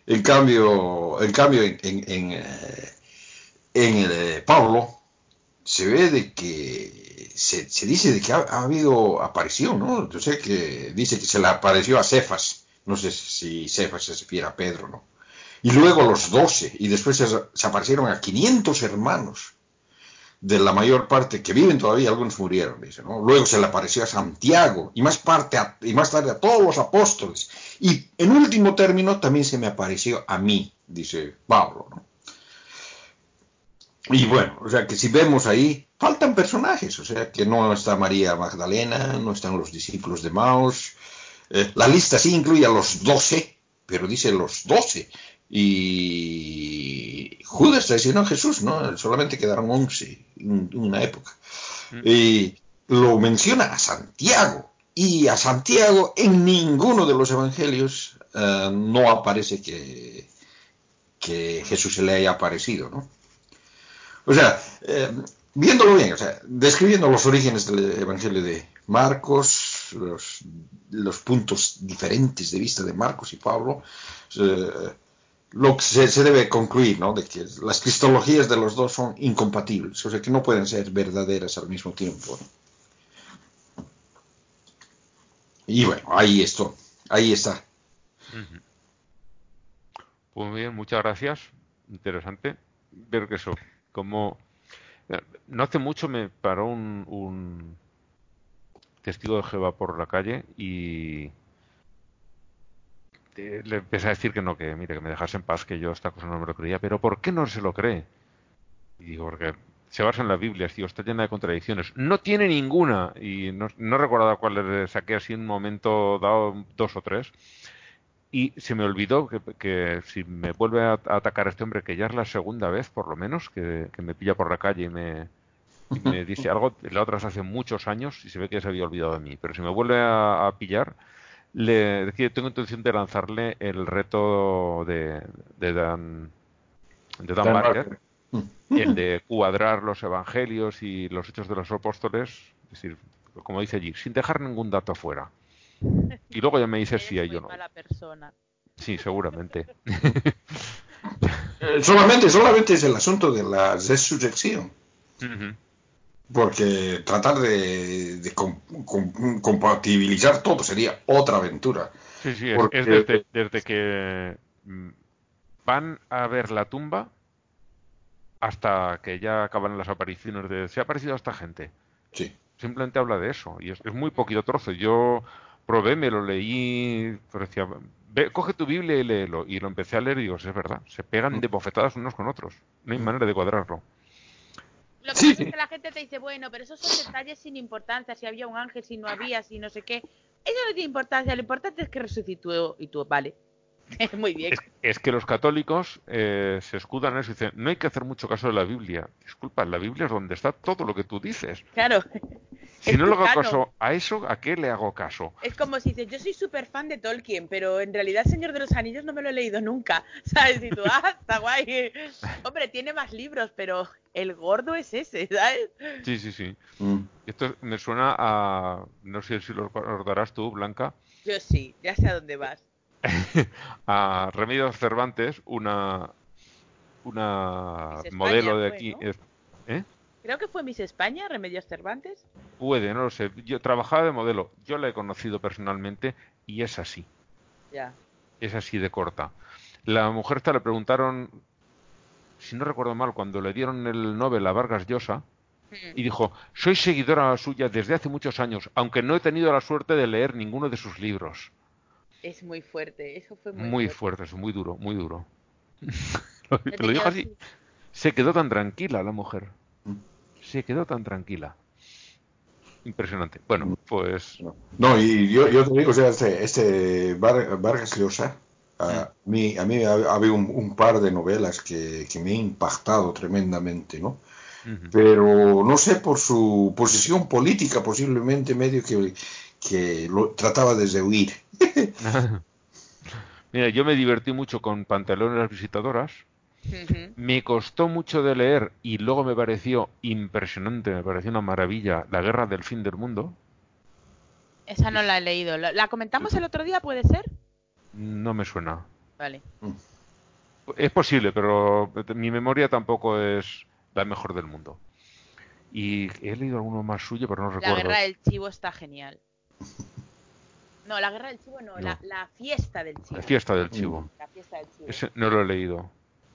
En cambio, en cambio, en, en, en, eh, eh, Pablo se ve de que se, dice de que ha, ha habido aparición, ¿no? O sea que dice que se le apareció a Cefas. No sé si Cefas se refiere a Pedro, ¿no? Y luego a los doce, y después se, se aparecieron a 500 hermanos de la mayor parte que viven todavía, algunos murieron, dice, ¿no? Luego se le apareció a Santiago y más, parte a- y más tarde a todos los apóstoles. Y en último término también se me apareció a mí, dice Pablo, ¿no? Y bueno, o sea que si vemos ahí, faltan personajes, o sea que no está María Magdalena, no están los discípulos de Maos, eh, la lista sí incluye a los doce, pero dice los doce, y Judas traicionó a Jesús, ¿no? Solamente quedaron once en una época. Y lo menciona a Santiago, y a Santiago en ninguno de los evangelios eh, no aparece que, que Jesús se le haya aparecido, ¿no? O sea, eh, viéndolo bien, o sea, describiendo los orígenes del Evangelio de Marcos, los, puntos diferentes de vista de Marcos y Pablo, eh, lo que se, debe concluir, ¿no? De que las cristologías de los dos son incompatibles, o sea, que no pueden ser verdaderas al mismo tiempo. Y bueno, ahí esto, ahí está. Pues bien, muchas gracias. Interesante ver que eso, como no hace mucho me paró un, un testigo de Jehová por la calle y le empecé a decir que no, que mire, que me dejase en paz, que yo esta cosa no me lo creía, pero ¿por qué no se lo cree? Y digo, porque se basa en la Biblia, está llena de contradicciones. No tiene ninguna, y no, no recuerdo cuál le saqué así en un momento dado, dos o tres, y se me olvidó que, que si me vuelve a, atacar este hombre, que ya es la segunda vez, por lo menos, que, que me pilla por la calle y me, y me dice algo, la otra es hace muchos años y se ve que se había olvidado de mí, pero si me vuelve a, a pillar, le que tengo intención de lanzarle el reto de, de Dan de Dan, Dan Barker, el de cuadrar los evangelios y los hechos de los apóstoles, es decir, como dice allí, sin dejar ningún dato fuera. Y luego ya me dice si hay o no. Mala persona. Sí, seguramente. solamente, solamente es el asunto de la resurrección. Uh -huh. Porque tratar de, de com, com, compatibilizar todo sería otra aventura. Sí, sí, Porque... es, desde, desde, que mm, van a ver la tumba hasta que ya acaban las apariciones de... ¿Se ha aparecido a esta gente? Sí. Simplemente habla de eso. Y es, es muy poquito trozo. Yo probé, me lo leí, decía, ve, coge tu Biblia y léelo. Y lo empecé a leer y digo, es verdad, se pegan de bofetadas unos con otros. No hay manera de cuadrarlo. Lo que sí. pasa es que la gente te dice, bueno, pero esos son detalles sin importancia, si había un ángel, si no había, si no sé qué. Eso no tiene importancia, lo importante es que resucitó y tú, vale. Muy bien. Es, es, que los católicos eh, se escudan en eso y dicen, no hay que hacer mucho caso de la Biblia. Disculpa, la Biblia es donde está todo lo que tú dices. Claro. Si no le hago caso a eso, ¿a qué le hago caso? Es como si dices, yo soy súper fan de Tolkien, pero en realidad Señor de los Anillos no me lo he leído nunca. ¿Sabes? Y tú, ah, está guay. Hombre, tiene más libros, pero el gordo es ese, ¿sabes? Sí, sí, sí. Mm. Esto me suena a, no sé si lo recordarás tú, Blanca. Yo sí, ya sé a dónde vas. a Remedios Cervantes, una una modelo de aquí. Fue, ¿no? ¿Eh? Creo que fue Miss España, Remedios Cervantes. Puede, no lo sé. Yo trabajaba de modelo. Yo la he conocido personalmente y es así. Ya. Es así de corta. La mujer esta le preguntaron, si no recuerdo mal, cuando le dieron el Nobel a Vargas Llosa, y dijo, soy seguidora suya desde hace muchos años, aunque no he tenido la suerte de leer ninguno de sus libros. Es muy fuerte, eso fue muy, muy fuerte. fuerte. es muy duro, muy duro. lo, lo dijo así. Se quedó tan tranquila la mujer. Se quedó tan tranquila. Impresionante. Bueno, pues. No, y yo, yo te digo, o sea, este, este Var, Vargas Llosa, a mí, a mí ha, ha habido un, un, par de novelas que, que me han impactado tremendamente, ¿no? Uh -huh. Pero no sé, por su posición política, posiblemente medio que, que lo trataba desde huir. Mira, yo me divertí mucho con Pantalones las visitadoras. Uh -huh. Me costó mucho de leer y luego me pareció impresionante, me pareció una maravilla La Guerra del Fin del Mundo. Esa no la he leído. ¿La comentamos el otro día, puede ser? No me suena. Vale. Es posible, pero mi memoria tampoco es la mejor del mundo. Y he leído alguno más suyo, pero no recuerdo. La Guerra del Chivo está genial. No, la guerra del chivo no, no. La, la, fiesta del chivo. La fiesta del chivo. La fiesta del chivo. Ese no lo he leído.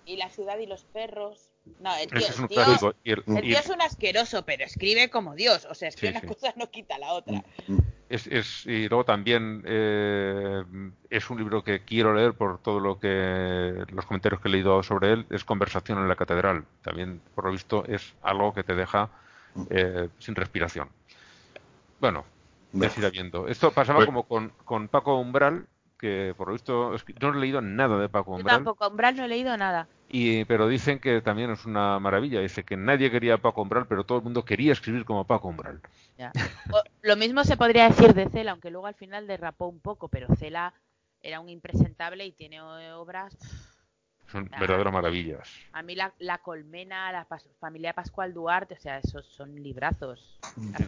Y la ciudad y los perros. No, el tío, Ese es un el tío, clásico. Y el, el tío y- es un asqueroso, pero escribe como Dios. O sea, es que Sí, una sí. cosa no quita la otra. es, es- y luego también eh, es es un libro que quiero leer por todo lo que los comentarios que he leído sobre él, es Conversación en la Catedral. También, por lo visto, es algo que te deja eh, sin respiración. Bueno, viendo. Esto pasaba Pues- como con, con Paco Umbral, que por lo visto no he leído nada de Paco Yo Umbral. tampoco, Umbral no he leído nada. Y, pero dicen que también es una maravilla. Dice que nadie quería a Paco Umbral, pero todo el mundo quería escribir como Paco Umbral. Ya. O- lo mismo se podría decir de Cela, aunque luego al final derrapó un poco, pero Cela era un impresentable y tiene obras. Son verdaderas maravillas. A mí la, la Colmena, la Pas- familia Pascual Duarte, o sea, esos son librazos. El-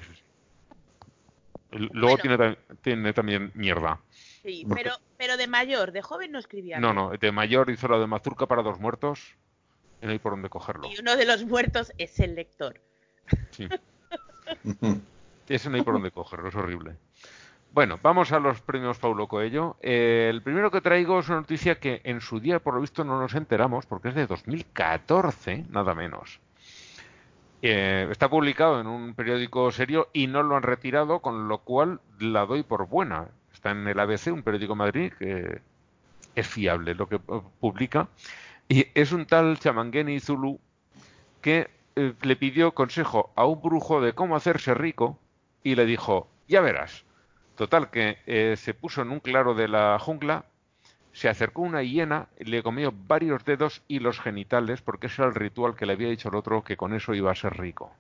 Luego Bueno. tiene, tam- tiene también mierda. Sí, pero, pero de mayor, de joven no escribía. No, no, de mayor hizo la de Mazurca para dos muertos. Y no hay por dónde cogerlo. Y uno de los muertos es el lector. Sí. Ese no hay por dónde cogerlo, es horrible. Bueno, vamos a los premios Paulo Coelho. Eh, el primero que traigo es una noticia que en su día, por lo visto, no nos enteramos, porque es de 2014, nada menos. Está publicado en un periódico serio y no lo han retirado, con lo cual la doy por buena. Está en el ABC, un periódico Madrid, que es fiable lo que publica. Y es un tal Chamangueni Zulu que eh, le pidió consejo a un brujo de cómo hacerse rico y le dijo, ya verás. Total, que eh, se puso en un claro de la jungla, se acercó una hiena, le comió varios dedos y los genitales, porque ese era el ritual que le había dicho el otro que con eso iba a ser rico.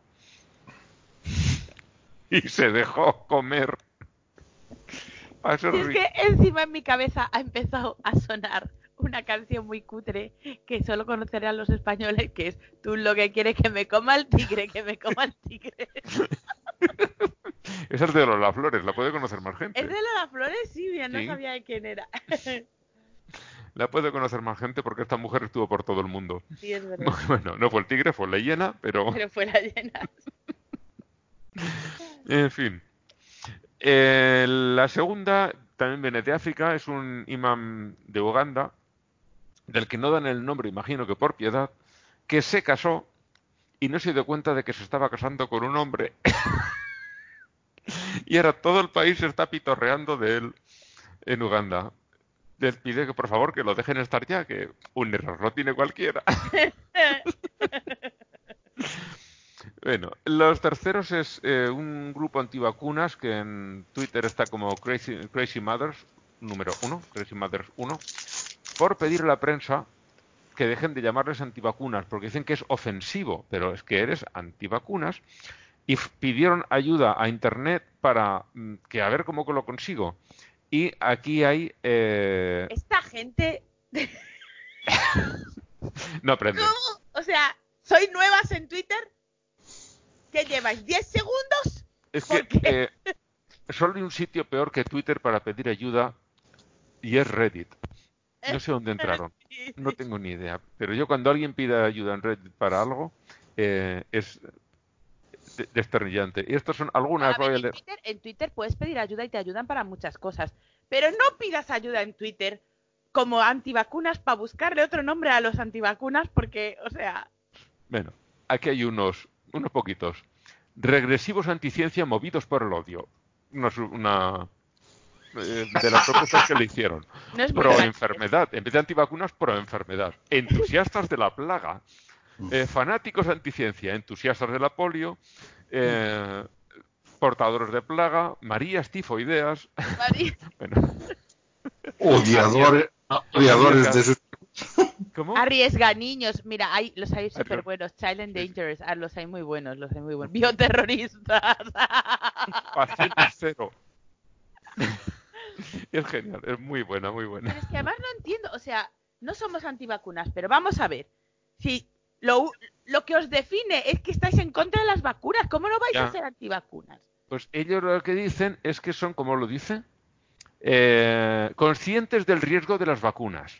Y se dejó comer. a ser Si es rico. que encima en mi cabeza ha empezado a sonar una canción muy cutre que solo conocerán los españoles, que es tú lo que quieres que me coma el tigre, que me coma el tigre. Esa es de Lola Flores, la puede conocer más gente. Es de Lola Flores, sí, mira, no Sí. sabía de quién era. La puede conocer más gente porque esta mujer estuvo por todo el mundo. Sí, es verdad. Bueno, no fue el tigre, fue la hiena, pero... Pero fue la llena. En fin. Eh, la segunda, también viene de África, es un imán de Uganda, del que no dan el nombre, imagino que por piedad, que se casó y no se dio cuenta de que se estaba casando con un hombre. y ahora todo el país se está pitorreando de él en Uganda. Les pide que por favor que lo dejen estar ya, que un error no tiene cualquiera. Bueno, los terceros es eh, un grupo antivacunas que en Twitter está como Crazy, Crazy Mothers, número uno, Crazy Mothers 1, por pedir a la prensa que dejen de llamarles antivacunas, porque dicen que es ofensivo, pero es que eres antivacunas, y pidieron ayuda a Internet para mm, que a ver cómo que lo consigo. Y aquí hay... eh, Esta gente, no aprende. ¿cómo? O sea, ¿soy nuevas en Twitter? ¿Qué lleváis? ¿10 segundos? Es ¿Por que eh, solo hay un sitio peor que Twitter para pedir ayuda y es Reddit. No sé dónde entraron. No tengo ni idea. Pero yo cuando alguien pide ayuda en Reddit para algo, eh, es de- desternillante. Y estos son algunas, ver, en. Twitter, en Twitter puedes pedir ayuda y te ayudan para muchas cosas. Pero no pidas ayuda en Twitter como antivacunas para buscarle otro nombre a los antivacunas porque, o sea, Bueno, aquí hay unos, unos poquitos. Regresivos anticiencia movidos por el odio. Una, una eh, de las propuestas que le hicieron. no Pro enfermedad, en vez de antivacunas, pro enfermedad. Entusiastas de la plaga. Eh, fanáticos anticiencia, entusiastas de la polio. eh, portadores de plaga. Marías tifoideas. María- Bueno, Odiadores, odiadores de sus... ¿cómo? Arriesga niños. Mira, hay, los hay súper buenos. Child and. Dangerous. Ah, los hay muy buenos, los hay muy buenos. Bioterroristas. Paciente cero. es genial, es muy buena, muy buena. Pero es que además no entiendo, o sea, no somos antivacunas, pero vamos a ver. Si lo, que os define es que estáis en contra de las vacunas, ¿cómo no vais Ya. a ser antivacunas? Pues ellos lo que dicen es que son, como lo dice, eh, conscientes del riesgo de las vacunas.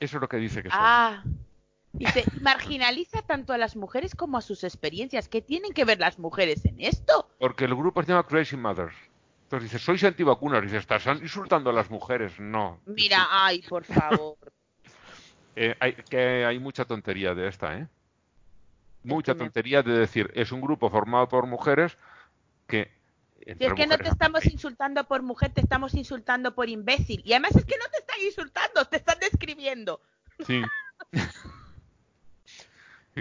Eso es lo que dice que son. Ah. Dice, marginaliza tanto a las mujeres como a sus experiencias. ¿Qué tienen que ver las mujeres en esto? Porque el grupo se llama Crazy Mothers. Entonces dice, sois antivacunas. Dice, estás insultando a las mujeres. No. Mira, ay, por favor. Eh, hay, que hay mucha tontería de esta, ¿eh? Mucha tontería de decir, es un grupo formado por mujeres que Si es que no te estamos insultando por mujer, te estamos insultando por imbécil. Y además es que no te están insultando, te están describiendo. Sí.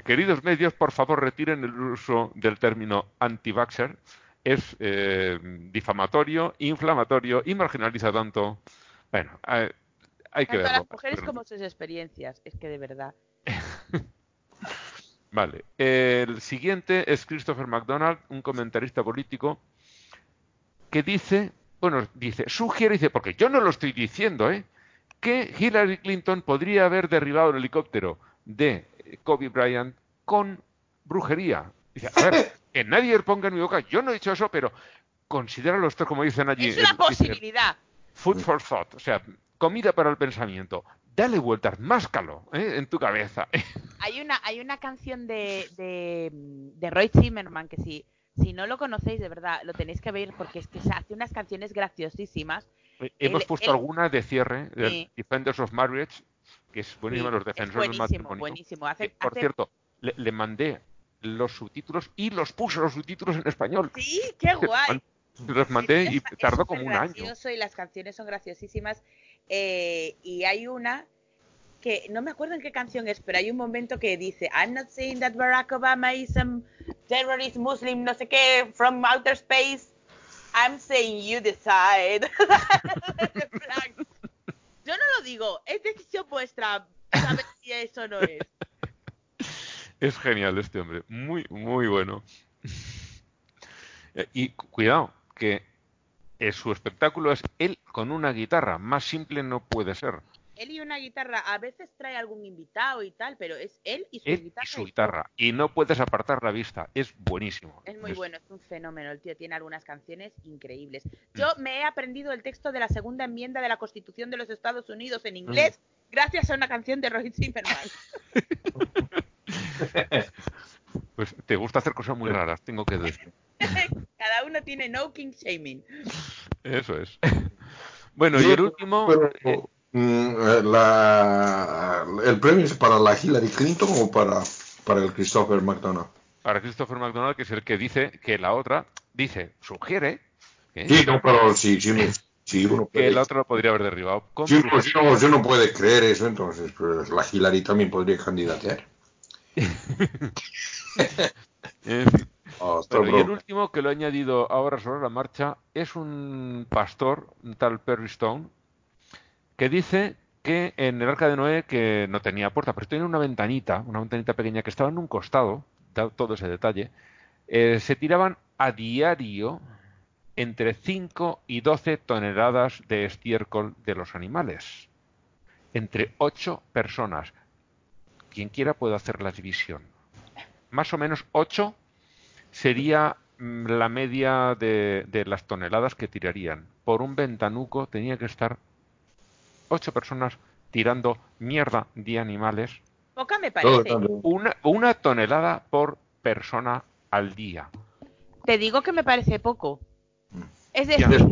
Queridos medios, por favor, retiren el uso del término anti-vaxxer. Es eh, difamatorio, inflamatorio y marginaliza tanto. Bueno, hay, hay que verlo. las mujeres como sus experiencias. Es que de verdad. Vale. El siguiente es Christopher McDonald, un comentarista político, que dice, bueno, dice, sugiere, dice, porque yo no lo estoy diciendo, ¿eh? Que Hillary Clinton podría haber derribado el helicóptero de Kobe Bryant con brujería. Dice, a ver, que nadie ponga en mi boca, yo no he dicho eso, pero considéralo esto como dicen allí. Es una posibilidad. Food for thought, o sea, comida para el pensamiento. Dale vueltas, máscalo ¿eh? en tu cabeza. Hay una, hay una canción de, de, de Roy Zimmerman que si, si no lo conocéis, de verdad, lo tenéis que ver porque es que se hace unas canciones graciosísimas. Hemos Él- puesto él- alguna de cierre, Sí. Defenders of Marriage, que es buenísima, Sí, los es defensores del buenísimo, matrimonio. buenísimo. Hace- por hace- cierto, le, le mandé los subtítulos y los puso los subtítulos en español. Sí, qué guay. Los mandé y tardó como un año. y las canciones son graciosísimas. Eh, y hay una que no me acuerdo en qué canción es, pero hay un momento que dice I'm not saying that Barack Obama is a terrorist Muslim, no sé qué, from outer space. I'm saying you decide. Yo no lo digo, es decisión vuestra saber si eso no es. Es genial este hombre, muy, muy bueno. Eh, y cu- cuidado, que su espectáculo es él con una guitarra, más simple no puede ser. Él y una guitarra, a veces trae algún invitado y tal, pero es él y su Él guitarra. y su guitarra. Y no puedes apartar la vista, es buenísimo. Es muy Es- bueno, es un fenómeno. El tío tiene algunas canciones increíbles. Yo me he aprendido el texto de la segunda enmienda de la Constitución de los Estados Unidos en inglés gracias a una canción de Roy Zimmerman. Pues te gusta hacer cosas muy raras, tengo que decir. Cada uno tiene no king shaming. Eso es. Bueno, y Yo- el último, pero, eh, mm, la- ¿El premio es para la Hillary Clinton o para, para el Christopher McDonald? para Christopher McDonald, que es el que dice que la otra, dice, sugiere que, Sí, no, pero si, si, uno- si uno que puede, la otra lo podría haber derribado. con si uno, brujería. si uno- si uno puede creer eso, entonces pues, la Hillary también podría candidatear. En fin. Oh, Bueno, y el último que lo he añadido ahora sobre la marcha es un pastor, un tal Perry Stone, que dice que en el arca de Noé, que no tenía puerta, pero tenía una ventanita, una ventanita pequeña que estaba en un costado, da todo ese detalle, eh, se tiraban a diario entre 5 y 12 toneladas de estiércol de los animales. Entre 8 personas. Quien quiera puede hacer la división. Más o menos 8 sería mm, la media de, de las toneladas que tirarían. Por un ventanuco tenía que estar ocho personas tirando mierda de animales. Poca me parece. tanto. Una, una tonelada por persona al día. Te digo que me parece poco. Es decir,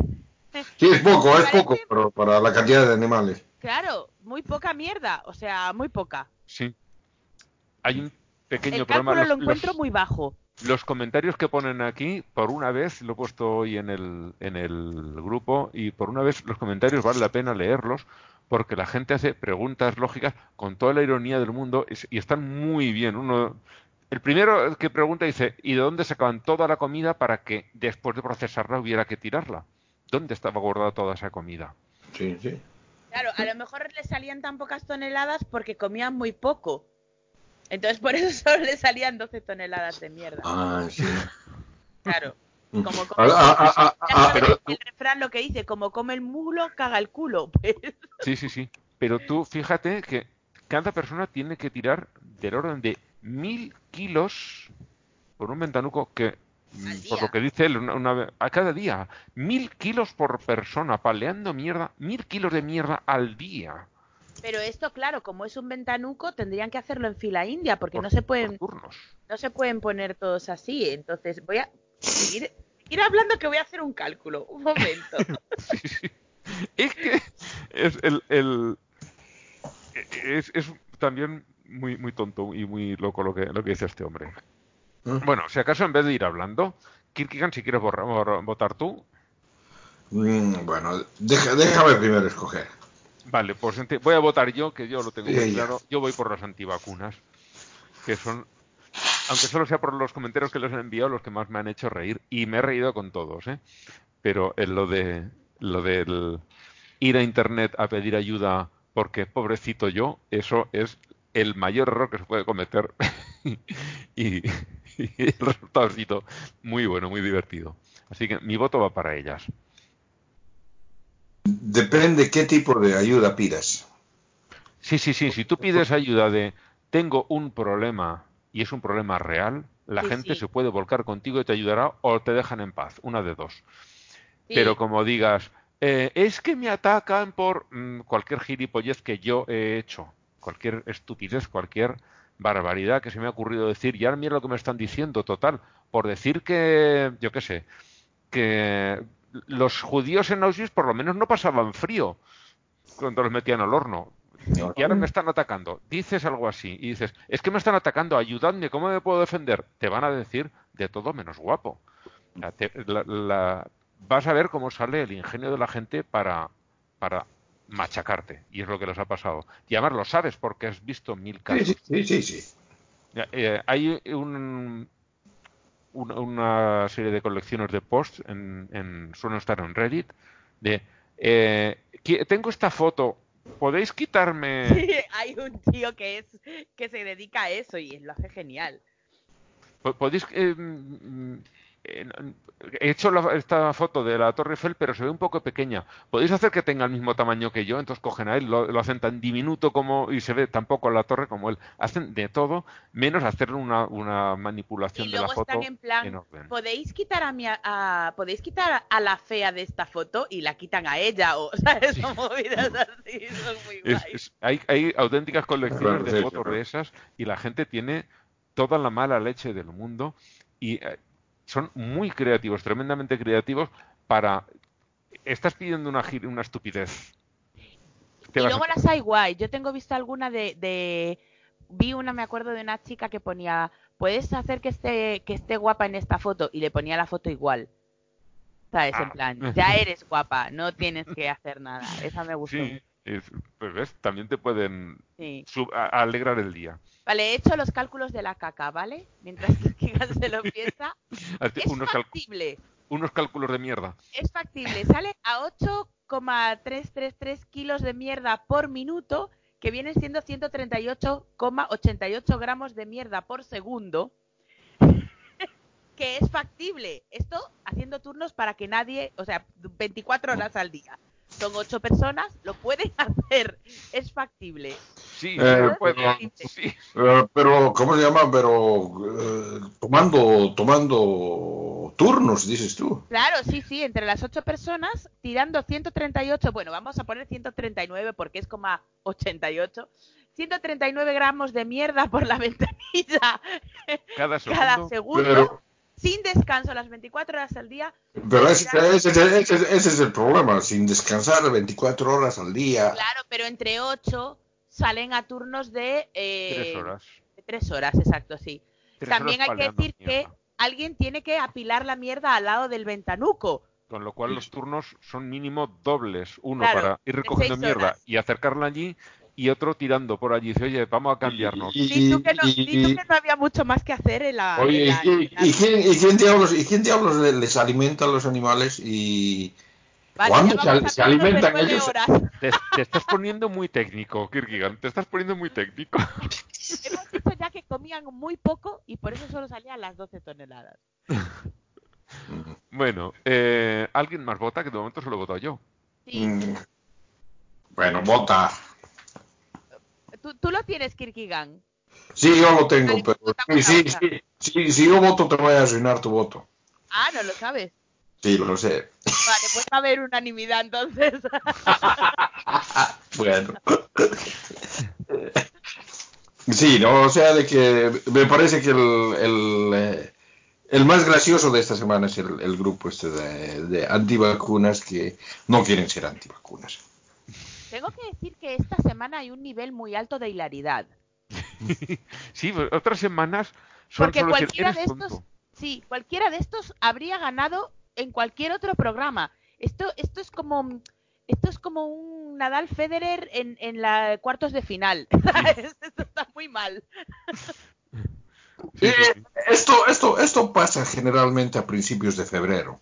Sí, es poco, es Parece- poco, pero para la cantidad de animales. claro, muy poca mierda. O sea, muy poca. Sí. Hay un pequeño El problema. cálculo lo Los- encuentro los- muy bajo. Los comentarios que ponen aquí, por una vez, lo he puesto hoy en el, en el grupo, y por una vez los comentarios vale la pena leerlos, porque la gente hace preguntas lógicas con toda la ironía del mundo y, están muy bien. Uno, el primero que pregunta dice, ¿y de dónde sacaban toda la comida para que después de procesarla hubiera que tirarla? ¿Dónde estaba guardada toda esa comida? Sí, sí. Claro, a lo mejor le salían tan pocas toneladas porque comían muy poco. Entonces por eso solo le salían 12 toneladas de mierda. Ah, sí. Claro. Como come- ah, ah, ah, ah, pero- el refrán lo que dice, como come el mulo, caga el culo. Pues, Sí, sí, sí. Pero tú fíjate que cada persona tiene que tirar del orden de mil kilos por un ventanuco que, mm, por lo que dice él, una, una a cada día, mil kilos por persona, paleando mierda, mil kilos de mierda al día. Pero esto, claro, como es un ventanuco, tendrían que hacerlo en fila india, porque por- no se por pueden, turnos. no se pueden poner todos así. Entonces voy a seguir, seguir hablando que voy a hacer un cálculo. Un momento. Sí, sí. Es que es el, el- es, es también muy muy tonto y muy loco lo que lo que dice este hombre. ¿Eh? Bueno, si acaso en vez de ir hablando, Kirkigan, si quieres borrar- votar tú. Mm, bueno, deja- déjame primero escoger. Vale, pues voy a votar yo, que yo lo tengo muy claro. Yo voy por las antivacunas, que son, aunque solo sea por los comentarios que les he enviado, los que más me han hecho reír. Y me he reído con todos, ¿eh? Pero en lo de lo del ir a internet a pedir ayuda porque pobrecito yo, eso es el mayor error que se puede cometer. y, y el resultado ha sido muy bueno, muy divertido. Así que mi voto va para ellas. Depende qué tipo de ayuda pidas. Sí, sí, sí. Si tú pides ayuda de tengo un problema y es un problema real, la Sí, gente sí. se puede volcar contigo y te ayudará o te dejan en paz, una de dos. Sí. Pero como digas, eh, es que me atacan por mm, cualquier gilipollez que yo he hecho, cualquier estupidez, cualquier barbaridad que se me ha ocurrido decir, y ahora mira lo que me están diciendo, total, por decir que, yo qué sé, que los judíos en Auschwitz por lo menos no pasaban frío cuando los metían al horno. Y ahora me están atacando. Dices algo así y dices, es que me están atacando, ayudadme, ¿cómo me puedo defender? Te van a decir de todo menos guapo. La- la- vas a ver cómo sale el ingenio de la gente para, para machacarte. Y es lo que les ha pasado. Y además lo sabes porque has visto mil casos. sí, sí, sí, eh, hay un- una, una serie de colecciones de posts en, en- suelen estar en Reddit de eh, tengo esta foto podéis quitarme Sí, hay un tío que es que se dedica a eso y lo hace genial. po- podéis eh, he hecho la- esta foto de la Torre Eiffel pero se ve un poco pequeña podéis hacer que tenga el mismo tamaño que yo entonces cogen a él lo, lo hacen tan diminuto como y se ve tan poco la torre como él hacen de todo menos hacer una, una manipulación Y de la luego foto están en plan, en orden. podéis quitar a mi a- a- podéis quitar a la fea de esta foto y la quitan a ella o ¿sabes? Son movidas así, son muy Es- guays. es- hay, hay auténticas colecciones de fotos de esas y la gente tiene toda la mala leche del mundo y eh, son muy creativos, tremendamente creativos para... Estás pidiendo una, una estupidez. Te Y vas a- luego las hay guay. Yo tengo visto alguna de, de- vi una, me acuerdo de una chica que ponía, puedes hacer que esté, que esté guapa en esta foto y le ponía la foto igual. ¿Sabes? En Ah. plan, ya eres guapa, no tienes que hacer nada. Esa me gustó. Sí, es- pues ves, también te pueden Sí. sub- a- alegrar el día. Vale, he hecho los cálculos de la caca, ¿vale? Mientras que se lo piensa. Es unos, factible, unos cálculos de mierda. es factible. Sale a 8,333 kilos de mierda por minuto, que vienen siendo 138,88 gramos de mierda por segundo. que es factible. Esto haciendo turnos para que nadie, o sea, 24 horas al día. Son 8 personas, lo pueden hacer. Es factible. Sí, Eh, puede. pero- Sí. Eh, pero, ¿cómo se llama? Pero eh, tomando, tomando turnos, dices tú. Claro, sí, sí, entre las ocho personas, tirando 138, bueno, vamos a poner 139 porque es como 88, 139 gramos de mierda por la ventanilla Cada segundo. cada segundo, Pero, sin descanso, las 24 horas al día. pero ese, ese- ese- ese- ese es el problema, sin descansar 24 horas al día. Claro, pero entre ocho salen a turnos de... eh, Tres horas. de tres horas, exacto, sí. Tres También hay que decir que alguien tiene que apilar la mierda al lado del ventanuco. Con lo cual los turnos son mínimo dobles. Uno Claro, para ir recogiendo mierda y acercarla allí y otro tirando por allí. Dice, oye, vamos a cambiarnos. Y- tú que no, y- di tú que no había mucho más que hacer en la... Oye, en la- ¿y, quién, diablos, y quién diablos le- les alimenta a los animales? Y Vale, ¿Cuándo se alimentan ellos? Te, te estás poniendo muy técnico, Kirkigan. Te estás poniendo muy técnico. Hemos visto ya que comían muy poco y por eso solo salían las 12 toneladas. Bueno, eh, ¿alguien más vota? Que de momento solo he votado yo. Sí. mm, bueno, vota. ¿Tú, tú lo tienes, Kirkigan. Sí, yo lo tengo, pero sí, sí, sí, sí, si yo voto te voy a arruinar tu voto. Ah, no lo sabes. Sí, lo sé. Vale, pues va a haber unanimidad entonces. Bueno. Sí, no, o sea, de que me parece que el, el, eh, el más gracioso de esta semana es el, el grupo este de, de antivacunas que no quieren ser antivacunas. Tengo que decir que esta semana hay un nivel muy alto de hilaridad. Sí, pues, otras semanas son Porque cualquiera "Eres de estos, tonto". Sí, cualquiera de estos habría ganado en cualquier otro programa. Esto, esto es como esto es como un Nadal Federer en, en la cuartos de final. esto está muy mal. Sí, esto, esto, esto pasa generalmente a principios de febrero.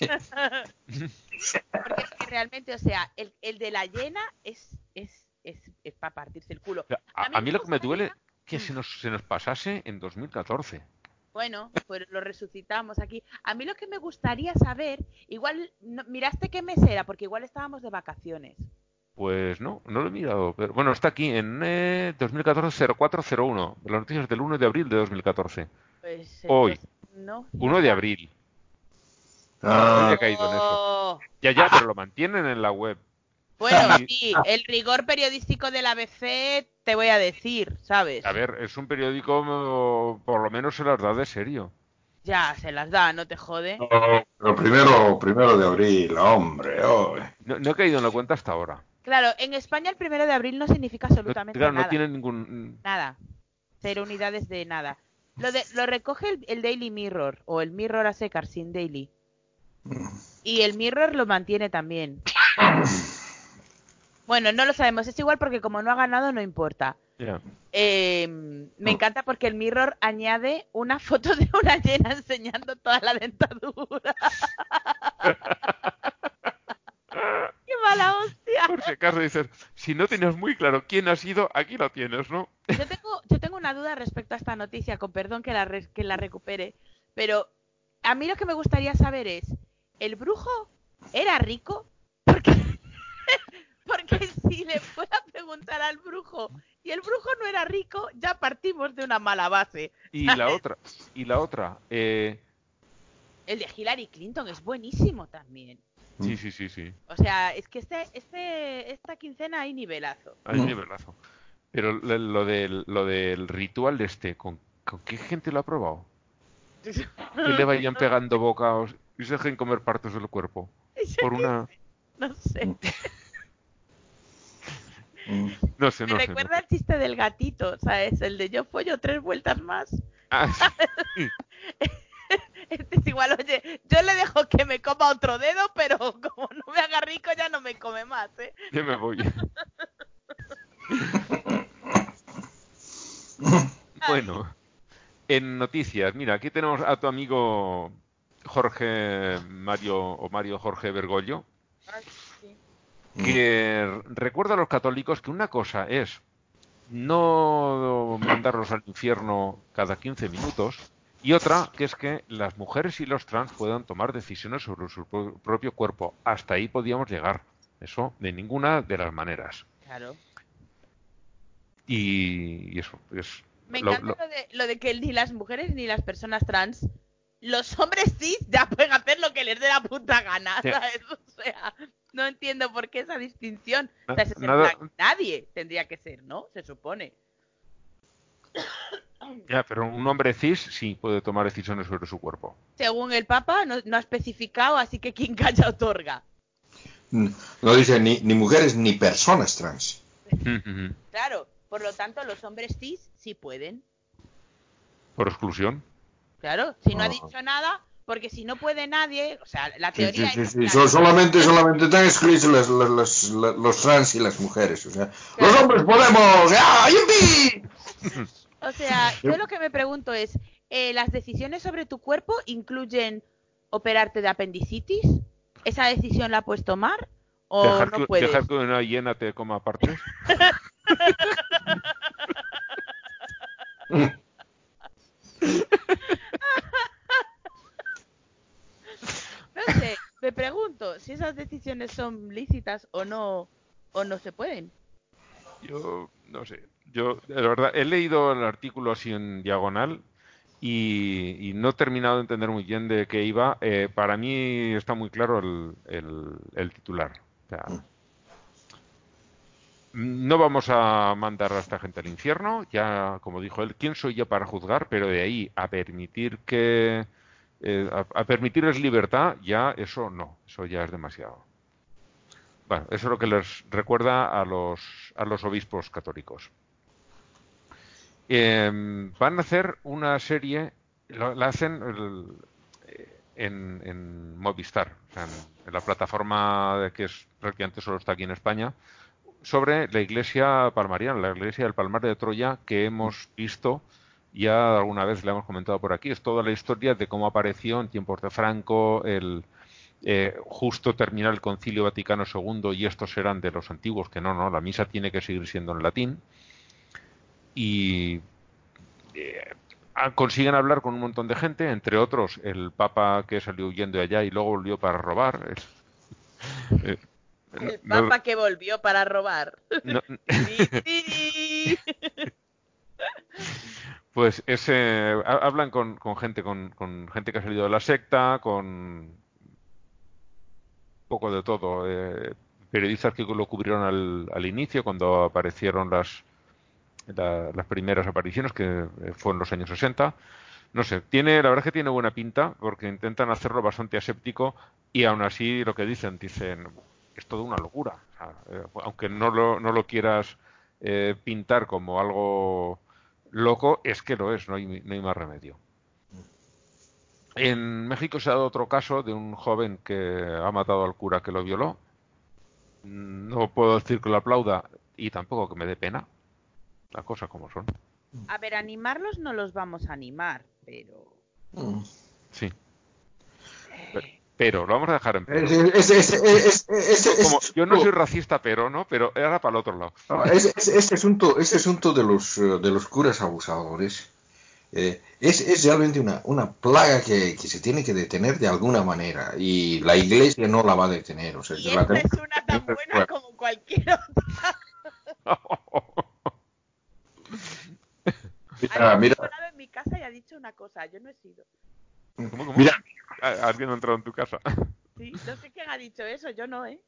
Porque es que realmente, o sea, el, el de la llena es, es, es, es para partirse el culo. A, a mí lo que me duele que se nos, se nos pasase en 2014. Bueno, pues lo resucitamos aquí. A mí lo que me gustaría saber, igual, no- miraste qué mes era, porque igual estábamos de vacaciones. Pues no, no lo he mirado. Pero, bueno, está aquí en eh, 2014-0401. Las noticias del 1 de abril de 2014. Pues, Hoy. no. 1 de abril. No Ah, había caído en eso. Ya, ya, pero lo mantienen en la web. Bueno, sí, el rigor periodístico del ABC te voy a decir, ¿sabes? A ver, es un periódico, mm, por lo menos se las da de serio. Ya, se las da, no te jode. no, pero primero, primero de abril, hombre. oh. No, no he caído en la cuenta hasta ahora. Claro, en España el primero de abril no significa No, absolutamente claro, nada. no tiene ningún... Nada. Cero unidades de nada. Lo, de, lo recoge el, el Daily Mirror o el Mirror a secas sin Daily. Y el Mirror lo mantiene también. Bueno, no lo sabemos. Es igual porque como no ha ganado no importa. Eh, me encanta porque el Mirror añade una foto de una llena enseñando toda la dentadura. ¡Qué mala hostia! Por si acaso dices, si no tenías muy claro quién ha sido, aquí lo tienes, ¿no? Yo tengo, yo tengo una duda respecto a esta noticia, con perdón que la, re- que la recupere, pero a mí lo que me gustaría saber es, ¿el brujo era rico? Porque, porque si le fuera a preguntar al brujo y el brujo no era rico, ya partimos de una mala base. Y la otra, y la otra, eh, El de Hillary Clinton es buenísimo también. sí, sí, sí, sí, O sea, es que este, este, esta quincena hay nivelazo. hay nivelazo. Pero lo, lo del, lo del ritual de este, ¿con, con qué gente lo ha probado? Que le vayan pegando bocaos y se dejen comer partes del cuerpo. Por una... No sé. No sé, no Me sé. no recuerda el chiste del gatito, ¿sabes? El de yo pollo tres vueltas más. Ah, sí. Este es igual, oye, yo le dejo que me coma otro dedo, pero como no me haga rico ya no me come más, ¿eh? Ya me voy. bueno, en noticias, mira, aquí tenemos a tu amigo Jorge Mario o Mario Jorge Bergoglio, que recuerda a los católicos que una cosa es no mandarlos al infierno cada 15 minutos y otra que es que las mujeres y los trans puedan tomar decisiones sobre su pro- propio cuerpo. Hasta ahí podíamos llegar. Eso de ninguna de las maneras. Claro. Y, y eso es Me lo- encanta lo- lo, de, lo de que ni las mujeres ni las personas trans, los hombres cis ya pueden hacer lo que les dé la puta gana, Sí. ¿sabes? O sea, no entiendo por qué esa distinción. O sea, es plan, nadie tendría que ser, ¿no? Se supone. Ya, pero un hombre cis sí puede tomar decisiones sobre su cuerpo. Según el Papa, no, no ha especificado, así que quien calla otorga. No dice ni, ni mujeres ni personas trans. Claro, por lo tanto, los hombres cis sí pueden. Por exclusión. Claro, si no ha dicho nada, porque si no puede nadie, o sea, la teoría sí, sí, es sí. So- solamente, solamente están excluidos los, los, los- los- trans y las mujeres. O sea, los hombres podemos. ¡Ah, yupi! O sea, yo lo que me pregunto es, eh, ¿las decisiones sobre tu cuerpo incluyen operarte de apendicitis? ¿Esa decisión la puedes tomar o dejar, no que, puedes? dejar que una hiena te coma partes. No sé, me pregunto si esas decisiones son lícitas o no o no se pueden. Yo no sé. Yo, de verdad, he leído el artículo así en diagonal y, y no he terminado de entender muy bien de qué iba. Eh, para mí está muy claro el, el- el titular. O sea, no vamos a mandar a esta gente al infierno, ya como dijo él, ¿quién soy yo para juzgar? Pero de ahí a permitir que eh, a, permitirles libertad, ya eso no, eso ya es demasiado. Bueno, eso es lo que les recuerda a los, a los obispos católicos. Eh, van a hacer una serie la hacen en, en Movistar, en, en la plataforma que es prácticamente solo está aquí en España, sobre la iglesia palmariana, la iglesia del Palmar de Troya que hemos visto ya alguna vez le hemos comentado por aquí. Es toda la historia de cómo apareció en tiempos de Franco, el eh, justo terminar el Concilio Vaticano II y estos eran de los antiguos, que no, no, la misa tiene que seguir siendo en latín. Y eh, consiguen hablar con un montón de gente, entre otros el Papa que salió huyendo de allá y luego volvió para robar. Eh, el Papa no, que volvió para robar. No, pues ese hablan con, con gente con, con, gente que ha salido de la secta, con poco de todo. Eh, periodistas que lo cubrieron al, al inicio cuando aparecieron las la, las primeras apariciones que eh, fue en los años 60 no sé, tiene, la verdad es que tiene buena pinta porque intentan hacerlo bastante aséptico y aún así lo que dicen, dicen, es toda una locura. Eh, aunque no lo, no lo quieras eh, pintar como algo loco, es que lo es, no hay, no hay más remedio. En México se ha dado otro caso de un joven que ha matado al cura que lo violó. No puedo decir que lo aplauda y tampoco que me dé pena. Las cosas como son. A ver, animarlos no los vamos a animar, pero. Sí. Pero lo vamos a dejar en pero. Como, yo no soy racista, pero no, pero era para el otro lado. No, este asunto, este asunto de los de los curas abusadores eh, es, es, realmente una, una plaga que, que, se tiene que detener de alguna manera y la iglesia no la va a detener. O sea, y esta es una tan buena como cualquier otra. mira, mira. en mi casa y ha dicho una cosa, yo no he sido. ¿Cómo, cómo? Mira. ¿Alguien ha entrado en tu casa? Sí, no sé quién ha dicho eso, yo no, ¿eh?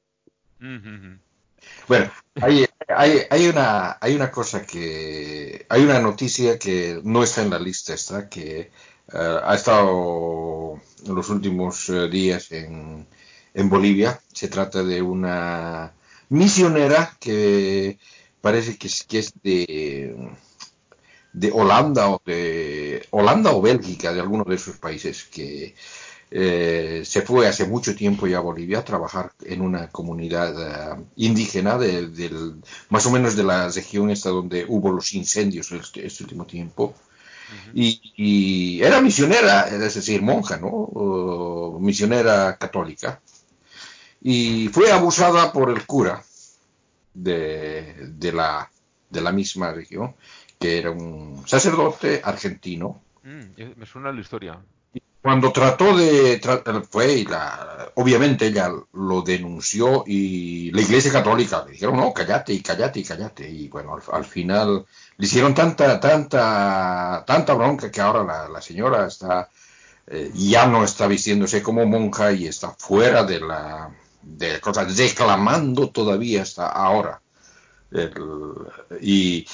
Bueno, hay, hay, hay, una, hay una cosa que. Hay una noticia que no está en la lista, está que uh, ha estado en los últimos uh, días en, en Bolivia. Se trata de una misionera que parece que es, que es de de Holanda o de Holanda o Bélgica, de alguno de esos países que eh, se fue hace mucho tiempo ya a Bolivia a trabajar en una comunidad uh, indígena de, del, más o menos de la región esta donde hubo los incendios este, este último tiempo. Uh -huh. y, y, era misionera, es decir, monja, ¿no? Uh, misionera católica. Y fue abusada por el cura de, de, la, de la misma región que era un sacerdote argentino. Mm, me suena la historia. Cuando trató de, tra fue y la, obviamente ella lo denunció y la Iglesia Católica le dijeron no, cállate y cállate y cállate y bueno, al, al final le hicieron tanta, tanta, tanta bronca que ahora la, la señora está eh, ya no está vistiéndose como monja y está fuera de la de cosas reclamando todavía hasta ahora el, y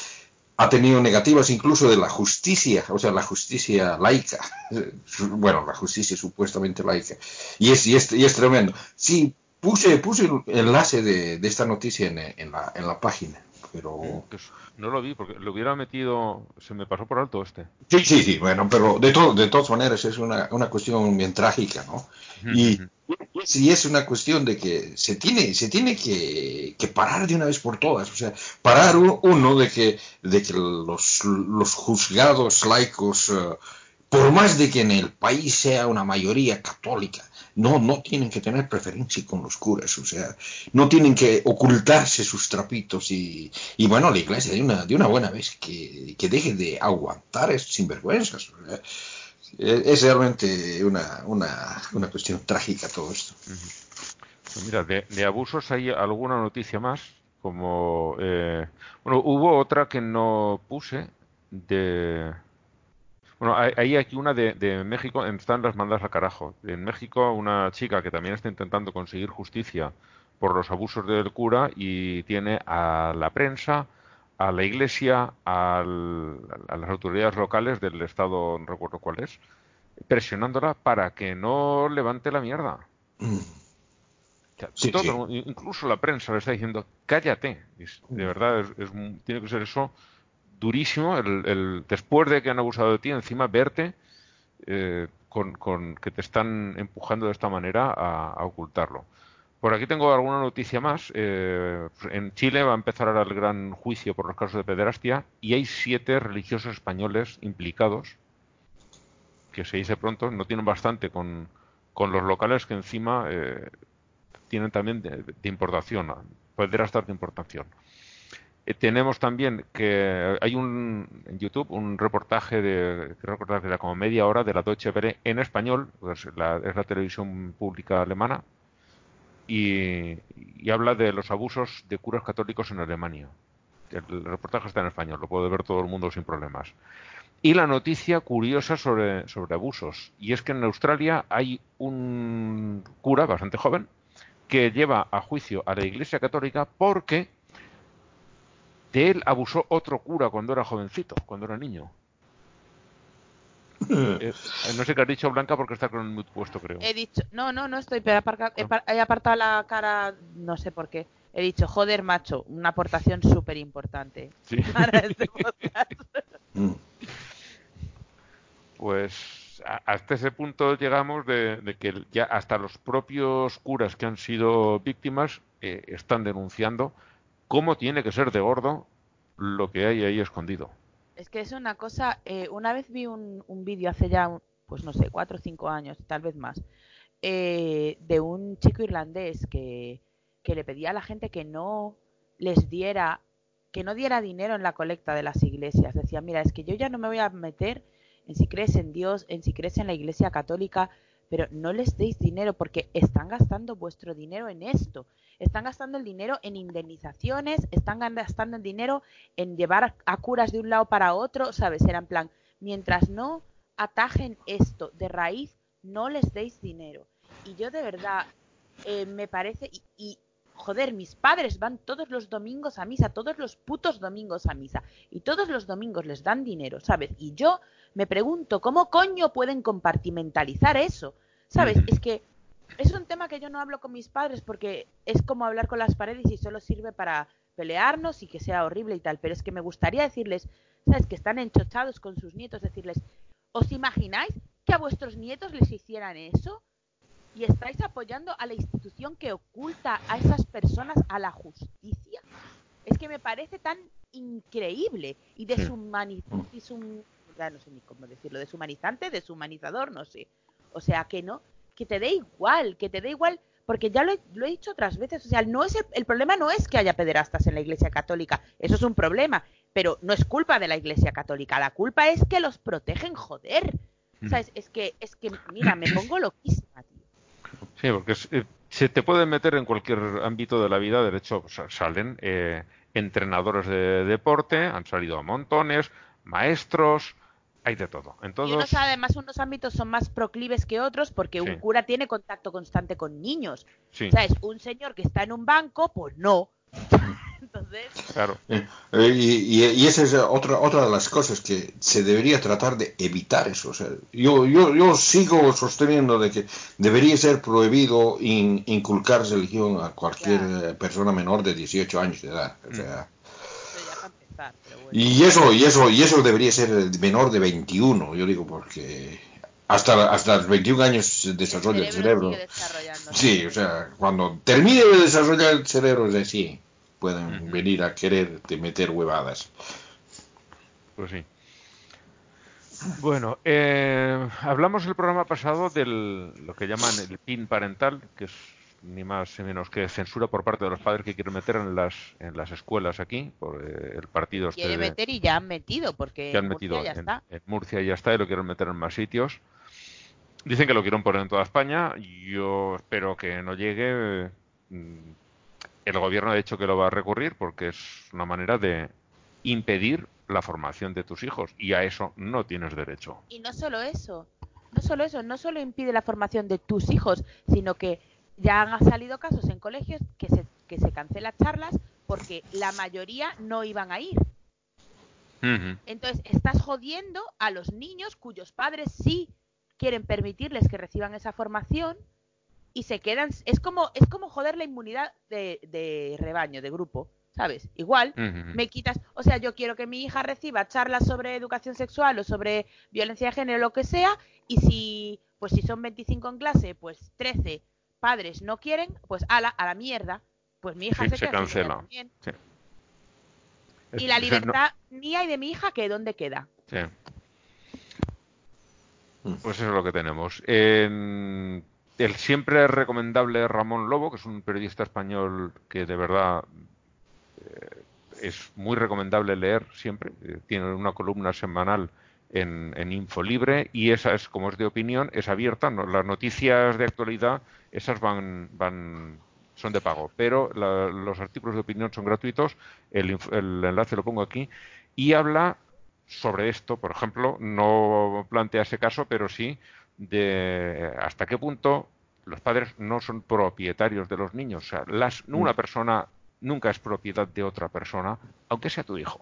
ha tenido negativas incluso de la justicia, o sea, la justicia laica, bueno, la justicia supuestamente laica, y es, y es, y es tremendo. Sí, puse, puse el enlace de, de esta noticia en, en, la, en la página, pero... Pues no lo vi, porque lo hubiera metido, se me pasó por alto este. Sí, sí, sí, bueno, pero de, to de todas maneras es una, una cuestión bien trágica, ¿no? Y, y es una cuestión de que se tiene, se tiene que, que, parar de una vez por todas, o sea, parar uno de que, de que los, los juzgados laicos, uh, por más de que en el país sea una mayoría católica, no, no tienen que tener preferencia con los curas, o sea, no tienen que ocultarse sus trapitos y, y bueno, la iglesia de una, de una buena vez que, que deje de aguantar esos sinvergüenzas. Es realmente una, una, una, cuestión trágica todo esto. Pues mira, de, de, abusos hay alguna noticia más, como, eh, bueno, hubo otra que no puse de... Bueno, hay aquí una de, de, México, están las mandas a carajo. En México, una chica que también está intentando conseguir justicia por los abusos del cura y tiene a la prensa, a la iglesia, al, a las autoridades locales del estado, no recuerdo cuál es, presionándola para que no levante la mierda. Mm. O sea, sí, todo, sí. Incluso la prensa le está diciendo, cállate. de verdad, es, es, tiene que ser eso durísimo el, el, después de que han abusado de ti, encima verte eh, con, con, que te están empujando de esta manera a, ocultarlo. Por aquí tengo alguna noticia más. Eh, en Chile va a empezar ahora el gran juicio por los casos de pederastia y hay siete religiosos españoles implicados, que se dice pronto, no tienen bastante con, con los locales que encima eh, tienen también de, importación, pederastas de importación. Eh, tenemos también que hay un en YouTube un reportaje de creo que era como media hora de la Deutsche Welle en español, pues es la televisión pública alemana y, habla de los abusos de curas católicos en Alemania. El, reportaje está en español, lo puede ver todo el mundo sin problemas. Y la noticia curiosa sobre, sobre abusos, y es que en Australia hay un cura bastante joven que lleva a juicio a la Iglesia Católica porque de él abusó otro cura cuando era jovencito, cuando era niño. Eh, no sé qué has dicho, Blanca, porque está con el mute puesto, creo. He dicho, no, no, no estoy, pero he, apartado la cara, no sé por qué. He dicho, joder, macho, una aportación súper importante sí. para este podcast. Mm. pues hasta ese punto llegamos de, que ya hasta los propios curas que han sido víctimas eh, están denunciando cómo tiene que ser de gordo lo que hay ahí escondido. Es que es una cosa, eh, una vez vi un, vídeo hace ya, pues no sé, cuatro o cinco años, tal vez más, eh, de un chico irlandés que, que le pedía a la gente que no les diera, que no diera dinero en la colecta de las iglesias. Decía, mira, es que yo ya no me voy a meter en si crees en Dios, en si crees en la iglesia católica, pero no les deis dinero porque están gastando vuestro dinero en esto están gastando el dinero en indemnizaciones, están gastando el dinero en llevar a curas de un lado para otro, ¿sabes? Era en plan, mientras no atajen esto de raíz, no les deis dinero. Y yo de verdad, eh, me parece, y, joder, mis padres van todos los domingos a misa, todos los putos domingos a misa, y todos los domingos les dan dinero, ¿sabes? Y yo me pregunto, ¿cómo coño pueden compartimentalizar eso? ¿Sabes? Es que es un tema que yo no hablo con mis padres porque es como hablar con las paredes y solo sirve para pelearnos y que sea horrible y tal. Pero es que me gustaría decirles, ¿sabes? Que están enchochados con sus nietos, decirles, ¿os imagináis que a vuestros nietos les hicieran eso? Y estáis apoyando a la institución que oculta a esas personas a la justicia. Es que me parece tan increíble y deshumanizante, no sé ni cómo decirlo, deshumanizante, deshumanizador, no sé. O sea que no, que te dé igual, que te dé igual, porque ya lo he, lo he dicho otras veces, o sea, no es el, problema no es que haya pederastas en la Iglesia Católica, eso es un problema, pero no es culpa de la Iglesia Católica, la culpa es que los protegen, joder. Mm. ¿Sabes? Es que, es que, mira, me pongo loquísima, tío. Sí, porque eh, se te puede meter en cualquier ámbito de la vida, de hecho, salen eh, entrenadores de deporte, han salido a montones, maestros, hay de todo. En todos... Y unos, además, unos ámbitos son más proclives que otros porque un cura tiene contacto constante con niños. Sí. ¿Sabes? Un señor que está en un banco, pues no. Entonces... Claro. Eh, eh, y, y, esa es otra, otra de las cosas que se debería tratar de evitar eso. O sea, yo, yo, yo sigo sosteniendo de que debería ser prohibido inculcar religión a cualquier eh, persona menor de 18 años de edad. O sea, y eso, y eso, y eso debería ser menor de 21, yo digo, porque hasta, hasta los 21 años se desarrolla el cerebro. Sí, o sea, cuando termine de desarrollar el cerebro, es así, pueden venir a querer meter huevadas. Pues sí. Bueno, eh, hablamos el programa pasado de lo que llaman el PIN parental, que es ni más ni menos que censura por parte de los padres que quieren meter en las en las escuelas aquí por eh, el partido este quiere meter y ya han metido porque han metido Murcia ya en, está. en Murcia ya está y lo quieren meter en más sitios. Dicen que lo quieren poner en toda España. Yo espero que no llegue. Mm, el gobierno ha dicho que lo va a recurrir porque es una manera de impedir la formación de tus hijos y a eso no tienes derecho. Y no solo eso no solo eso no solo impide la formación de tus hijos sino que ya han salido casos en colegios que se, que se cancelan charlas porque la mayoría no iban a ir. Entonces, estás jodiendo a los niños cuyos padres sí quieren permitirles que reciban esa formación y se quedan. Es como, es como joder la inmunidad de, de rebaño, de grupo. ¿sabes? Igual, me quitas, o sea, yo quiero que mi hija reciba charlas sobre educación sexual o sobre violencia de género, lo que sea, y si, pues si son 25 en clase, pues 13 padres no quieren, pues a la, a la mierda, pues mi hija Sí, se, se cancela. Sí. Y la no- libertad mía y de mi hija, que dónde queda. Sí. Pues eso es lo que tenemos. En el siempre recomendable Ramón Lobo, que es un periodista español que de verdad eh, es muy recomendable leer siempre. eh, Tiene una columna semanal en, en Infolibre y esa es, como es de opinión, es abierta. ¿no? Las noticias de actualidad, esas van, van son de pago, pero la- los artículos de opinión son gratuitos. El, el enlace lo pongo aquí y habla sobre esto, por ejemplo, no plantea ese caso, pero sí de hasta qué punto los padres no son propietarios de los niños. O sea, las, una persona nunca es propiedad de otra persona, aunque sea tu hijo.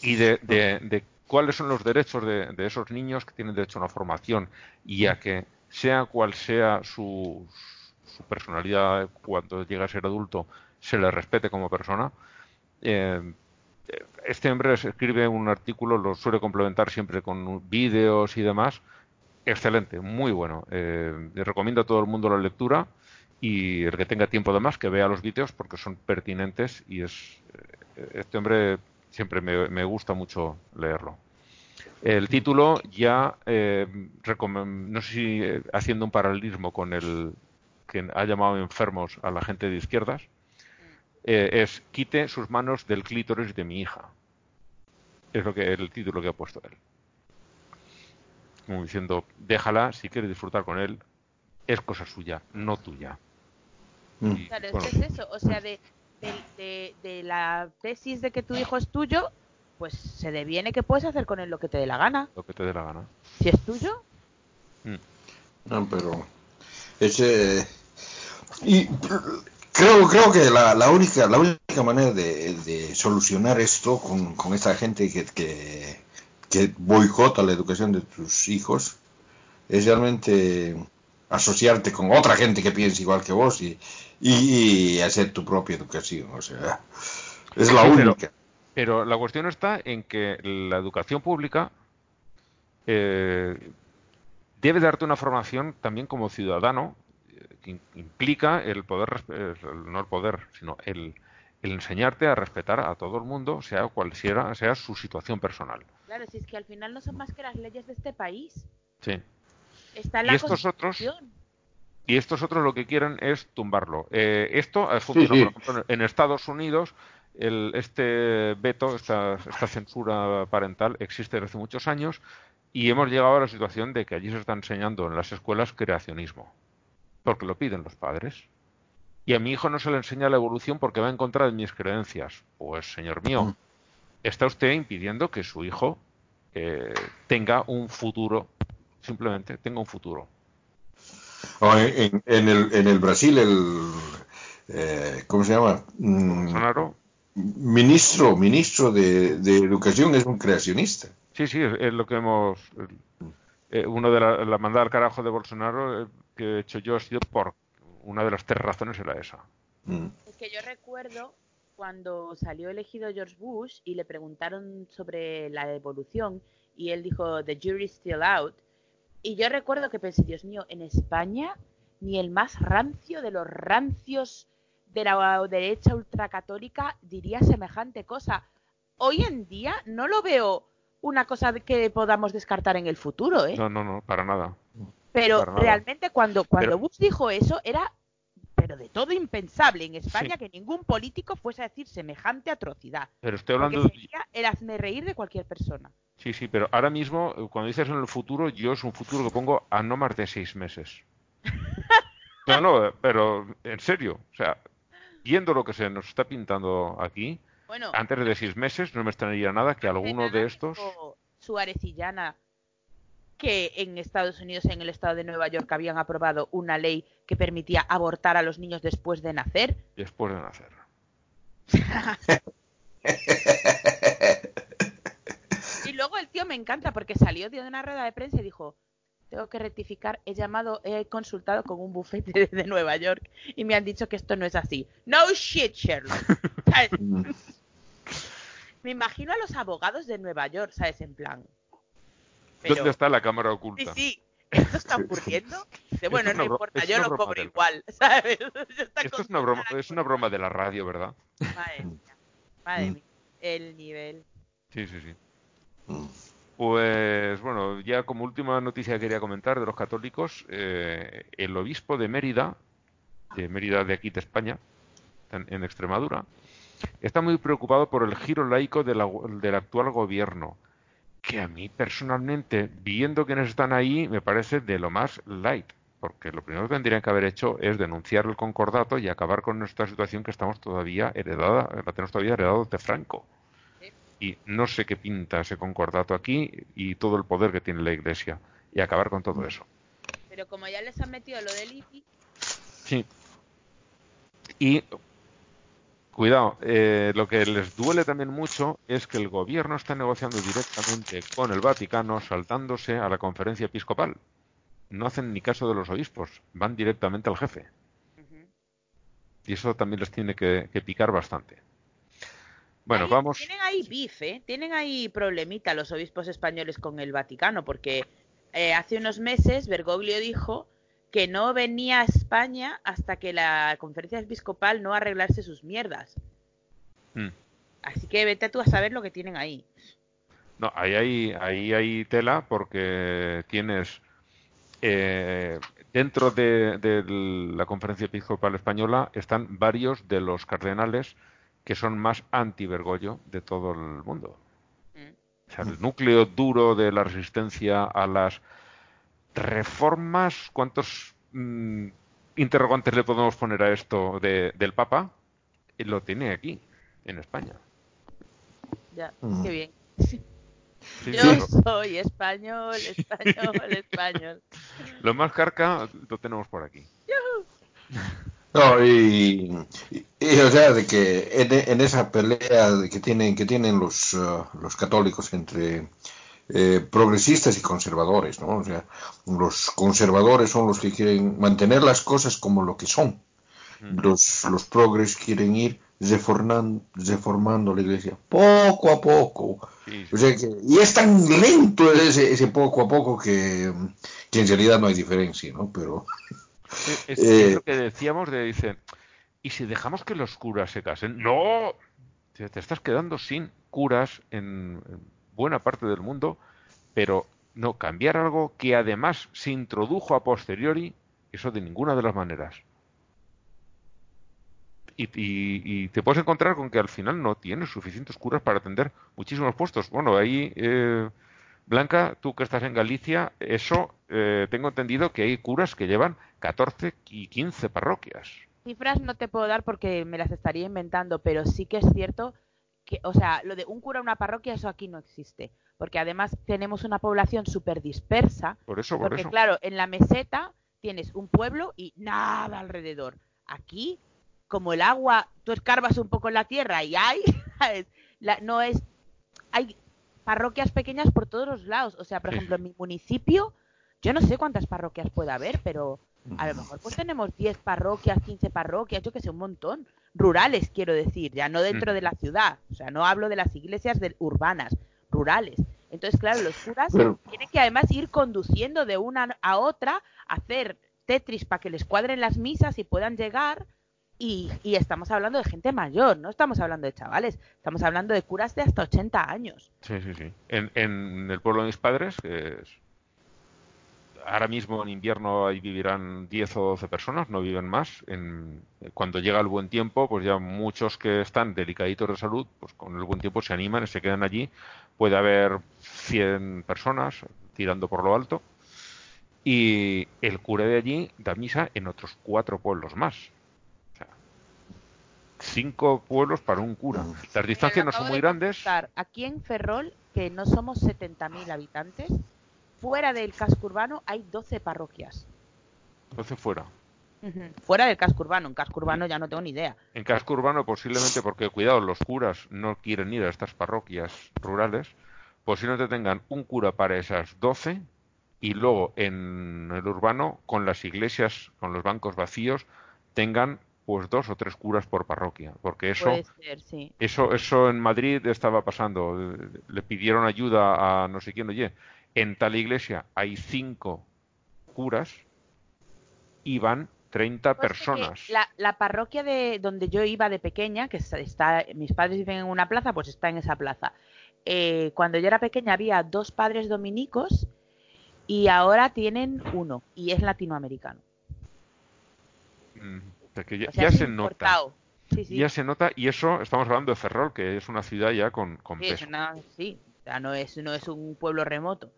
Y de, de- de cuáles son los derechos de, de esos niños que tienen derecho a una formación y a que, sea cual sea su, su personalidad cuando llega a ser adulto, se le respete como persona. Eh, este hombre escribe un artículo, lo suele complementar siempre con vídeos y demás. Excelente, muy bueno. Eh, recomiendo a todo el mundo la lectura y el que tenga tiempo de más que vea los vídeos porque son pertinentes y es eh, este hombre siempre me gusta mucho leerlo. El título ya eh, no sé si eh, haciendo un paralelismo con el que ha llamado enfermos a la gente de izquierdas eh, es quite sus manos del clítoris de mi hija. Es lo que el título que ha puesto él. Como diciendo, déjala si quieres disfrutar con él, es cosa suya, no tuya. Y, Claro, es bueno, que es eso, o sea, de, de, de- de la tesis de que tu hijo es tuyo, pues se deviene que puedes hacer con él lo que te dé la gana. lo que te dé la gana. Si es tuyo, No, pero ese y creo creo que la, la única la única manera de, de solucionar esto con, con esta gente que, que que boicota la educación de tus hijos es realmente asociarte con otra gente que piensa igual que vos y, y, y hacer tu propia educación o sea es la Sí, única Pero la cuestión está en que la educación pública eh, debe darte una formación también como ciudadano eh, que implica el poder, el- no el poder, sino el, el enseñarte a respetar a todo el mundo, sea cual sea, sea su situación personal. claro, si es que al final no son más que las leyes de este país. Sí. Está en Y la estos otros- Constitución. Y estos otros lo que quieren es tumbarlo. Eh, esto ha funcionado, sí. por ejemplo, en Estados Unidos. El, este veto, esta, esta censura parental existe desde hace muchos años y hemos llegado a la situación de que allí se está enseñando en las escuelas creacionismo, porque lo piden los padres. Y a mi hijo no se le enseña la evolución porque va en contra de mis creencias. Pues, señor mío, está usted impidiendo que su hijo eh, tenga un futuro, simplemente tenga un futuro. En, en- en el en el Brasil el eh, ¿cómo se llama? Mm, Bolsonaro ministro ministro de, de educación es un creacionista Sí, sí, es, lo que hemos. eh, uno de la, la mandada al carajo de Bolsonaro eh, que he hecho yo ha sido por una de las tres razones era esa. Mm. Es que yo recuerdo cuando salió elegido George Bush y le preguntaron sobre la evolución y él dijo, the jury's still out. Y yo recuerdo que pensé, Dios mío, en España ni el más rancio de los rancios de la derecha ultracatólica diría semejante cosa. Hoy en día no lo veo una cosa que podamos descartar en el futuro, ¿eh? No, no, no, para nada. Pero Para nada. realmente cuando, cuando Pero- Bush dijo eso era, pero de todo impensable en España Sí. que ningún político fuese a decir semejante atrocidad. Pero estoy hablando. sería el hazme reír de cualquier persona. Sí, sí, pero ahora mismo, cuando dices en el futuro, yo es un futuro que pongo a no más de seis meses. No, no, pero en serio, o sea, viendo lo que se nos está pintando aquí, Bueno, antes de seis meses no me extrañaría nada que alguno de estos. Suárez y Llana que en Estados Unidos, en el estado de Nueva York, habían aprobado una ley que permitía abortar a los niños después de nacer. después de nacer. Y luego el tío me encanta porque salió dio una rueda de prensa y dijo, tengo que rectificar, he llamado, he consultado con un bufete de Nueva York y me han dicho que esto no es así. No shit, Sherlock. ¿Sabes? me imagino a los abogados de Nueva York, ¿sabes? En plan. Pero- ¿Dónde está la cámara Sí, oculta? sí, esto está ocurriendo. Bueno, es no importa, yo lo cobro del- igual, ¿sabes? Esto es una broma, es una broma de la radio, ¿verdad? Madre mía, madre Mm. mía, el nivel. Sí, sí, sí. Pues bueno, ya como última noticia que quería comentar de los católicos, eh, el obispo de Mérida, de Mérida de aquí de España, en, Extremadura, está muy preocupado por el giro laico de la- del actual gobierno, que a mí personalmente, viendo quienes están ahí, me parece de lo más light, porque lo primero que tendrían que haber hecho es denunciar el concordato y acabar con nuestra situación que estamos todavía heredada, la tenemos todavía heredada de Franco y no sé qué pinta ese concordato aquí y todo el poder que tiene la Iglesia y acabar con todo eso. Pero como ya les han metido lo del IPI, Sí. Y cuidado, eh, lo que les duele también mucho es que el gobierno está negociando directamente con el Vaticano saltándose a la conferencia episcopal. No hacen ni caso de los obispos, van directamente al jefe. Y eso también les tiene que, que picar bastante. Bueno, vamos. Tienen ahí bife, tienen ahí problemita los obispos españoles con el Vaticano, porque eh, hace unos meses Bergoglio dijo que no venía a España hasta que la conferencia episcopal no arreglase sus mierdas. Mm. Así que vete tú a saber lo que tienen ahí. No, ahí hay, ahí hay tela porque tienes eh, dentro de, de la conferencia episcopal española están varios de los cardenales que son más anti-Bergoglio de todo el mundo. O sea, el núcleo duro de la resistencia a las reformas, ¿cuántos mm, interrogantes le podemos poner a esto de- del Papa? Y lo tiene aquí, en España. Ya, Mm. qué bien. Sí, Yo soy español, español, español. Lo más carca lo tenemos por aquí. No, y, y- y, o sea, de que en, en esa pelea de que tienen, que tienen los, uh, los católicos entre eh, progresistas y conservadores, ¿no? O sea, los conservadores son los que quieren mantener las cosas como lo que son. Los, los progres quieren ir reformando, reformando la iglesia poco a poco. Sí, O sea que, y es tan lento ese, ese poco a poco que, que en realidad no hay diferencia, ¿no? Pero Es, es Eh, lo que decíamos de, dice, ¿y si dejamos que los curas se casen? ¡No! Te te estás quedando sin curas en en buena parte del mundo, pero no, cambiar algo que además se introdujo a posteriori, eso de ninguna de las maneras. Y, y- y te puedes encontrar con que al final no tienes suficientes curas para atender muchísimos puestos. Bueno, ahí, eh, Blanca, tú que estás en Galicia, eso eh, tengo entendido que hay curas que llevan 14 y 15 parroquias. Cifras no te puedo dar porque me las estaría inventando, pero sí que es cierto que, o sea, lo de un cura una parroquia, eso aquí no existe. Porque además tenemos una población súper dispersa. Por eso, por Porque eso. claro, en la meseta tienes un pueblo y nada alrededor. Aquí, como el agua, tú escarbas un poco en la tierra y hay, ¿sabes? La- no es, hay parroquias pequeñas por todos los lados. O sea, por ejemplo, en mi municipio, yo no sé cuántas parroquias puede haber, pero a lo mejor pues tenemos 10 parroquias, 15 parroquias, yo que sé, un montón. Rurales, quiero decir, ya no dentro Mm. de la ciudad. O sea, no hablo de las iglesias de- urbanas, rurales. Entonces, claro, los curas tienen que además ir conduciendo de una a otra, hacer Tetris para que les cuadren las misas y puedan llegar. Y, y estamos hablando de gente mayor, no estamos hablando de chavales, estamos hablando de curas de hasta 80 años. Sí, sí, sí. En, en el pueblo de mis padres, es- ahora mismo en invierno ahí vivirán 10 o 12 personas, no viven más. En, cuando llega el buen tiempo, pues ya muchos que están delicaditos de salud, pues con el buen tiempo se animan y se quedan allí. Puede haber 100 personas tirando por lo alto. Y el cura de allí da misa en otros cuatro pueblos más. Cinco pueblos para un cura. Las distancias no son muy grandes. Aquí en Ferrol, que no somos 70.000 habitantes, fuera del casco urbano hay 12 parroquias. Entonces fuera. Ujú, Fuera del casco urbano, en casco urbano ya no tengo ni idea. En casco urbano posiblemente porque, cuidado, los curas no quieren ir a estas parroquias rurales, posiblemente tengan un cura para esas 12 y luego en el urbano, con las iglesias, con los bancos vacíos, tengan pues dos o tres curas por parroquia, porque eso, Puede ser, sí. eso, eso en Madrid estaba pasando. Le pidieron ayuda a no sé quién, oye, en tal iglesia hay cinco curas y van 30 Pues personas. La, la parroquia de donde yo iba de pequeña, que está- mis padres viven en una plaza, pues está en esa plaza. Eh, cuando yo era pequeña había dos padres dominicos y ahora tienen uno y es latinoamericano. Mm, sea que ya, O sea, ya es se nota. importado. Sí, sí. Ya se nota, y eso estamos hablando de Ferrol, que es una ciudad ya con, con Sí, es peso. una- sí, o sea, no es, no es un pueblo remoto.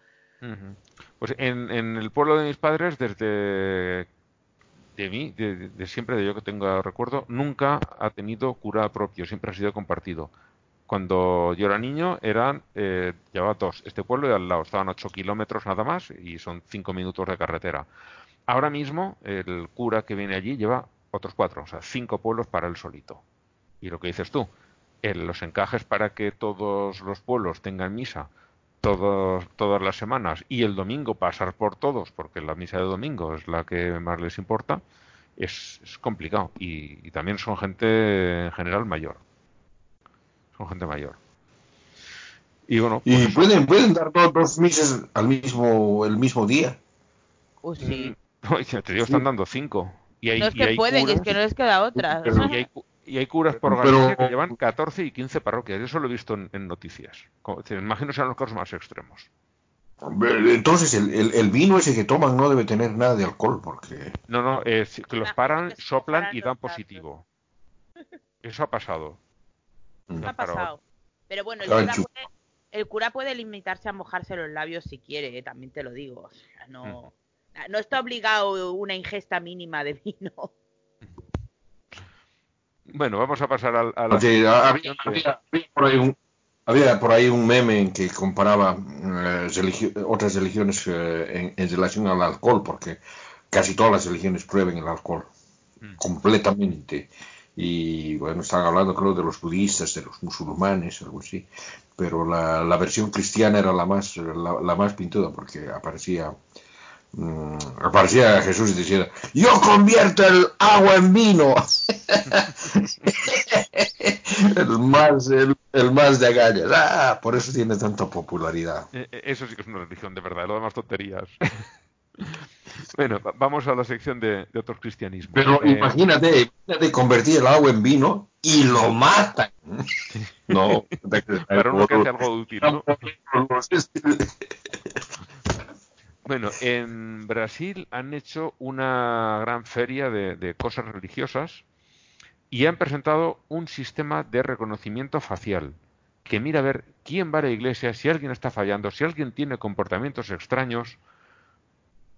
Pues en, en el pueblo de mis padres, desde de mí, de, de siempre, de yo que tengo recuerdo, nunca ha tenido cura propio, siempre ha sido compartido. Cuando yo era niño, eran, eh, llevaba dos. Este pueblo de al lado, estaban 8 kilómetros nada más y son 5 minutos de carretera. Ahora mismo, el cura que viene allí lleva otros cuatro, o sea, cinco pueblos para él solito. Y lo que dices tú, el- los encajes para que todos los pueblos tengan misa todos, todas las semanas y el domingo pasar por todos, porque la misa de domingo es la que más les importa, es, es complicado. Y, y también son gente en general mayor. Son gente mayor. Y bueno, pues Y eso. pueden, pueden dar dos, dos misas al mismo, el mismo día. Uy, sí. No, ya te digo, están dando cinco. Y hay, no es y que hay pueden, es curas- que no les queda otra. Pero- y hay, cu- y hay curas por Pero- Galicia que llevan 14 y 15 parroquias. Yo Eso lo he visto en, en noticias. Como- te imagino sean los casos más extremos. Entonces el, el- el vino ese que toman no debe tener nada de alcohol, porque... No, no, es que los paran, es soplan y dan positivo. Eso ha pasado. Mm. ha pasado. Pero bueno, el cura, puede, el cura puede limitarse a mojarse los labios si quiere, eh, también te lo digo. O sea, no, no está obligado una ingesta mínima de vino. Bueno, vamos a pasar al, a la Porque había, por ahí un, había por ahí un meme en que comparaba eh, religio- otras religiones eh, en, en relación al alcohol, porque casi todas las religiones prueben el alcohol completamente. Y bueno, estaban hablando creo de los budistas, de los musulmanes, algo así. Pero la, la versión cristiana era la más, la, la más pintuda porque aparecía mm, aparecía Jesús y decía, yo convierto el agua en vino. el más, el, el más de agallas. Ah, por eso tiene tanta popularidad. Eh, eh, Eso sí que es una religión de verdad, lo demás tonterías. bueno, va- vamos a la sección de, de otros cristianismos. Pero Eh, imagínate, imagínate convertir el agua en vino y lo matan. no, para uno que hace algo útil, ¿no? Bueno, en Brasil han hecho una gran feria de, cosas religiosas y han presentado un sistema de reconocimiento facial que mira a ver quién va a la iglesia, si alguien está fallando, si alguien tiene comportamientos extraños,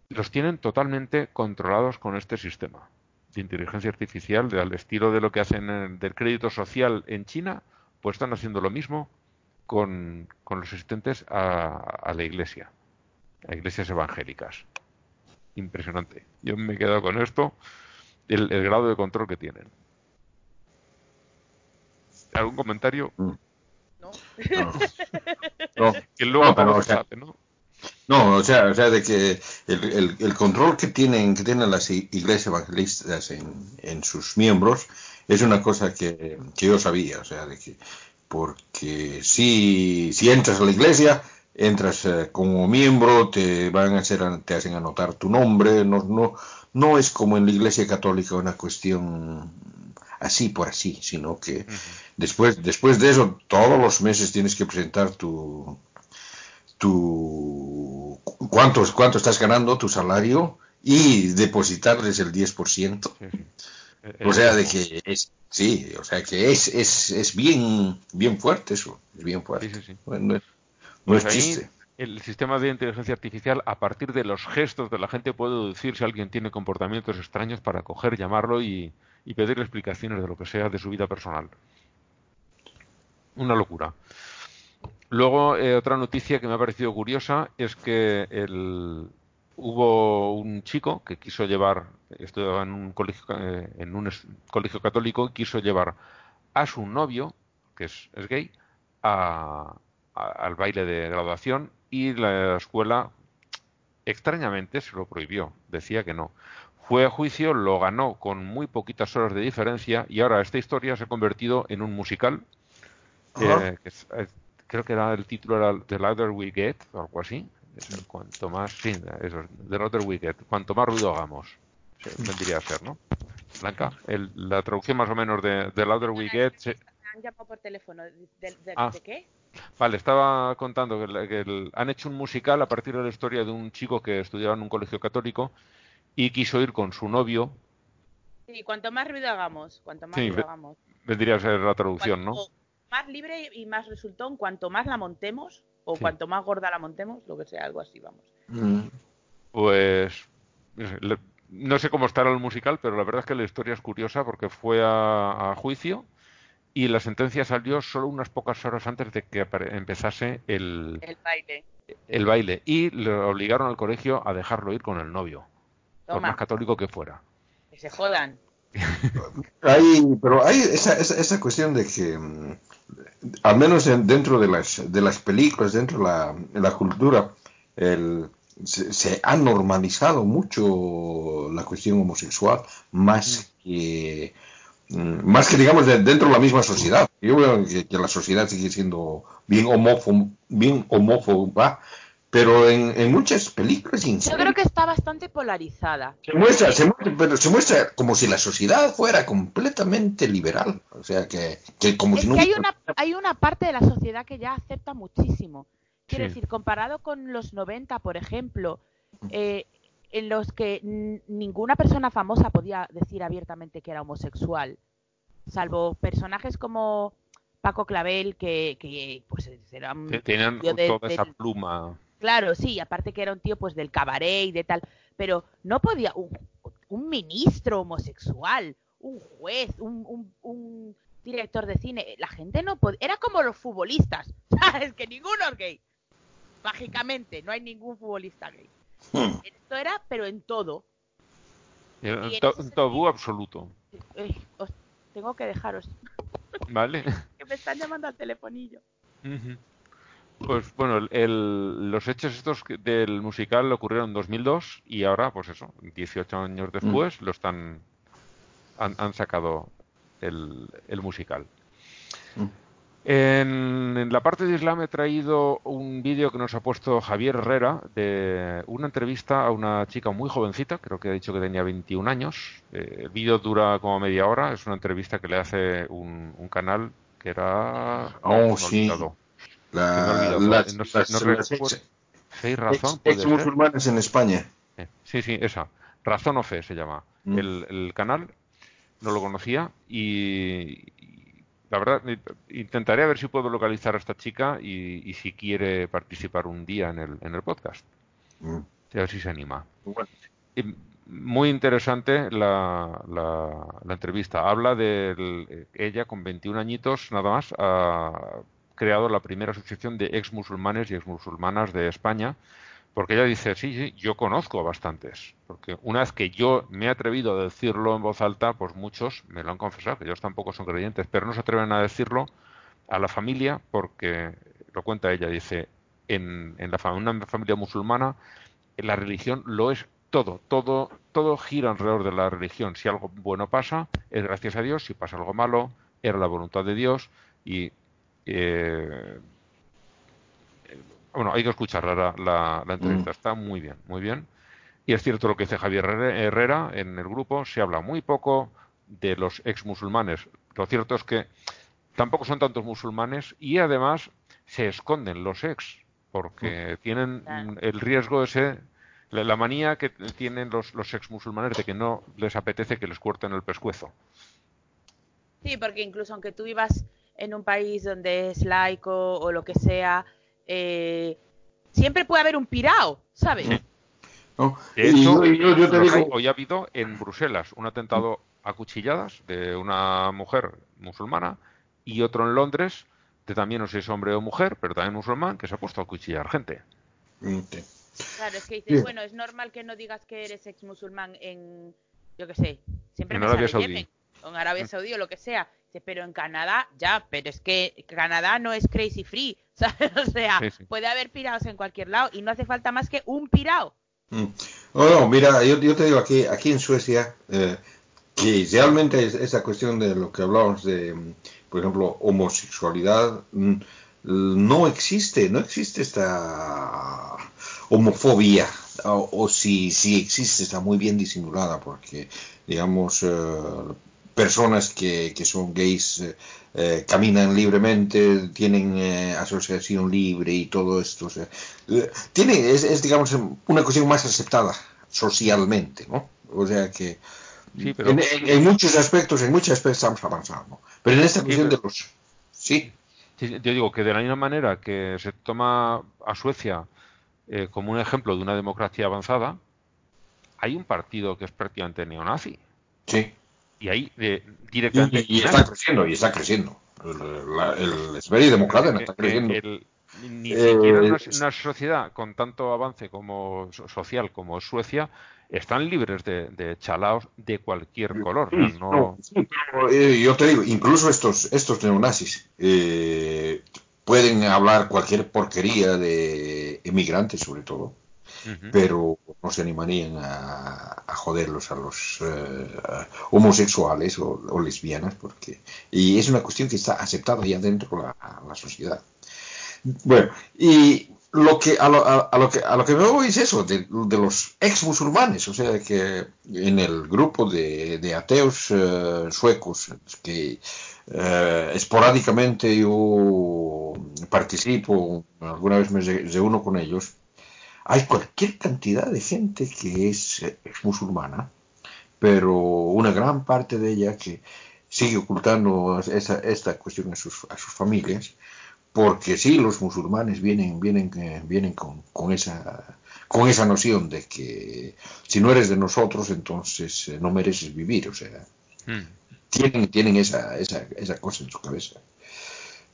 los tienen totalmente controlados con este sistema de inteligencia artificial, al estilo de lo que hacen en- del crédito social en China, pues están haciendo lo mismo con, los asistentes a la iglesia, a iglesias evangélicas. Impresionante. Yo me he quedado con esto, el, el grado de control que tienen. ¿Algún comentario? No, Que luego No, pero, o se sea, sabe, ¿no? No, o sea, o sea, de que el, el- el control que tienen, que tienen las iglesias evangelistas en, en sus miembros es una cosa que, que yo sabía, o sea, de que porque si, si entras a la iglesia, entras eh, como miembro, te van a hacer, te hacen anotar tu nombre, no, no, no es como en la iglesia católica una cuestión así por así, sino que después, después de eso, todos los meses tienes que presentar tu, tu cuánto, cuánto estás ganando, tu salario y depositarles el 10%. Sí, sí. Eh, O sea, de que es, sí, o sea, que es, es, es bien, bien fuerte eso, es bien fuerte. Sí, sí, sí. Bueno, no Pues es ahí el sistema de inteligencia artificial, a partir de los gestos de la gente, puede deducir si alguien tiene comportamientos extraños para coger, llamarlo y, y pedirle explicaciones de lo que sea de su vida personal. Una locura. Luego, eh, otra noticia que me ha parecido curiosa es que el- hubo un chico que quiso llevar, estudiaba en un colegio, eh, en un es- colegio católico, quiso llevar a su novio, que es, es gay, a- a- al baile de graduación y la escuela extrañamente se lo prohibió, decía que no. Fue a juicio, lo ganó con muy poquitas horas de diferencia y ahora esta historia se ha convertido en un musical. Eh, que es- eh, creo que era el título era The Louder We Get o algo así. Es el cuanto más, sí, eso, The Louder We Get, cuanto más ruido hagamos. Vendría a ser, ¿no? Blanca, el- la traducción más o menos de The Louder We Get se- han llamado por teléfono. ¿De, de- de- Ah. de qué? Vale, estaba contando que, la- que el- han hecho un musical a partir de la historia de un chico que estudiaba en un colegio católico y quiso ir con su novio, Sí, cuanto más ruido hagamos, cuanto más Sí, ruido hagamos. vendría a ser la traducción, ¿no? Más libre y más resultón, cuanto más la montemos, o Sí. cuanto más gorda la montemos, lo que sea, algo así, vamos. Mm. Pues no sé, le- no sé cómo estará el musical, pero la verdad es que la historia es curiosa porque fue a, a juicio y la sentencia salió solo unas pocas horas antes de que apare- empezase el, El baile. el baile y le obligaron al colegio a dejarlo ir con el novio, por Toma, más católico que fuera. que se jodan. Hay, pero hay esa, esa, esa cuestión de que, mm, al menos en- dentro de las, de las películas, dentro de la, de la cultura, el, se, se ha normalizado mucho la cuestión homosexual, más que, mm, más que digamos de- dentro de la misma sociedad. Yo veo que, que la sociedad sigue siendo bien homófoba, bien homófoba pero en, en muchas películas Yo creo que está bastante polarizada. se muestra, se muestra, pero se muestra como si la sociedad fuera completamente liberal. O sea, que, que como Es si no que hay una, hay una parte de la sociedad que ya acepta muchísimo. Quiero Sí. decir, comparado con los 90, por ejemplo, eh, en los que ninguna persona famosa podía decir abiertamente que era homosexual, salvo personajes como Paco Clavel, que, que pues era un Te- Tenían tío de- toda esa pluma. Claro, sí, aparte que era un tío pues del cabaret y de tal, pero no podía un, un ministro homosexual, un juez, un, un- un director de cine, la gente no podía, era como los futbolistas, ¿sabes? Que ninguno es gay. Mágicamente, no hay ningún futbolista gay. Hmm. Esto era, pero en todo. To- un tabú absoluto. Uy, os tengo que dejaros, ¿Vale? que me están llamando al telefonillo. Pues bueno, el- los hechos estos que- del musical ocurrieron en 2002 y ahora, pues eso, 18 años después, lo están han, han sacado el, el musical. Mm. En, en la parte de Islam he traído un vídeo que nos ha puesto Javier Herrera de una entrevista a una chica muy jovencita, creo que ha dicho que tenía 21 años. Eh, el vídeo dura como media hora, es una entrevista que le hace un, un canal que era... Oh, me he sí. La- no no razón, ex- ex-musulmanes en España. Eh, Sí, sí, esa. Razón o Fe se llama. Mm. El, el canal no lo conocía y la verdad intentaré a ver si puedo localizar a esta chica y, y si quiere participar un día en el, en el podcast. Mm. A ver si se anima. Bueno, Y muy interesante la, la, la entrevista. Habla de el- ella con 21 añitos nada más ha creado la primera asociación de ex musulmanes y ex musulmanas de España. Porque ella dice, sí, sí, yo conozco a bastantes. Porque una vez que yo me he atrevido a decirlo en voz alta, pues muchos me lo han confesado, que ellos tampoco son creyentes, pero no se atreven a decirlo a la familia porque, lo cuenta ella, dice, en, en la, una familia musulmana la religión lo es todo, todo, todo gira alrededor de la religión. Si algo bueno pasa, es gracias a Dios, si pasa algo malo, era la voluntad de Dios. Y eh, bueno, hay que escuchar la, la, la entrevista, está muy bien, muy bien. Y es cierto lo que dice Javier Herre- Herrera en el grupo, se habla muy poco de los ex musulmanes. Lo cierto es que tampoco son tantos musulmanes y además se esconden los ex porque tienen Claro. mm, el riesgo ese, la, la manía que tienen los, los ex musulmanes de que no les apetece que les corten el pescuezo. Sí, porque incluso aunque tú vivas en un país donde es laico o lo que sea, eh, siempre puede haber un pirao, ¿sabes? ¿no? De Y hecho, yo, yo- yo te los hay. digo, hoy ha habido en Bruselas un atentado a cuchilladas de una mujer musulmana y otro en Londres de también no sé si es hombre o mujer, pero también musulmán, que se ha puesto a cuchillar gente. Sí. Claro, es que dices, Bien. bueno, es normal que no digas que eres ex musulmán en, yo qué sé, siempre En me Arabia sale Saudí. Yemen, o en Arabia Saudí o lo que sea. Pero en Canadá, ya, pero es que Canadá no es crazy free, ¿sabes? O sea, Sí, sí. puede haber pirados en cualquier lado y no hace falta más que un pirao Mm. No, no, mira, yo, yo te digo aquí, aquí en Suecia, eh, que realmente es, esa cuestión de lo que hablábamos de, mm, por ejemplo, homosexualidad, mm, no existe, no existe esta homofobia, o, o si, si existe está muy bien disimulada, porque, digamos, eh, personas que, que son gays eh, eh, caminan libremente, tienen eh, asociación libre y todo esto. O sea, tiene, es, es, digamos, una cuestión más aceptada socialmente, ¿no? O sea que Sí, pero- en, en- en muchos aspectos, en muchos aspectos estamos avanzando. Pero en esta Sí, cuestión pero- de los... Sí, Sí, yo digo que de la misma manera que se toma a Suecia eh, como un ejemplo de una democracia avanzada, hay un partido que es prácticamente neonazi. sí. Y ahí eh, directamente... y- y está creciendo, y está creciendo. El, la- el está Eh, creciendo. el- ni Eh, siquiera una, una sociedad con tanto avance como so- social como Suecia están libres de, de chalaos de cualquier color. no- No, sí, pero, eh, yo te digo, incluso estos, estos neonazis eh, pueden hablar cualquier porquería de emigrantes, sobre todo, Pero no se animarían a, joderlos a los eh, homosexuales o, lesbianas, porque y es una cuestión que está aceptada ya dentro de la, sociedad. Bueno, y lo que a lo, a, a lo que a lo que me voy es eso de, los ex musulmanes, o sea que en el grupo de, ateos eh, suecos que eh, esporádicamente yo participo, alguna vez me re- reúno con ellos, hay cualquier cantidad de gente que es, es musulmana, pero una gran parte de ella que sigue ocultando esa, esta cuestión a sus, a sus familias, porque sí, los musulmanes vienen, vienen, eh, vienen con, con esa, con esa noción de que si no eres de nosotros, entonces eh, no mereces vivir, o sea, Mm. tienen, tienen esa, esa, esa cosa en su cabeza.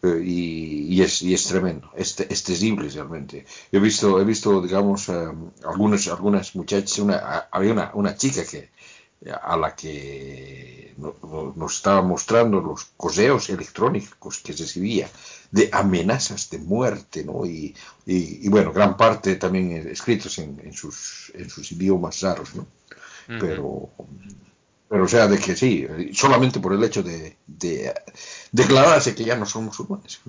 Eh, y, y es, y es tremendo, es, es terrible realmente. Yo he visto, he visto digamos, eh, algunas, algunas muchachas, una, había una, una chica que a la que no- no- nos estaba mostrando los correos electrónicos que recibía de amenazas de muerte, ¿no? Y, y, y, bueno, gran parte también escritos en, en sus, en sus idiomas raros, ¿no? Ujú. Pero, pero o sea, de que sí, solamente por el hecho de, de declararse que ya no son musulmanes.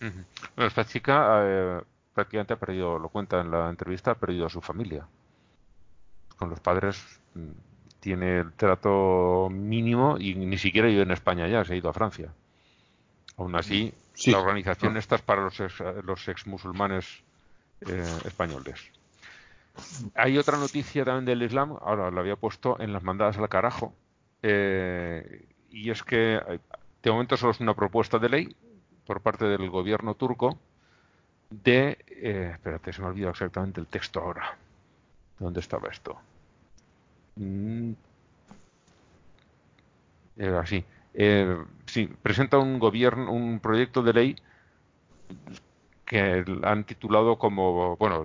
Bueno, esta chica eh, prácticamente ha perdido, lo cuenta en la entrevista, ha perdido a su familia. Con los padres mm, tiene el trato mínimo y ni siquiera vive en España ya, se ha ido a Francia. Aún así, Sí. la organización esta es para los ex, los ex musulmanes eh, españoles. Hay otra noticia también del Islam, ahora la había puesto en las mandadas al carajo, eh, y es que eh, de momento solo es una propuesta de ley por parte del gobierno turco de... eh, espérate, se me ha olvidado exactamente el texto ahora. ¿Dónde estaba esto? Mm, Era así. Eh, sí, presenta un gobierno, un proyecto de ley que han titulado como, bueno,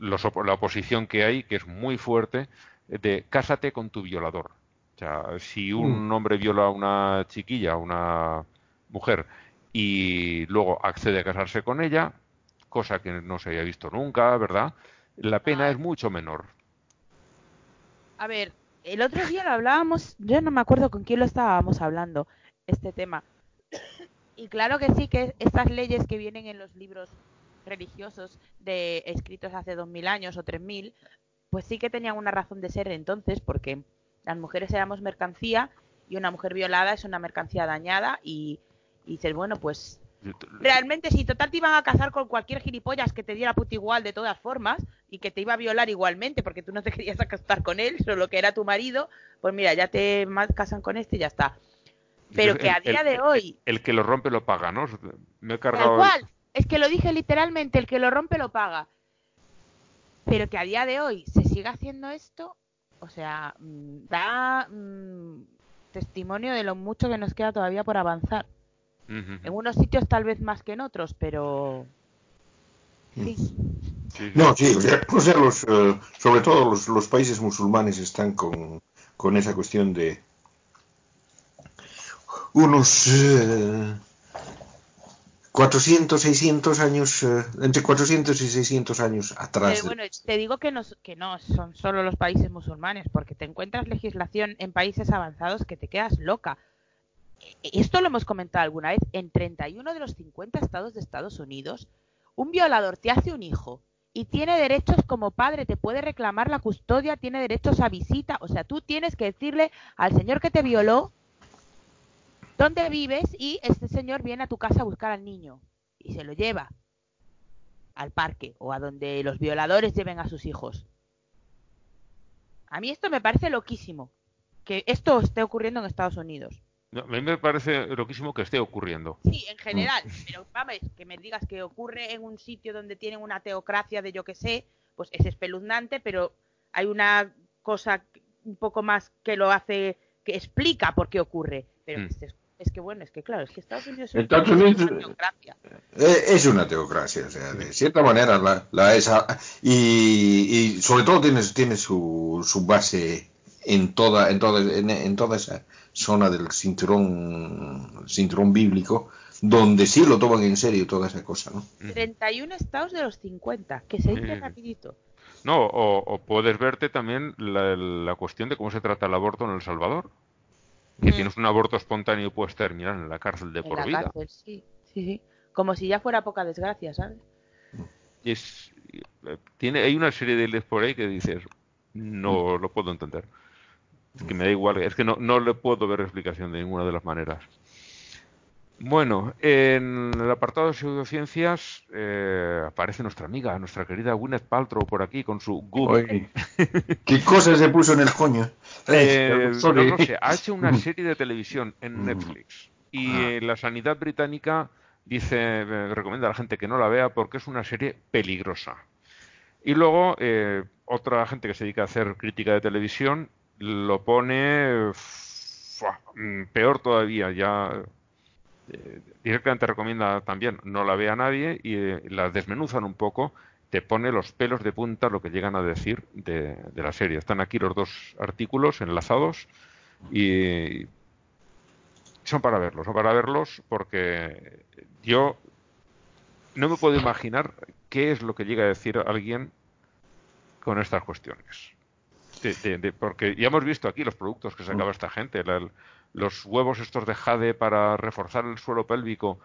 los la oposición que hay, que es muy fuerte, de cásate con tu violador. O sea, si un hombre viola a una chiquilla, a una mujer, y luego accede a casarse con ella, cosa que no se había visto nunca, ¿verdad? La pena es mucho menor. A ver, el otro día lo hablábamos, yo no me acuerdo con quién lo estábamos hablando, este tema. Y claro que sí, que estas leyes que vienen en los libros religiosos de escritos hace 2000 años o 3000, pues sí que tenían una razón de ser entonces, porque las mujeres éramos mercancía y una mujer violada es una mercancía dañada y, y dices, bueno, pues realmente si total te iban a casar con cualquier gilipollas que te diera puta igual de todas formas y que te iba a violar igualmente porque tú no te querías acostar con él, solo que era tu marido, pues mira, ya te casan con este y ya está. Pero que a el- día de hoy, El que lo rompe lo paga, ¿no? Me he tal cargado. cual, es que lo dije literalmente, el que lo rompe lo paga. Pero que a día de hoy se siga haciendo esto, o sea, mm, da mm, testimonio de lo mucho que nos queda todavía por avanzar. En unos sitios tal vez más que en otros, pero... Sí. Sí. No, sí, o sea, o sea, los, eh, sobre todo los, los países musulmanes están con, con esa cuestión de unos eh, 400, 600 años, eh, entre 400 y 600 años atrás. Pero bueno, te digo que no, que no son solo los países musulmanes, porque te encuentras legislación en países avanzados que te quedas loca. E- Esto lo hemos comentado alguna vez. En 31 de los 50 estados de Estados Unidos, un violador te hace un hijo y tiene derechos como padre, te puede reclamar la custodia, tiene derechos a visita. O sea, tú tienes que decirle al señor que te violó dónde vives y este señor viene a tu casa a buscar al niño y se lo lleva al parque o a donde los violadores lleven a sus hijos. A mí esto me parece loquísimo, que esto esté ocurriendo en Estados Unidos. No, a mí me parece loquísimo que esté ocurriendo. Sí, en general, pero vamos, que me digas que ocurre en un sitio donde tienen una teocracia de yo que sé, pues es espeluznante, pero hay una cosa un poco más que lo hace, que explica por qué ocurre. Pero Mm. es, es que bueno, es que claro, es que Estados Unidos es Estados una teocracia. Eh, Es una teocracia, o sea, de cierta manera la, la es. a- Y, y sobre todo tiene, tiene su, su base en toda, en, toda, en, en toda esa zona del cinturón, cinturón bíblico, donde sí lo toman en serio toda esa cosa, ¿no? 31 estados de los 50, que se dice rapidito. No, o, o puedes verte también la, la cuestión de cómo se trata el aborto en El Salvador. Que Mm. tienes un aborto espontáneo y puedes terminar en la cárcel de En por la vida. cárcel, sí, sí, sí. Como si ya fuera poca desgracia, ¿sabes? Y es, eh, tiene, hay una serie de leyes por ahí que dices, no lo puedo entender. Es que me da igual, es que no, no le puedo ver explicación de ninguna de las maneras. Bueno, en el apartado de pseudociencias eh, aparece nuestra amiga, nuestra querida Gwyneth Paltrow por aquí con su Google. ¿Qué cosa se puso en el coño? Eh, no Sorry. lo sé, ha hecho una serie de televisión en Netflix y Ah. eh, la sanidad británica dice, eh, recomienda a la gente que no la vea porque es una serie peligrosa. Y luego eh, otra gente que se dedica a hacer crítica de televisión lo pone mm, peor todavía, ya eh, directamente recomienda también no la vea nadie y eh, la desmenuzan un poco, te pone los pelos de punta lo que llegan a decir de, de la serie. Están aquí los dos artículos enlazados y son para verlos, son para verlos porque yo no me puedo imaginar qué es lo que llega a decir alguien con estas cuestiones. De- de- de- porque ya hemos visto aquí los productos que sacaba esta gente, la- los huevos estos de jade para reforzar el suelo pélvico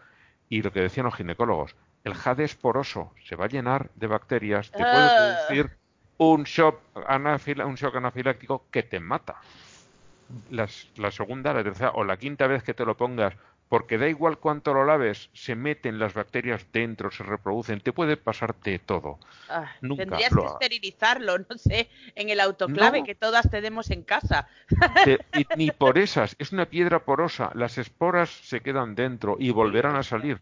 y lo que decían los ginecólogos, el jade es poroso, se va a llenar de bacterias, te puede Ah. producir un shock, anafila- un shock anafiláctico que te mata. Las- la segunda, la tercera o la quinta vez que te lo pongas, porque da igual cuánto lo laves, se meten las bacterias dentro, se reproducen, te puede pasar de todo. Ah, Nunca tendrías lo que esterilizarlo, no sé, en el autoclave No. que todas tenemos en casa. Te- y ni por esas, es una piedra porosa, las esporas se quedan dentro y volverán a salir.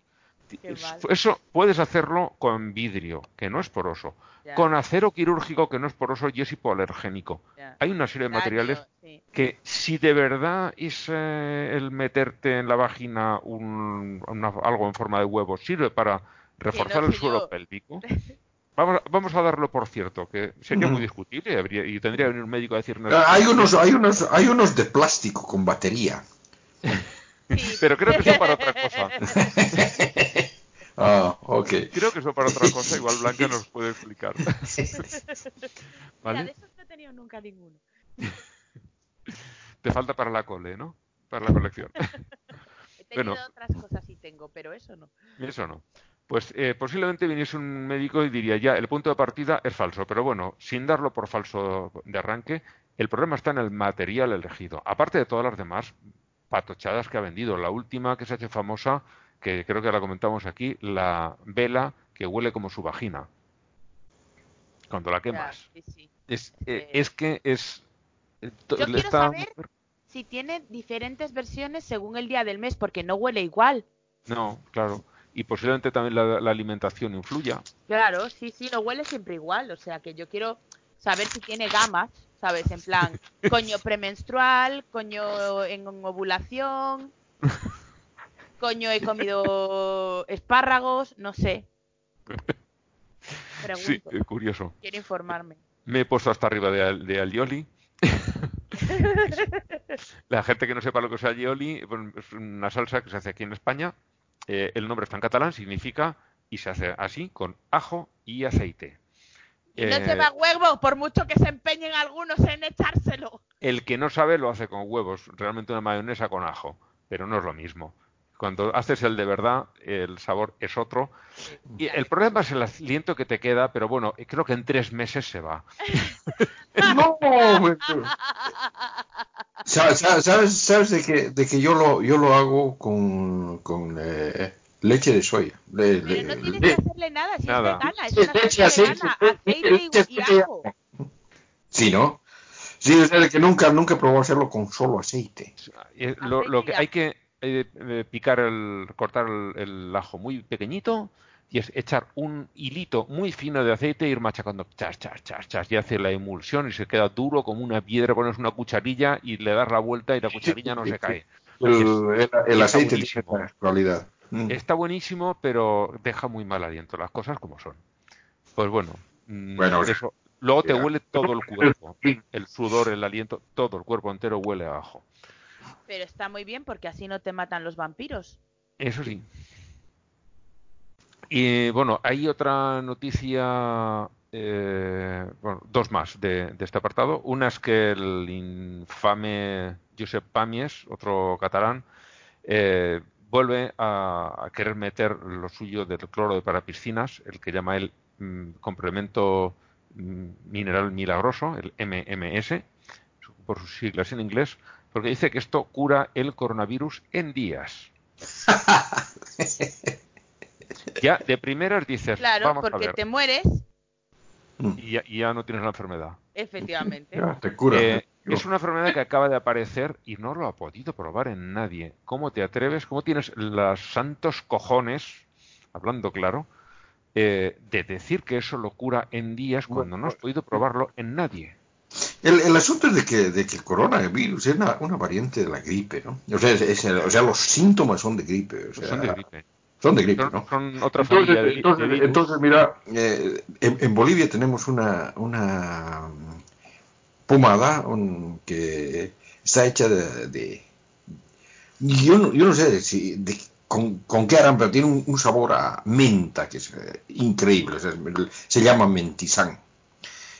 Eso puedes hacerlo con vidrio, que no es poroso, Ya. con acero quirúrgico, que no es poroso y es hipoalergénico. Ya. Hay una serie de Daño, materiales sí. que si de verdad es eh, el meterte en la vagina un- una- algo en forma de huevo sirve para reforzar no el suelo yo. pélvico, vamos, a- vamos a darlo por cierto, que sería muy discutible y, habría- y tendría que venir un médico a decirnos... Ah, Hay unos, hay unos, hay unos de plástico con batería. Sí. Pero creo que son para otra cosa. Ah, ok. Creo que son para otra cosa, igual Blanca nos puede explicar. Mira, ¿Vale? de esos no he tenido nunca ninguno. Te falta para la cole, ¿no? Para la colección. He tenido Bueno. otras cosas y tengo, pero eso no. Eso no. Pues eh, posiblemente viniese un médico y diría, ya, el punto de partida es falso, pero bueno, sin darlo por falso de arranque, el problema está en el material elegido. Aparte de todas las demás patochadas que ha vendido. La última que se ha hecho famosa, que creo que la comentamos aquí, la vela que huele como su vagina. Cuando la quemas. sí, sí. Es, eh, que- es que es... eh, Yo quiero está- saber si tiene diferentes versiones según el día del mes, porque no huele igual. No, claro. Y posiblemente también la, la alimentación influya. Claro, sí, sí, no huele siempre igual. O sea que yo quiero saber si tiene gamas, ¿sabes? En plan, coño premenstrual, coño en ovulación, coño he comido espárragos, no sé. Pregunto, Sí, curioso. quiero informarme. Me he puesto hasta arriba de, de alioli. La gente que no sepa lo que es alioli, es una salsa que se hace aquí en España eh, el nombre está en catalán, significa y se hace así, con ajo y aceite. Y no Eh, lleva huevo, por mucho que se empeñen algunos en echárselo. el que no sabe lo hace con huevos, realmente una mayonesa con ajo, pero no es lo mismo. Cuando haces el de verdad, el sabor es otro. Y el problema es el aliento que te queda, pero bueno, creo que en tres meses se va. No, ¿Sabes, sabes de, que, de que yo lo, yo lo hago con, con eh, leche de soya? Le- Pero le- no tienes le- que hacerle nada, si Nada. es vegana, es leche, aceite, aceite y, y ajo. Sí, ¿no? Sí, sea, que nunca, nunca he probado hacerlo con solo aceite. Lo, lo que hay que eh, eh, picar el, cortar el, el ajo muy pequeñito y es echar un hilito muy fino de aceite e ir machacando chas, chas, chas, chas, y hace la emulsión y se queda duro como una piedra, pones una cucharilla y le das la vuelta y la cucharilla no se cae. El, aceite tiene. Mm. Está buenísimo, pero deja muy mal aliento, las cosas como son. Pues bueno, mm, Bueno, eso. Luego te ya. huele todo el cuerpo, el sudor, el aliento, todo el cuerpo entero huele a ajo. Pero está muy bien porque así no te matan los vampiros. Eso sí. Y bueno, hay otra noticia, eh, bueno, dos más de, este apartado. Una es que el infame Josep Pamies, otro catalán, eh, vuelve a, a querer meter lo suyo del cloro de para piscinas, el que llama el mm, complemento mm, mineral milagroso, el MMS, por sus siglas en inglés, porque dice que esto cura el coronavirus en días. Ya de primeras dices, Claro, vamos a porque ver, te mueres, y ya, y ya no tienes la enfermedad. efectivamente. Ya, te cura. Eh, es una enfermedad que acaba de aparecer y no lo ha podido probar en nadie. ¿Cómo te atreves? ¿Cómo tienes los santos cojones, hablando claro, eh, de decir que eso lo cura en días cuando no has podido probarlo en nadie? El, el asunto es de que, de que el coronavirus es una, una variante de la gripe, ¿no? O sea, es- es el- o sea, los síntomas son de gripe. O sea, Son de gripe. Son de gripe, Son, ¿no? son otra Entonces, familia de, de entonces, virus. entonces, mira, eh, en, en Bolivia tenemos una, una pomada un- que está hecha de... de- yo, no, yo no sé si de- con, con qué harán, pero tiene un, un sabor a menta que es eh, increíble. o sea, se llama mentizán.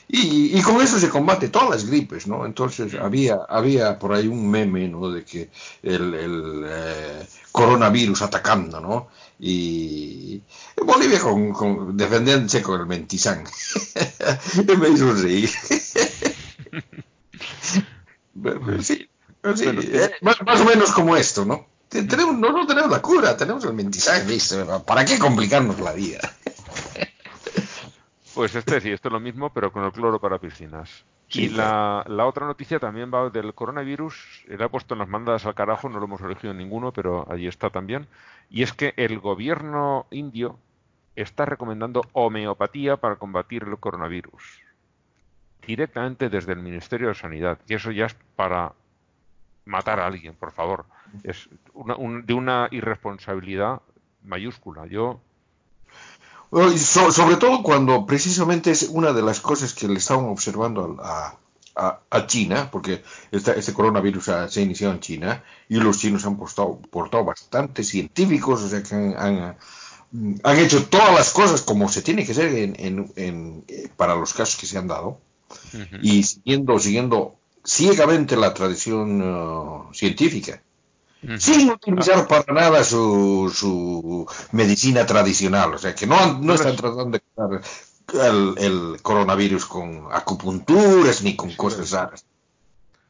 Y, y con eso se combate todas las gripes, ¿no? Entonces había, había por ahí un meme, ¿no? De que el, el, eh, coronavirus atacando, ¿no? Y Bolivia con, con- defendiéndose con el mentizán. me hizo reír. Sí, pero sí, eh, más, más o menos como esto, ¿no? Te- Tenemos, no, no tenemos la cura, tenemos el mentizán, ¿viste? ¿Para qué complicarnos la vida? Pues este sí, esto es lo mismo, pero con el cloro para piscinas. Sí, y la, la otra noticia también va del coronavirus. La he puesto en las mandadas al carajo, no lo hemos elegido ninguno, pero allí está también. Y es que el gobierno indio está recomendando homeopatía para combatir el coronavirus. Directamente desde el Ministerio de Sanidad. Y eso ya es para matar a alguien, por favor. Es una- un- de una irresponsabilidad mayúscula. Yo so- sobre todo cuando precisamente es una de las cosas que le estaban observando a, a- a China, porque esta- este coronavirus ha- se ha iniciado en China y los chinos han portado, portado bastante científicos, o sea que han, han, han hecho todas las cosas como se tiene que hacer en, en- en- eh, para los casos que se han dado. Y siguiendo, siguiendo ciegamente la tradición uh, científica sin utilizar para nada su, su medicina tradicional. O sea, que no, han- no están tratando de curar el, el coronavirus con acupunturas ni con cosas raras.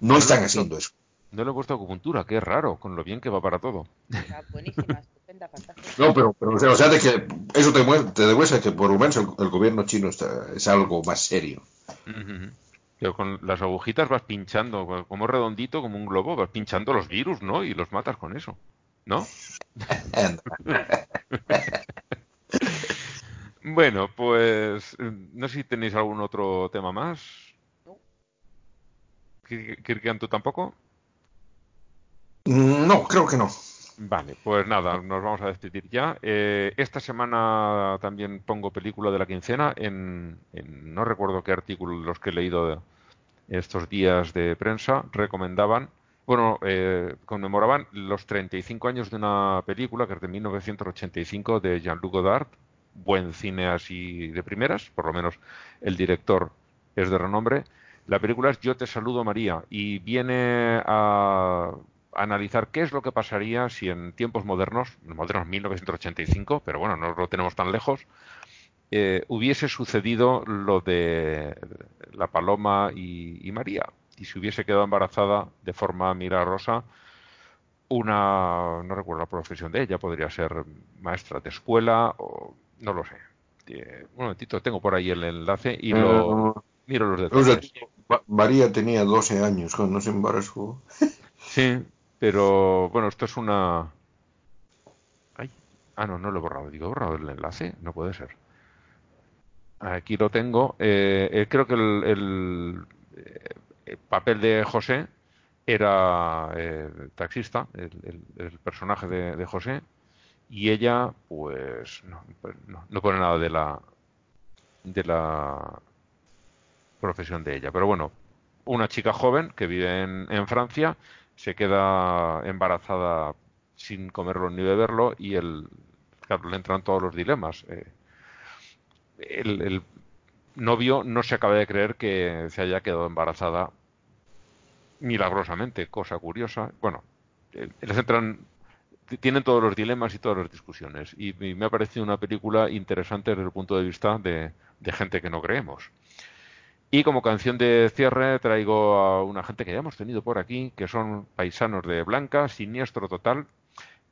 No están haciendo eso. no le he puesto acupuntura, es raro, con lo bien que va para todo. Está buenísima, estupenda, fantástica. No, pero, pero o sea, o sea, de que eso te, te demuestra que por lo menos el, el gobierno chino está- es algo más serio. Ujú. Pero con las agujitas vas pinchando, como redondito, como un globo, vas pinchando los virus, ¿no? Y los matas con eso, ¿no? Bueno, pues no sé si tenéis algún otro tema más. Kir- Kirkian, ¿tú tampoco? Mm, No, creo que no. Vale, pues nada, nos vamos a despedir ya. Eh, esta semana también pongo película de la quincena en, en- no recuerdo qué artículo los que he leído estos días de prensa recomendaban Bueno, eh, conmemoraban los 35 años de una película que es de 1985 de Jean-Luc Godard, buen cine así de primeras, por lo menos el director es de renombre. La película es Yo te saludo María y viene a analizar qué es lo que pasaría si en tiempos modernos, modernos 1985, pero bueno, no lo tenemos tan lejos, eh, hubiese sucedido lo de la Paloma y, María, y si hubiese quedado embarazada de forma milagrosa una, no recuerdo la profesión de ella, podría ser maestra de escuela o no lo sé. Eh, un momentito, tengo por ahí el enlace y lo eh, miro los detalles. María tenía 12 años cuando se embarazó. Sí, pero bueno, esto es una... Ay. Ah, no, no lo he borrado. Digo, he borrado el enlace. No puede ser. Aquí lo tengo. Eh, eh, creo que el, eh, papel de José era taxista, el, personaje de, José, y ella, pues, pues, no, no, pone nada de la de la profesión de ella. Pero bueno, una chica joven que vive en, en Francia se queda embarazada sin comerlo ni beberlo y el, claro, le entran todos los dilemas. Eh, el, novio no se acaba de creer que se haya quedado embarazada milagrosamente, cosa curiosa. Bueno, eh, les entran, tienen todos los dilemas y todas las discusiones. Y, me ha parecido una película interesante desde el punto de vista de gente que no creemos. Y como canción de cierre traigo a una gente que ya hemos tenido por aquí, que son paisanos de Blanca, Siniestro Total.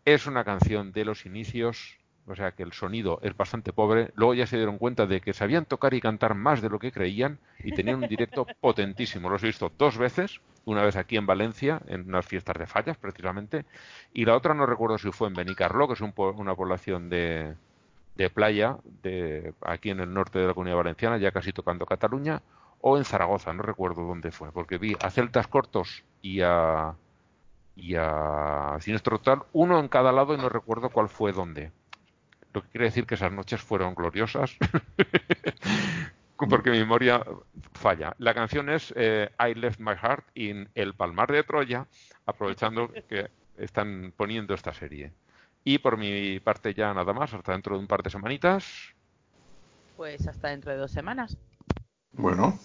Es una canción de los inicios, o sea que el sonido es bastante pobre. Luego ya se dieron cuenta de que sabían tocar y cantar más de lo que creían y tenían un directo potentísimo. Los he visto dos veces, una vez aquí en Valencia, en unas fiestas de fallas precisamente, y la otra no recuerdo si fue en Benicarló, que es una población de, de playa de aquí en el norte de la comunidad valenciana, ya casi tocando Cataluña, o en Zaragoza, no recuerdo dónde fue, porque vi a Celtas Cortos y a, y a Sinestro Total, uno en cada lado y no recuerdo cuál fue dónde. Lo que quiere decir que esas noches fueron gloriosas, porque mi memoria falla. La canción es eh, I Left My Heart in El Palmar de Troya, aprovechando que están poniendo esta serie. Y por mi parte ya nada más, hasta dentro de un par de semanitas. Pues hasta dentro de dos semanas. Bueno.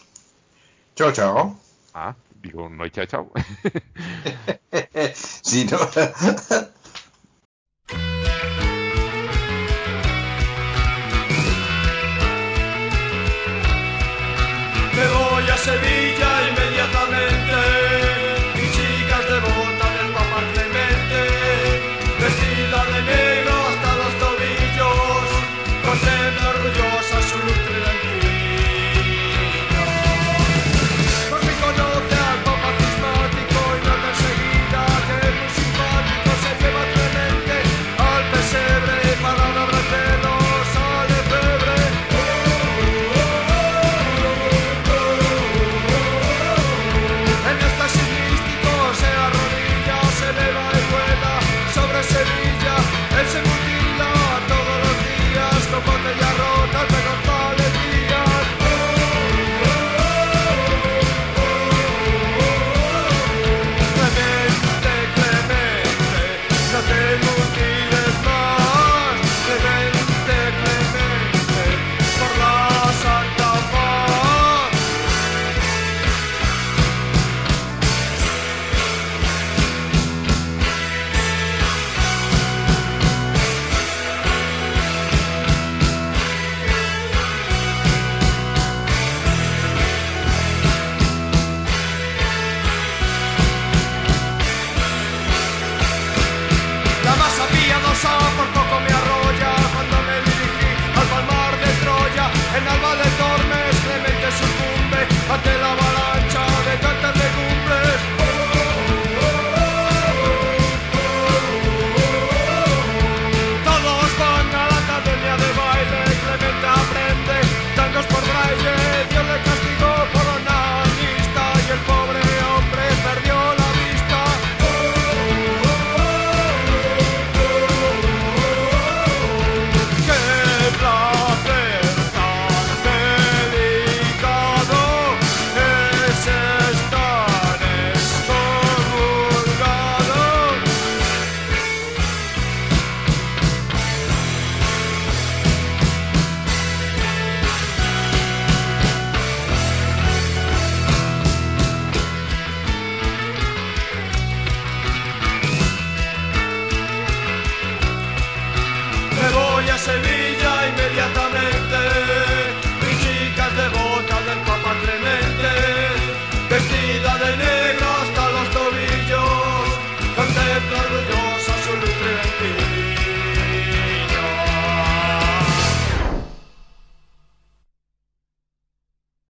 Chao, chao. Ah, digo, no hay chao, chao. sí, no.